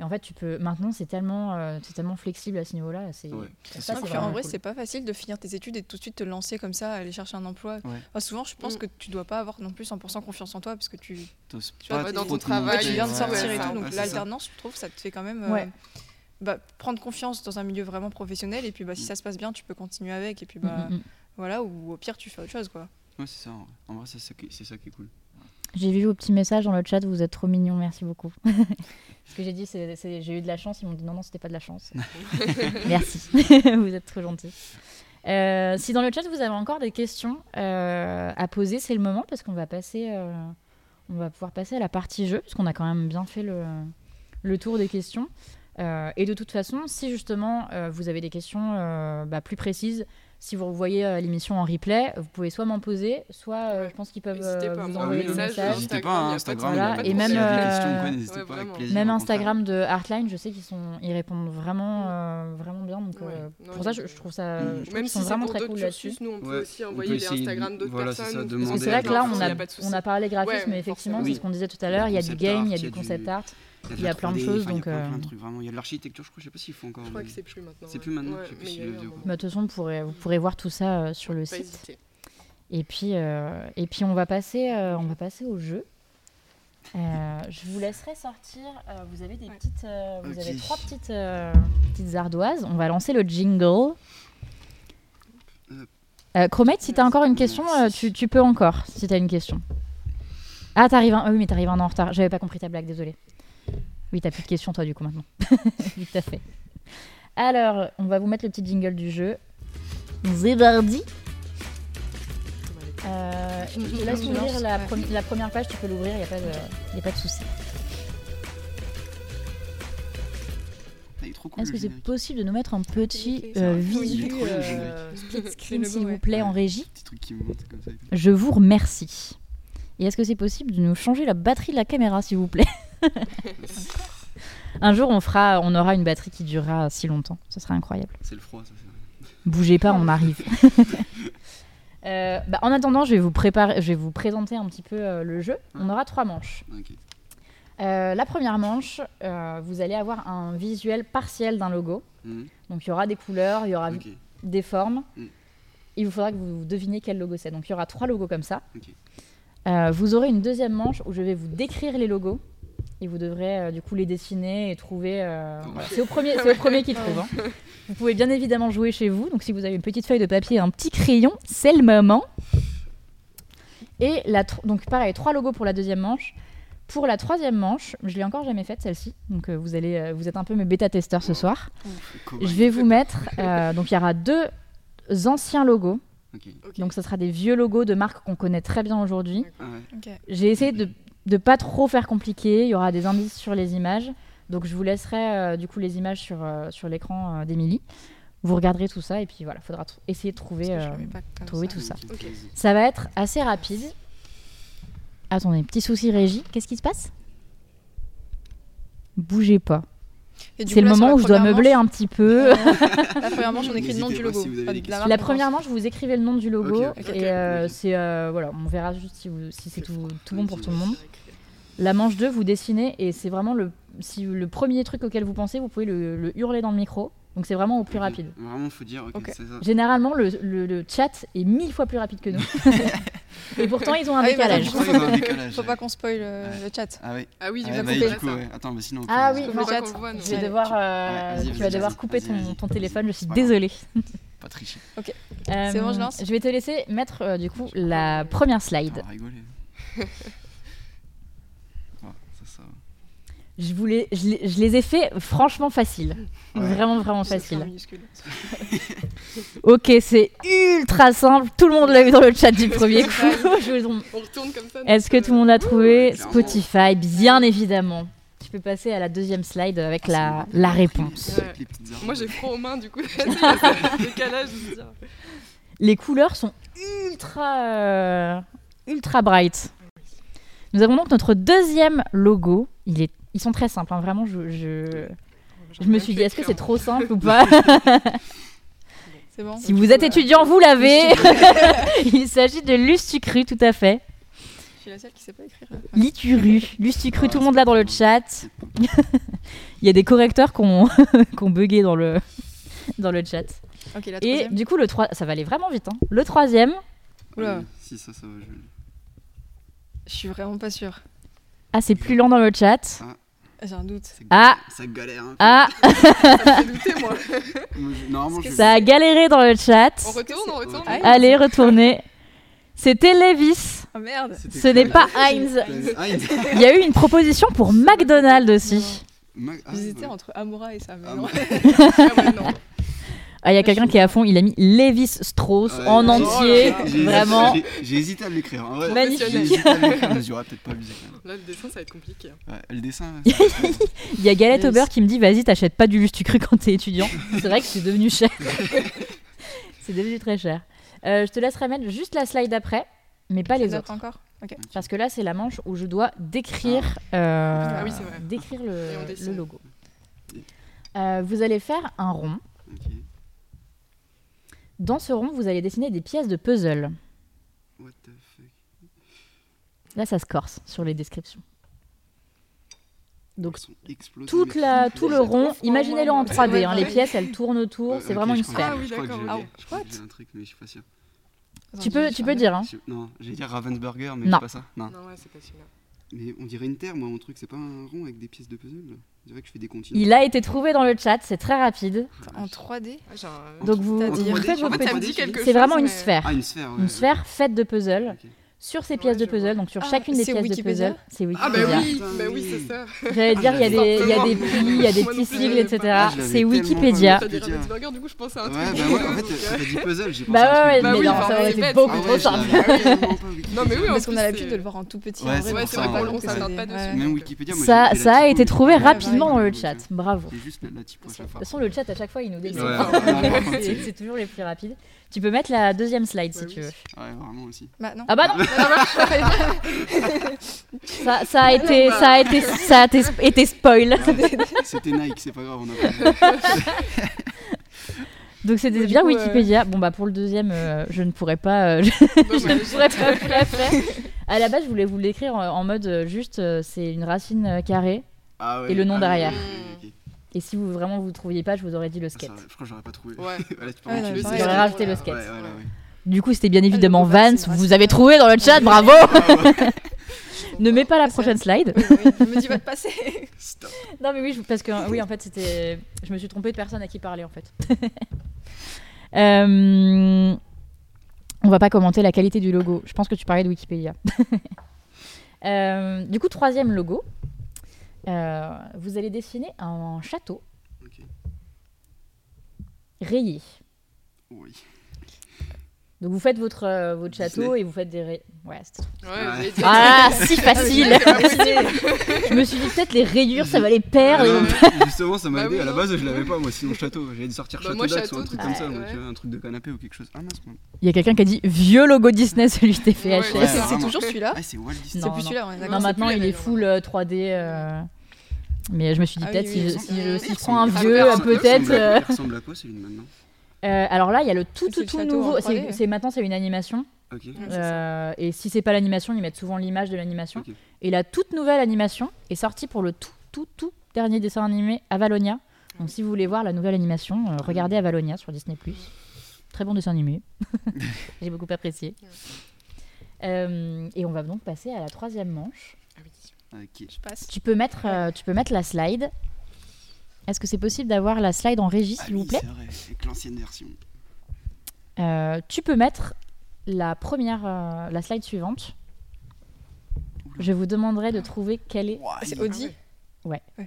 Et en fait, tu peux maintenant, c'est tellement, euh, c'est tellement flexible à ce niveau-là. C'est Ouais, ça, puis en vrai, cool. c'est pas facile de finir tes études et de tout de suite te lancer comme ça, aller chercher un emploi. Ouais. Enfin, souvent, je pense Mm. que tu dois pas avoir non plus 100% confiance en toi parce que tu, tu pas dans ton travail, tu viens de sortir ouais, et ça. tout. Donc l'alternance, je trouve, ça te fait quand même euh, Ouais. bah, prendre confiance dans un milieu vraiment professionnel. Et puis, bah, si Mm. ça se passe bien, tu peux continuer avec. Et puis, Mm, bah, mm, voilà, ou au pire, tu fais autre chose, quoi. Ouais, c'est ça. en vrai. En vrai, c'est ça qui c'est ça qui est cool. J'ai vu vos petits messages dans le chat, vous êtes trop mignons, merci beaucoup. [LAUGHS] Ce que j'ai dit, c'est j'ai eu de la chance, ils m'ont dit non, non, c'était pas de la chance. [LAUGHS] merci, [LAUGHS] vous êtes trop gentils. Euh, si dans le chat vous avez encore des questions euh, à poser, c'est le moment parce qu'on va passer, euh, on va pouvoir passer à la partie jeu, parce qu'on a quand même bien fait le, le tour des questions. Et de toute façon, si justement vous avez des questions bah, plus précises, si vous voyez euh, l'émission en replay, vous pouvez soit m'en poser, soit euh, je pense qu'ils peuvent N'hésitez euh, pas à vous envoyer des messages. N'hésitez pas, hein, de Instagram, Voilà, et même, euh, questions, ouais, pas, avec plaisir. Même. Instagram de Artline, je sais qu'ils sont, ils répondent vraiment, euh, vraiment bien. Donc Ouais. euh, Non, pour ça, il je, trouve ça, je trouve Même qu'ils si sont c'est vraiment très cool là-dessus. nous on peut Ouais, aussi envoyer peut de- Instagram d'autres voilà, ça, personnes. Parce que demander c'est vrai que là, à- on a, on a parlé graphisme, mais effectivement, c'est ce qu'on disait tout à l'heure. Il y a du game, il y a du- concept art. Il y a la plein de 3D, choses, enfin, il y a donc, plein, euh, plein de trucs, vraiment. Il y a de l'architecture, je crois, je sais pas s'ils font encore. Je crois mais- que c'est plus maintenant. C'est plus maintenant s'il. Bah, De toute façon, vous pourrez, vous pourrez voir tout ça euh, sur le Pas site. Et puis, euh, et puis on va passer, euh, on va passer au jeu. Euh, je vous laisserai sortir. euh, vous avez des Ouais. petites, euh, vous avez trois petites, euh, petites ardoises. On va lancer le jingle. Euh, Chromate, si tu as encore une question, euh, tu, tu peux encore, si tu as une question. Ah, t'arrives un... oui, mais t'arrives un an en retard. J'avais pas compris ta blague, désolé. Oui, t'as plus de questions, toi, du coup, maintenant. [LAUGHS] tout à fait. Alors, on va vous mettre le petit jingle du jeu. Zébardi. Euh, je te laisse ouvrir la, premi- la première page, tu peux l'ouvrir, il n'y a, pas de- y a pas de souci. Il est trop cool. Est-ce le que c'est générique. possible de nous mettre un petit euh, visu euh, split screen, s'il vous ouais. plaît, en régie Petit truc qui monte comme ça. Je vous remercie. Et est-ce que c'est possible de nous changer la batterie de la caméra, s'il vous plaît? Un jour, on fera, on aura une batterie qui durera si longtemps. Ce sera incroyable. C'est le froid, ça. c'est- Bougez pas, on arrive. [LAUGHS] [LAUGHS] Euh, bah, en attendant, je vais vous préparer, je vais vous présenter un petit peu euh, le jeu. On aura trois manches. Euh, la première manche, vous allez avoir un visuel partiel d'un logo. Mhm. Donc il y aura des couleurs, il y aura des formes. Mm. Il vous faudra que vous deviniez quel logo c'est. Donc il y aura trois logos comme ça. Euh, vous aurez une deuxième manche où je vais vous décrire les logos. Et vous devrez euh, du coup les dessiner et trouver. euh, voilà. C'est au premier, c'est au premier qui [LAUGHS] trouve. hein. Vous pouvez bien évidemment jouer chez vous. Donc si vous avez une petite feuille de papier et un petit crayon, c'est le moment. Et la donc pareil, trois logos pour la deuxième manche. Pour la troisième manche, je l'ai encore jamais faite celle-ci. Donc euh, vous allez, euh, vous êtes un peu mes bêta-testeurs ce soir. Je vais vous mettre. euh, donc il y aura deux anciens logos. Donc ça sera des vieux logos de marques qu'on connaît très bien aujourd'hui. Ah ouais. J'ai essayé de ne pas trop faire compliqué. Il y aura des indices sur les images. Donc je vous laisserai euh, du coup les images sur, euh, sur l'écran euh, d'Émilie. Vous regarderez tout ça et puis voilà, il faudra essayer de trouver. Euh, trouver ça. tout ça. Ça va être assez rapide. Attendez, petit souci régie. Qu'est-ce qui se passe? Bougez pas. C'est le là, moment où je dois meubler manche- un petit peu. [LAUGHS] La première manche, on écrit le nom du logo. si vous avez La première manche, vous écrivez le nom du logo et euh, c'est euh, voilà, on verra juste si, vous- si c'est tout, tout bon pour tout le monde. La manche 2, vous dessinez et c'est vraiment le si le premier truc auquel vous pensez, vous pouvez le, le hurler dans le micro. Donc c'est vraiment au plus Ok. rapide. Vraiment, faut dire, ok, Ok. ça. Généralement, le, le- le chat est mille fois plus rapide que nous. [LAUGHS] et pourtant, ils ont un Ah oui, décalage. un décalage. Faut pas qu'on spoil euh, Ouais. le chat. Ah oui. Ah oui, du Ah, coup, bah, couper. du coup, ouais. Attends, mais sinon. on Ah oui, le chat. voit. Je vais devoir, euh, Ouais, tu vas vas-y, devoir couper ton, téléphone. Je suis désolée. [LAUGHS] Pas tricher. C'est bon, je lance Je vais te laisser mettre euh, du coup la première slide. [LAUGHS] Ça. va. Je, voulais, je, les- je les ai fait franchement faciles. Ouais. Vraiment, vraiment minuscule. [LAUGHS] Ok, c'est ultra simple. Tout le monde l'a vu dans le chat du premier coup. [LAUGHS] On retourne comme ça. Est-ce que tout le monde a trouvé? clairement. Spotify Bien évidemment. Tu peux passer à la deuxième slide avec Ah, la, la réponse. Ouais. Euh. Moi j'ai froid aux mains du coup. [LAUGHS] Décalage. Les couleurs sont ultra, euh, ultra bright. Nous avons donc notre deuxième logo. Il est, ils sont très simples, hein, vraiment. Je, je, je me suis dit, est-ce que c'est trop simple ou [LAUGHS] pas C'est bon Si vous êtes étudiant, vous l'avez. [LAUGHS] Il s'agit de Lustucru, tout à fait. Je suis la seule qui sait pas écrire. Lituru, [LAUGHS] Lustucru, Ah, tout le monde là dans le chat. Il y a des correcteurs qui ont, bugué dans le, dans le chat. La Et du coup, le 3, ça va aller vraiment vite. hein. Le troisième, Oula. Si, ça, ça va. je- Je suis vraiment pas sûre. ah, c'est plus lent dans le chat. J'ai un doute. ça Ah. Ça galère un peu. Ah, [LAUGHS] Ça me fait douter moi. Moi, je- Normalement, je. ça a galéré dans le chat. On retourne, on retourne. Ah, Allez, retournez. C'était Levis. Oh merde Ce n'est pas Heinz. Il- y a eu une proposition pour [LAUGHS] McDonald's aussi. Mag- ah, J'hésitais ouais. entre Amoura et ça, mais [LAUGHS] Ah, non. Ah non. Ah, il y a quelqu'un qui est à fond, il a mis Levis Strauss Ouais, en entier. Vraiment. j'ai- hésité à l'écrire. en vrai. Magnifique. J'ai hésité à l'écrire, mais j'aurais peut-être pas abusé. Là le dessin ça va être compliqué. hein. Ouais, le dessin. [LAUGHS] Il y a Galette Levis. au beurre qui me dit vas-y, t'achètes pas du Lustucru quand t'es étudiant. C'est vrai que c'est devenu cher. [LAUGHS] c'est devenu très cher. Euh, je te laisserai mettre juste la slide d'après, mais pas les autres. encore. Parce que là, c'est la manche où je dois décrire, euh, Ah oui, c'est vrai. décrire le, logo. Euh, vous allez faire un rond. Ok. Dans ce rond, vous allez dessiner des pièces de puzzle. What the fuck? Là, ça se corse sur les descriptions. Donc, toute la, tout le rond, imaginez-le en 3D. Ouais, hein, ouais. les pièces, elles tournent autour. Ouais, c'est vraiment une sphère. Ah oui, je crois que d'accord, j'ai- ok. je crois que What j'ai un truc, mais je suis pas sûr. Tu peux, tu peux dire. hein. Je- Non, j'allais dire Ravensburger, mais Non. c'est pas ça. Non. Non ouais c'est pas celui-là. Mais on dirait une terre, moi, mon truc, c'est pas un rond avec des pièces de puzzle. Là. On dirait que je fais des continents. Il a été trouvé dans le chat, c'est très rapide. En 3D Ah, j'ai un- Donc vous, vous 3D, faites en vos fait, petits- C'est vraiment une sphère. Ah, une sphère, ouais. Une sphère faite de puzzle. Ok. Sur ces pièces de je vois. puzzle, donc sur Ah, chacune des pièces Wikipédia de puzzle. C'est Ah Wikipédia. bah oui, bah oui, c'est ça. J'allais dire, il y a des, il y a des plis, il y a des petits sigles, etc. Ah, C'est Wikipédia. pas Wikipédia. Burger, du coup je pensais à un Ouais, truc. bah ouais, en fait, [LAUGHS] t'as dit puzzle, j'ai pensé Bah ouais, ouais, mais oui, non, ça aurait été bête. beaucoup Ah trop ouais, simple. [LAUGHS] Non mais oui, en Parce qu'on a l'habitude de le voir en tout petit. Ouais, c'est vrai, on ouais. s'attarde pas des- dessus. ouais. Même Wikipédia, Ça, a été trouvé. Ouais, rapidement dans ouais, le chat. Bravo. De toute façon, le chat, à chaque fois, il nous déçoit. Ouais, [LAUGHS] c'est toujours les plus rapides. Tu peux mettre la deuxième slide si Bah tu veux. Ouais, vraiment aussi. Bah non. Ah bah non [LAUGHS] ça, ça a Ah été, bah. ça a été, ça a été, été spoil. C'était Nike, c'est pas grave, on a pas. [LAUGHS] Donc c'était Ouais, du bien coup, euh, Wikipédia. Bon bah pour le deuxième, euh, je ne pourrais pas, euh, je [LAUGHS] ne pourrais pas vous la faire. À la base, je voulais vous l'écrire en, en mode juste, euh, c'est une racine carrée. Ah ouais. Et le nom ah, derrière. Et si vous vraiment vous trouviez pas, je vous aurais dit le Ça, skate. Je crois que j'aurais pas trouvé. Ouais. [LAUGHS] Voilà, tu peux Ouais, le skate. J'aurais rajouté le Ouais, skate. ouais, voilà, ouais. Du coup, c'était bien évidemment Vance. Vous avez trouvé dans le chat, bravo. [LAUGHS] ne mets pas la prochaine slide. Oui, oui, Je me dis, va te passer. Stop. Non mais oui, je- parce que oui, en fait, c'était, je me suis trompée de personne à qui parler en fait. [LAUGHS] Euh, On va pas commenter la qualité du logo. Je pense que tu parlais de Wikipédia. Euh, du coup, troisième logo. Euh, vous allez dessiner un château rayé. Oui. Donc vous faites votre, euh, votre château et vous faites des rayures. Ouais, c'est- Ouais, [LAUGHS] dire- Ah, si facile. [LAUGHS] Je me suis dit peut-être les rayures, ça va les perdre. Ah, Justement, ça m'a Bah aidé. oui, À la non. base, je l'avais pas, moi, sinon château. J'allais sortir Bah, château moi, d'Axe ou un château, truc ouais, comme ça, moi, ouais. tu vois, un truc de canapé ou quelque chose. Ah mince, moi. Il y a quelqu'un qui a dit vieux logo Disney, celui de TFHS. Ouais, C'est Ouais, c'est vraiment. toujours celui-là. Ah, c'est Walt Disney. C'est Non, plus non. celui-là, on est Non, d'accord. c'est maintenant plus il est full euh, 3D. euh, Mais je me suis dit Ah peut-être oui, si, oui, je, oui. si, je, si je Il prends un vieux, euh, peut-être. euh, Il ressemble à quoi celui de maintenant? Euh, alors là, il y a le tout C'est tout tout nouveau. 3D, c'est- ouais. Maintenant c'est une animation. Ouais, ça. Euh, et si c'est pas l'animation, ils mettent souvent l'image de l'animation. Et la toute nouvelle animation est sortie pour le tout tout tout dernier dessin animé Avalonia. Donc si vous voulez voir la nouvelle animation, euh, regardez Avalonia sur Disney+. Très bon dessin animé. [LAUGHS] J'ai beaucoup apprécié. [LAUGHS] Euh, et on va donc passer à la troisième manche. Ah oui. Ok. Je passe. Tu peux mettre, euh, tu peux mettre la slide. Est-ce que c'est possible d'avoir la slide en régie, Ah s'il vous oui, plaît c'est vrai, avec l'ancienne version. Euh, Tu peux mettre la première, euh, la slide suivante. Oula. Je vous demanderai de trouver quelle est. Ouah, C'est Audi. Ouais. Oh.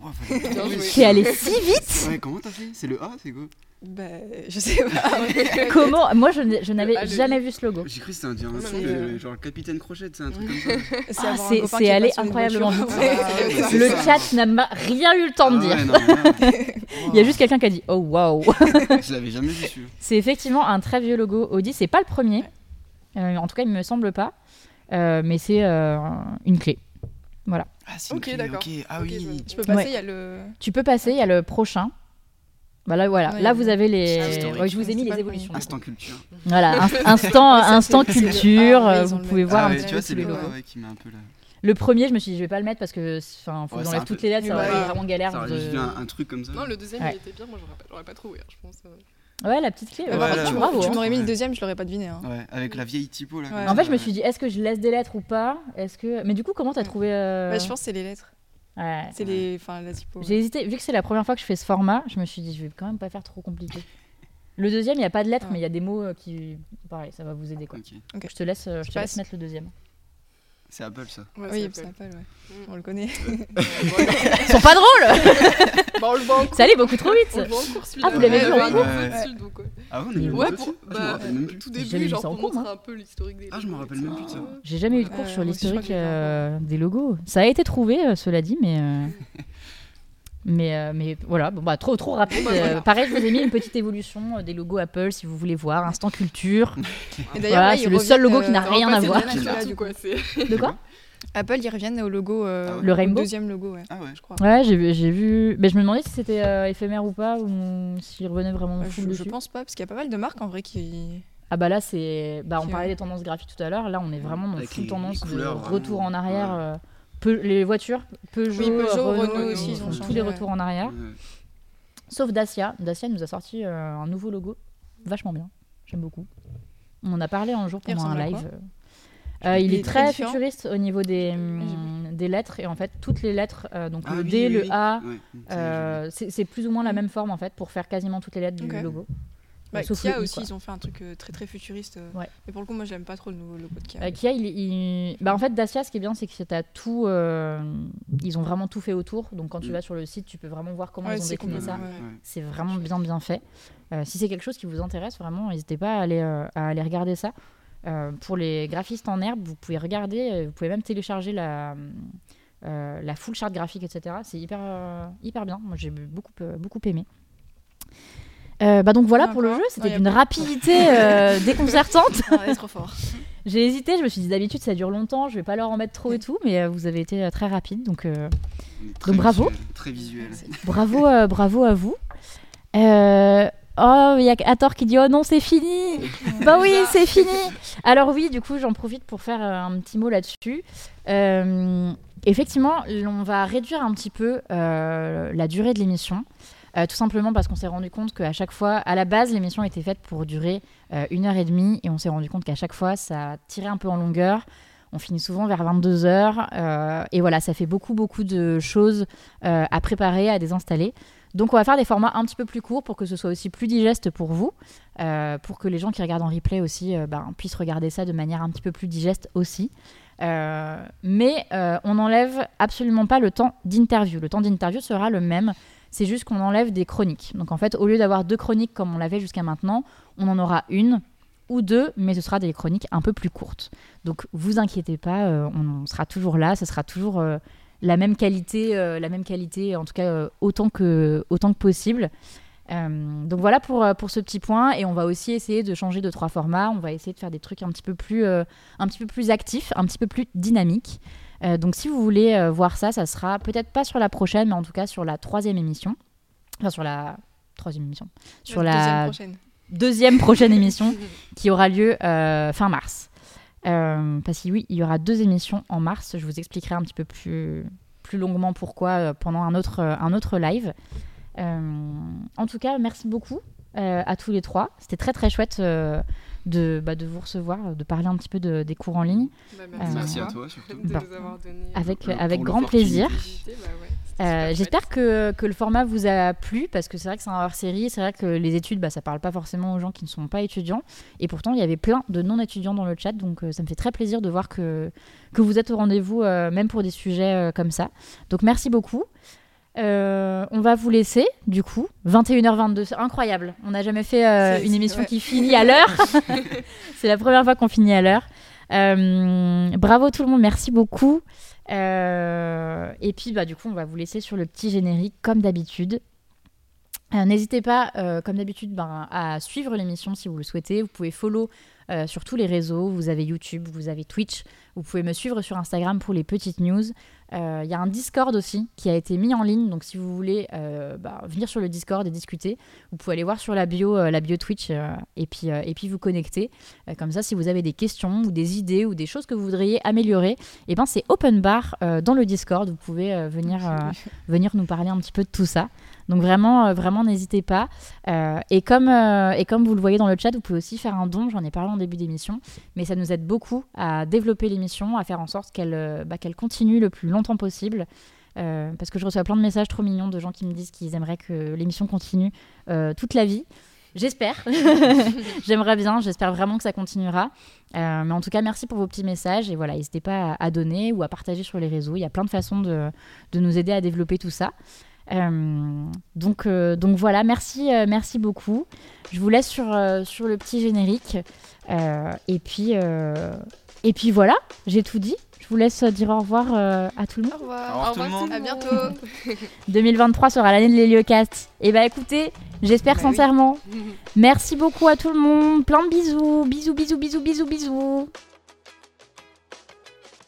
Ouah, fallait- Bien joué. T'es allé si vite Ouais, comment t'as fait? C'est le A, c'est quoi? Bah, je sais pas. [LAUGHS] [LAUGHS] Comment Moi, je n'avais Ah, jamais vu ce logo. J'ai cru que c'était un, un son mais, de euh, genre Capitaine Crochet, c'est un truc comme [LAUGHS] ça. C'est Ah, allé incroyablement vite. Ouais, Ah, Le ça. chat n'a rien eu le temps de Ah dire. ouais, non, Il y a juste quelqu'un qui a dit Oh waouh Je l'avais jamais vu C'est effectivement un très vieux logo Audi. C'est pas le premier. Euh, en tout cas, il me semble pas. Euh, mais c'est euh, une clé. Ah, c'est une Ok, clé, d'accord. ok. Ah je. Je peux passer, Ouais. il y a le. Tu peux passer, il y a le prochain. Bah là, voilà. Ouais, là, vous avez les. Ah. Ouais, je vous ai mis les évolutions. premier. Instant culture. Voilà, [LAUGHS] inst- instant, instant culture. Ah, ouais, euh, vous pouvez même. voir Ah un petit tu peu vois, c'est le ouais, qui met un peu là. Le premier, je me suis dit, je vais pas le mettre parce que enfin, faut Ouais, que j'enlève toutes peu- les lettres, ça été vraiment galère. Ça aurait vu un, un truc comme ça. Non, le deuxième, Ouais. il était bien, moi j'aurais pas, j'aurais pas trouvé, hein, je pense. euh. Ouais, la petite clé. Ouais, par Ouais, là, tu m'aurais- hein. mis Ouais. le deuxième, je l'aurais pas deviné. hein. Ouais, avec la vieille typo là. En fait, je me suis dit, est-ce que je laisse des lettres ou pas? Est-ce que Mais du coup, comment t'as trouvé euh, Bah, je pense que c'est les lettres. Ouais. C'est les. Enfin, la typo. J'ai hésité, vu que c'est la première fois que je fais ce format, je me suis dit, je vais quand même pas faire trop compliqué. Le deuxième, il n'y a pas de lettres, mais il y a des mots euh, qui. Pareil, ça va vous aider quoi. Je te laisse, euh, je Je te laisse mettre le deuxième. C'est Apple ça. Ouais, Oui, c'est. Apple, ouais. Mm. On le connaît. [LAUGHS] Voilà. Ils sont pas drôles [LAUGHS] Bah, on le voit en cours. Ça allait beaucoup trop On le vite voit en cours celui-là. Ah, vous l'avez Ouais, vu en cours. Ah on a Ouais, pour, Ah, bah, tout J'ai jamais début, genre pour montrer un peu l'historique des Ah, je me rappelle même plus de ça. J'ai jamais eu de cours Euh, sur l'historique euh, des logos. Ça a été trouvé, euh, cela dit, mais. [LAUGHS] Mais, euh, mais voilà, bon, bah, trop, trop rapide. Bah. Euh, pareil, je vous ai mis une petite évolution euh, des logos Apple si vous voulez voir. Instant culture. [LAUGHS] Et Voilà, là, c'est le seul reviennent, logo qui n'a euh, rien à voir. du c'est- De quoi [LAUGHS] Apple, ils reviennent au logo. euh, Ah ouais. Le au rainbow deuxième logo, ouais. Ah ouais. Je crois. Ouais, j'ai j'ai vu. Mais je me demandais si c'était euh, éphémère ou pas, ou s'il revenait vraiment Ouais, full je, je dessus. pense pas, parce qu'il y a pas mal de marques en vrai qui. Ah bah là, c'est. Bah, on Qui, parlait des tendances graphiques tout à l'heure. Là, on est vraiment dans Avec full les- tendance de couleurs, retour vraiment. en arrière. Ouais. euh, Les voitures, Peugeot, Oui, Peugeot, Renault, Renault ils aussi, ils ont tous les ouais. retours en arrière. Ouais. Sauf Dacia. Dacia nous a sorti euh, un nouveau logo, vachement bien. J'aime beaucoup. On en a parlé un jour Il pendant un live. Euh, il, est très différent futuriste au niveau des, hum, des lettres et en fait toutes les lettres, euh, donc Ah le oui, D, oui, le oui. A, Ouais, euh, c'est plus ou moins la même forme en fait pour faire quasiment toutes les lettres du logo. Bah, sauf Kia le i, aussi, quoi. ils ont fait un truc euh, très très futuriste. euh. Ouais. Mais pour le coup, moi, j'aime pas trop le nouveau logo de Kia. Euh, Kia, il, il- Bah, en fait, Dacia, ce qui est bien, c'est que t'as tout. euh, Ils ont vraiment tout fait autour. Donc, quand tu Mm. vas sur le site, tu peux vraiment voir comment Ouais, ils ont décliné ça. ouais. C'est vraiment bien, bien fait. Euh, si c'est quelque chose qui vous intéresse, vraiment, n'hésitez pas à aller, euh, à aller regarder ça. Euh, pour les graphistes en herbe, vous pouvez regarder, vous pouvez même télécharger la, euh, la full charte graphique, etc. C'est hyper, euh, hyper bien. Moi, j'ai beaucoup, euh, beaucoup aimé. Euh, bah donc voilà Ah, pour le jeu, c'était d'une rapidité euh, [LAUGHS] déconcertante. Ah, trop fort. [LAUGHS] J'ai hésité, je me suis dit d'habitude ça dure longtemps, je vais pas leur en mettre trop et tout, mais euh, vous avez été euh, très rapide, donc euh, Très Donc bravo. visuel, Très visuel. bravo, euh, bravo à vous. Euh, oh, il y a Hathor qui dit oh non c'est fini. [LAUGHS] bah oui c'est fini. Alors oui, du coup j'en profite pour faire euh, un petit mot là-dessus. Euh, effectivement, on va réduire un petit peu euh, la durée de l'émission. Euh, tout simplement parce qu'on s'est rendu compte qu'à chaque fois, à la base, l'émission était faite pour durer euh, une heure et demie et on s'est rendu compte qu'à chaque fois, ça tirait un peu en longueur. On finit souvent vers 22 heures euh, et voilà, ça fait beaucoup, beaucoup de choses à préparer, à désinstaller. Donc, on va faire des formats un petit peu plus courts pour que ce soit aussi plus digeste pour vous, pour que les gens qui regardent en replay aussi ben, puissent regarder ça de manière un petit peu plus digeste aussi. Mais on n'enlève absolument pas le temps d'interview. Le temps d'interview sera le même. C'est juste qu'on enlève des chroniques. Donc en fait, au lieu d'avoir deux chroniques comme on l'avait jusqu'à maintenant, on en aura une ou deux, mais ce sera des chroniques un peu plus courtes. Donc vous inquiétez pas, euh, on, sera toujours là, ce sera toujours euh, la même qualité, euh, la même qualité, en tout cas autant que autant que possible. Donc voilà pour, pour ce petit point et on va aussi essayer de changer de trois formats. On va essayer de faire des trucs un petit peu plus, un petit peu plus actifs, un petit peu plus dynamiques. Euh, donc si vous voulez euh, voir ça, ça sera peut-être pas sur la prochaine, mais en tout cas sur la troisième émission. Enfin sur la troisième émission. Sur La deuxième la prochaine. deuxième prochaine émission [LAUGHS] qui aura lieu euh, fin mars. Euh, parce que oui, il y aura deux émissions en mars. Je vous expliquerai un petit peu plus, plus longuement pourquoi euh, pendant un autre, euh, un autre live. En tout cas, merci beaucoup à tous les trois. C'était très très chouette de, bah, de vous recevoir, de parler un petit peu de- des cours en ligne. Bah, Merci Euh, à toi surtout. de Bah, nous avoir donné Avec, pour avec grand plaisir. ouais, Euh, J'espère que, que le format vous a plu parce que c'est vrai que c'est un hors-série. C'est vrai que les études, bah, ça parle pas forcément aux gens qui ne sont pas étudiants. Et pourtant, il y avait plein de non-étudiants dans le chat. Donc, euh, ça me fait très plaisir de voir que, que vous êtes au rendez-vous, euh, même pour des sujets euh, comme ça. Donc, merci beaucoup. Euh, on va vous laisser, du coup. 21h22, c'est incroyable. On n'a jamais fait euh, une émission ouais. qui finit à l'heure. [LAUGHS] c'est la première fois qu'on finit à l'heure. Euh, bravo tout le monde, merci beaucoup. Et puis, bah, du coup, on va vous laisser sur le petit générique, comme d'habitude. N'hésitez pas, comme d'habitude, ben, à suivre l'émission si vous le souhaitez. Vous pouvez follow euh, sur tous les réseaux. Vous avez YouTube, vous avez Twitch. Vous pouvez me suivre sur Instagram pour les petites news. Euh, Il y a un Discord aussi qui a été mis en ligne. Donc, si vous voulez euh, bah, venir sur le Discord et discuter, vous pouvez aller voir sur la bio, euh, la bio Twitch euh, et, puis, euh, et puis vous connecter. Euh, comme ça, si vous avez des questions ou des idées ou des choses que vous voudriez améliorer, et ben, c'est open bar euh, dans le Discord. Vous pouvez euh, venir, euh, venir nous parler un petit peu de tout ça. Donc vraiment, euh, vraiment, n'hésitez pas. Euh, et, comme, euh, et comme vous le voyez dans le chat, vous pouvez aussi faire un don. J'en ai parlé en début d'émission, mais ça nous aide beaucoup à développer l'émission, à faire en sorte qu'elle bah, continue le plus longtemps possible. Parce que je reçois plein de messages trop mignons de gens qui me disent qu'ils aimeraient que l'émission continue toute la vie. J'espère. [LAUGHS] J'aimerais bien. J'espère vraiment que ça continuera. Mais en tout cas, merci pour vos petits messages. Et voilà, n'hésitez pas à, à donner ou à partager sur les réseaux. Il y a plein de façons de, de nous aider à développer tout ça. Euh, donc, euh, donc voilà, merci, euh, merci beaucoup. Je vous laisse sur, euh, sur le petit générique. Euh, et, puis, euh, et puis voilà, j'ai tout dit. Je vous laisse dire au revoir euh, à tout le Au monde. revoir. Au revoir tout le monde. À bientôt. [LAUGHS] [LAUGHS] 2023 sera l'année de l'Héliocast. Et bah écoutez, j'espère Bah oui. sincèrement. [LAUGHS] Merci beaucoup à tout le monde. Plein de bisous. Bisous, bisous, bisous, bisous, bisous.